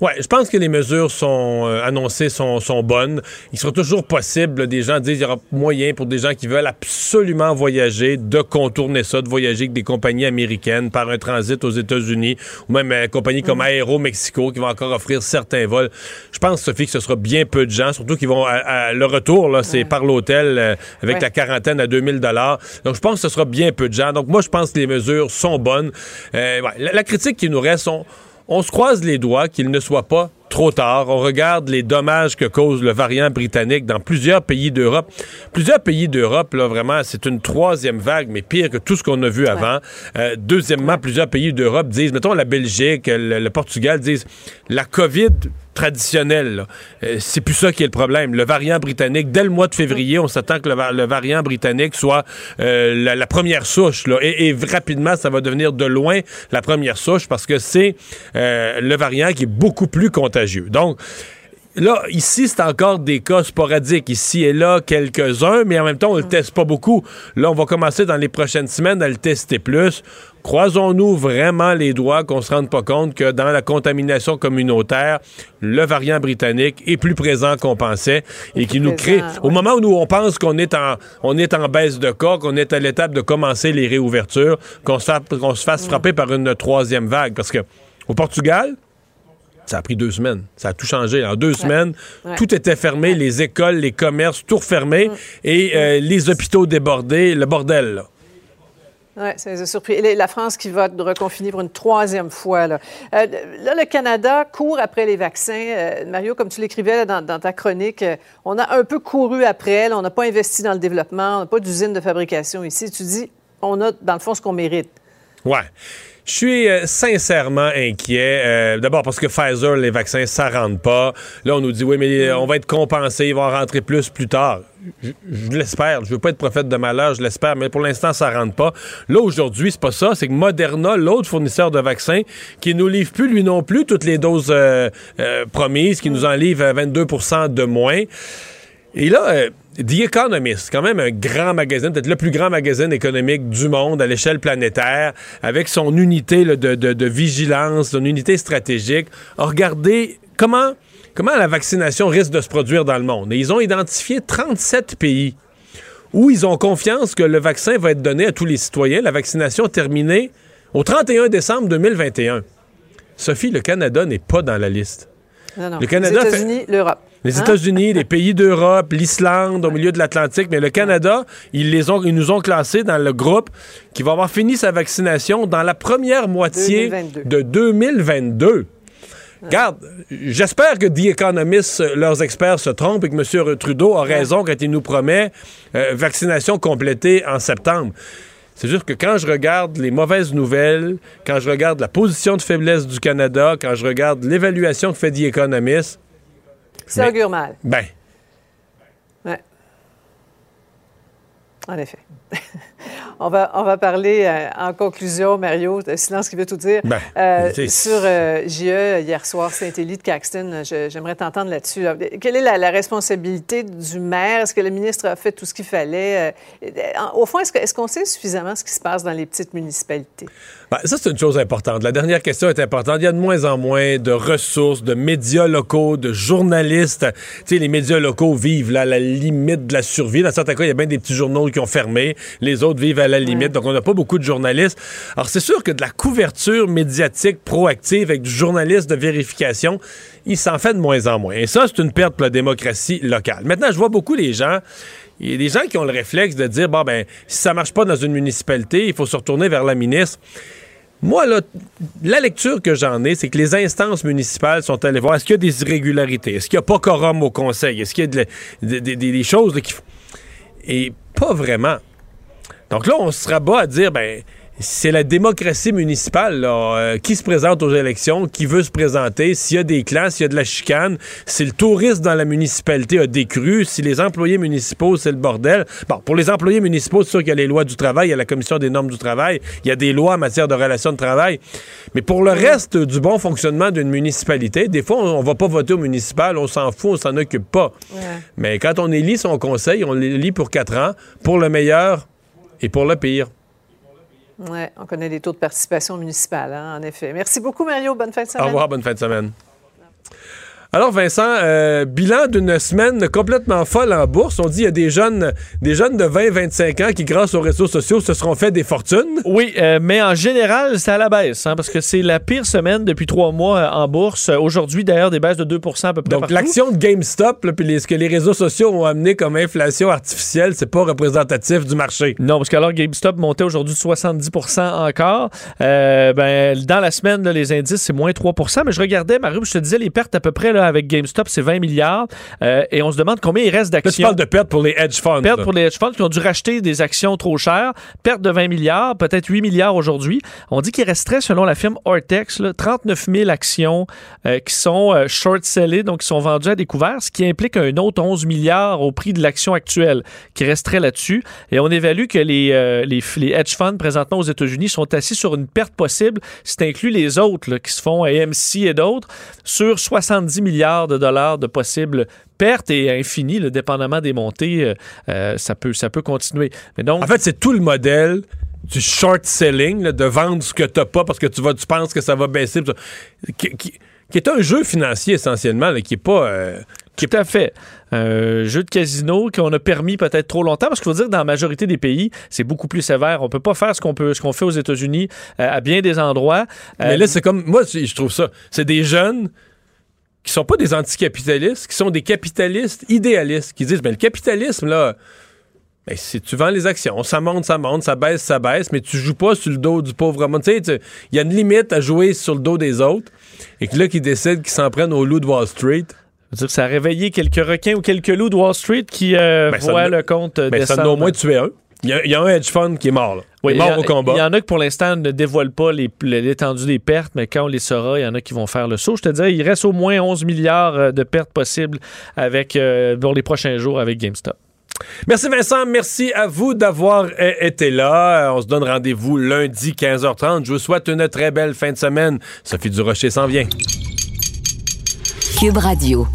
Oui, je pense que les mesures sont euh, annoncées sont, sont, bonnes. Il sera toujours possible, des gens disent qu'il y aura moyen pour des gens qui veulent absolument voyager de contourner ça, de voyager avec des compagnies américaines par un transit aux États-Unis ou même une compagnie comme Aero Mexico qui va encore offrir certains vols. Je pense, Sophie, que ce sera bien peu de gens, surtout qui vont à, le retour, là, c'est par l'hôtel euh, avec la quarantaine à 2000 dollars. Donc, je pense que ce sera bien peu de gens. Donc, moi, je pense que les mesures sont bonnes. Euh, ouais, la, la, critique qui nous reste, on, on se croise les doigts qu'il ne soit pas trop tard. On regarde les dommages que cause le variant britannique dans plusieurs pays d'Europe. Plusieurs pays d'Europe, là, vraiment, c'est une troisième vague, mais pire que tout ce qu'on a vu avant. Euh, deuxièmement, plusieurs pays d'Europe disent, mettons la Belgique, le, le Portugal disent, la COVID traditionnel. Euh, c'est plus ça qui est le problème. Le variant britannique, dès le mois de février, on s'attend que le, le, variant britannique soit euh, la, la, première souche. Là, et, et, rapidement, ça va devenir de loin la première souche parce que c'est euh, le variant qui est beaucoup plus contagieux. Donc, Là, ici, c'est encore des cas sporadiques. Ici et là, quelques-uns, mais en même temps, on le teste pas beaucoup. Là, on va commencer dans les prochaines semaines à le tester plus. Croisons-nous vraiment les doigts qu'on se rende pas compte que dans la contamination communautaire, le variant britannique est plus présent qu'on pensait et qui nous crée, au moment où nous, on pense qu'on est en, on est en baisse de cas, qu'on est à l'étape de commencer les réouvertures, qu'on se, qu'on se fasse frapper par une troisième vague. Parce que au Portugal, ça a pris deux semaines. Ça a tout changé. En deux ouais. semaines, ouais. tout était fermé, ouais. les écoles, les commerces, tout refermé, et euh, les hôpitaux débordés, le bordel. Là. Oui, ça les a surpris. Et la France qui va reconfiner pour une troisième fois. Là, euh, là le Canada court après les vaccins. Euh, Mario, comme tu l'écrivais dans, dans, ta chronique, euh, on a un peu couru après. Là, on n'a pas investi dans le développement. On n'a pas d'usine de fabrication ici. Tu dis, on a, dans le fond, ce qu'on mérite. Ouais. Je suis euh, sincèrement inquiet. Euh, D'abord parce que Pfizer, les vaccins, ça rentre pas. Là, on nous dit, oui, mais on va être compensé, ils vont rentrer plus plus tard. Je, je l'espère. Je veux pas être prophète de malheur, je l'espère, mais pour l'instant, ça rentre pas. Là, aujourd'hui, c'est pas ça. C'est que Moderna, l'autre fournisseur de vaccins, qui nous livre plus, lui non plus, toutes les doses euh, promises, qui nous en livre 22% de moins. Et là, The Economist, quand même un grand magazine, peut-être le plus grand magazine économique du monde à l'échelle planétaire, avec son unité là, de, de, de, vigilance, son unité stratégique, a regardé comment, comment la vaccination risque de se produire dans le monde. Et ils ont identifié 37 pays où ils ont confiance que le vaccin va être donné à tous les citoyens, la vaccination terminée au 31 décembre 2021. Sophie, le Canada n'est pas dans la liste. Non, non. Le Canada les États-Unis, fait... l'Europe. Les hein? États-Unis, les pays d'Europe, l'Islande, au milieu de l'Atlantique, mais le Canada, ils, les ont, ils nous ont classés dans le groupe qui va avoir fini sa vaccination dans la première moitié 2022. de 2022. Regarde, j'espère que The Economist, leurs experts se trompent et que M. Trudeau a raison quand il nous promet euh, vaccination complétée en septembre. C'est juste que quand je regarde les mauvaises nouvelles, quand je regarde la position de faiblesse du Canada, quand je regarde l'évaluation que fait The Economist, ça augure mal. Ben. Ouais. En effet. on, va, on va parler euh, en conclusion, Mario, de silence qui veut tout dire. Ben, euh, sur euh, JE hier soir, Saint-Élie de Caxton, j'aimerais t'entendre là-dessus. Quelle est la, la, responsabilité du maire? Est-ce que le ministre a fait tout ce qu'il fallait? Au fond, est-ce qu'on est sait suffisamment ce qui se passe dans les petites municipalités? Ben, ça, c'est une chose importante. La dernière question est importante. Il y a de moins en moins de ressources, de médias locaux, de journalistes. Tu sais, les médias locaux vivent là, à la limite de la survie. Dans certains cas, il y a bien des petits journaux qui ont fermé. Les autres vivent à la limite. Donc, on n'a pas beaucoup de journalistes. Alors, c'est sûr que de la couverture médiatique proactive avec du journaliste de vérification, il s'en fait de moins en moins. Et ça, c'est une perte pour la démocratie locale. Maintenant, je vois beaucoup les gens il y a des gens qui ont le réflexe de dire bon ben si ça marche pas dans une municipalité, il faut se retourner vers la ministre. Moi, là, la lecture que j'en ai, c'est que les instances municipales sont allées voir est-ce qu'il y a des irrégularités, est-ce qu'il n'y a pas quorum au conseil, est-ce qu'il y a de, de, de, des choses qui. Et pas vraiment. Donc là, on se rabat à dire ben c'est la démocratie municipale. là. Euh, qui se présente aux élections, qui veut se présenter, s'il y a des clans, s'il y a de la chicane, si le tourisme dans la municipalité a décru, si les employés municipaux, c'est le bordel. Bon, pour les employés municipaux, c'est sûr qu'il y a les lois du travail, il y a la commission des normes du travail, il y a des lois en matière de relations de travail. Mais pour le reste du bon fonctionnement d'une municipalité, des fois, on, on va pas voter au municipal, on s'en fout, on s'en occupe pas. Mais quand on élit son conseil, on l'élit pour quatre ans, pour le meilleur et pour le pire. Oui, on connaît les taux de participation municipale, hein, en effet. Merci beaucoup, Mario. Bonne fin de semaine. Au revoir, bonne fin de semaine. Alors Vincent, euh, bilan d'une semaine complètement folle en bourse. On dit qu'il y a des jeunes, des jeunes de 20-25 ans qui, grâce aux réseaux sociaux, se seront fait des fortunes. Oui, euh, mais en général, c'est à la baisse, hein, parce que c'est la pire semaine depuis trois mois euh, en bourse. Aujourd'hui, d'ailleurs, des baisses de 2% à peu près Donc l'action de GameStop, puis ce que les réseaux sociaux ont amené comme inflation artificielle, c'est pas représentatif du marché. Non, parce qu'alors GameStop montait aujourd'hui de 70% encore. Ben, dans la semaine, là, les indices, c'est moins 3% Mais je regardais, Mario, je te disais, les pertes à peu près là, avec GameStop, c'est 20 milliards. Euh, et on se demande combien il reste Là, tu d'actions. parles de pertes pour les hedge funds. Perte là. pour les hedge funds qui ont dû racheter des actions trop chères. Perte de 20 milliards, peut-être 8 milliards aujourd'hui. On dit qu'il resterait, selon la firme Ortex, là, 39 000 actions euh, qui sont euh, short-sellées, donc qui sont vendues à découvert, ce qui implique un autre 11 milliards au prix de l'action actuelle qui resterait là-dessus. Et on évalue que les, les, les hedge funds présentement aux États-Unis sont assis sur une perte possible, si tu inclus les autres là, qui se font AMC et d'autres, sur 70 milliards de dollars de possibles pertes et infinies, là, dépendamment des montées, euh, euh, ça, peut, ça peut continuer. Mais donc, En fait, c'est tout le modèle du short selling, là, de vendre ce que t'as pas parce que tu vas, tu penses que ça va baisser, qui, qui- qui est un jeu financier essentiellement, là, qui est pas. euh, Tout à fait. Un jeu de casino qu'on a permis peut-être trop longtemps, parce qu'il faut dire que dans la majorité des pays, c'est beaucoup plus sévère. On peut pas faire ce qu'on peut, ce qu'on fait aux États-Unis euh, à bien des endroits. Euh, Mais là, c'est comme. Moi, je trouve ça. C'est des jeunes qui sont pas des anticapitalistes, qui sont des capitalistes idéalistes, qui disent ben, le capitalisme, là. Ben, si tu vends les actions, ça monte, ça monte, ça baisse, ça baisse, mais tu joues pas sur le dos du pauvre monde. Tu sais, il y a une limite à jouer sur le dos des autres. Et que là, qui décident qu'ils s'en prennent au loup de Wall Street. dire que ça a réveillé quelques requins ou quelques loups de Wall Street qui euh, Ben, voient le compte euh, Ben, ça en a au moins tué un. Il y, a- il y a un hedge fund qui est mort, là. Oui, il est mort a- au combat. Il y en a que pour l'instant ne dévoilent pas les- l'étendue des pertes, mais quand on les saura, il y en a qui vont faire le saut. Je te dirais, il reste au moins 11 milliards euh, de pertes possibles avec, euh, pour les prochains jours avec GameStop. Merci Vincent, merci à vous d'avoir euh, été là. On se donne rendez-vous lundi 15h30. Je vous souhaite une très belle fin de semaine. Sophie Durocher s'en vient. Cube Radio.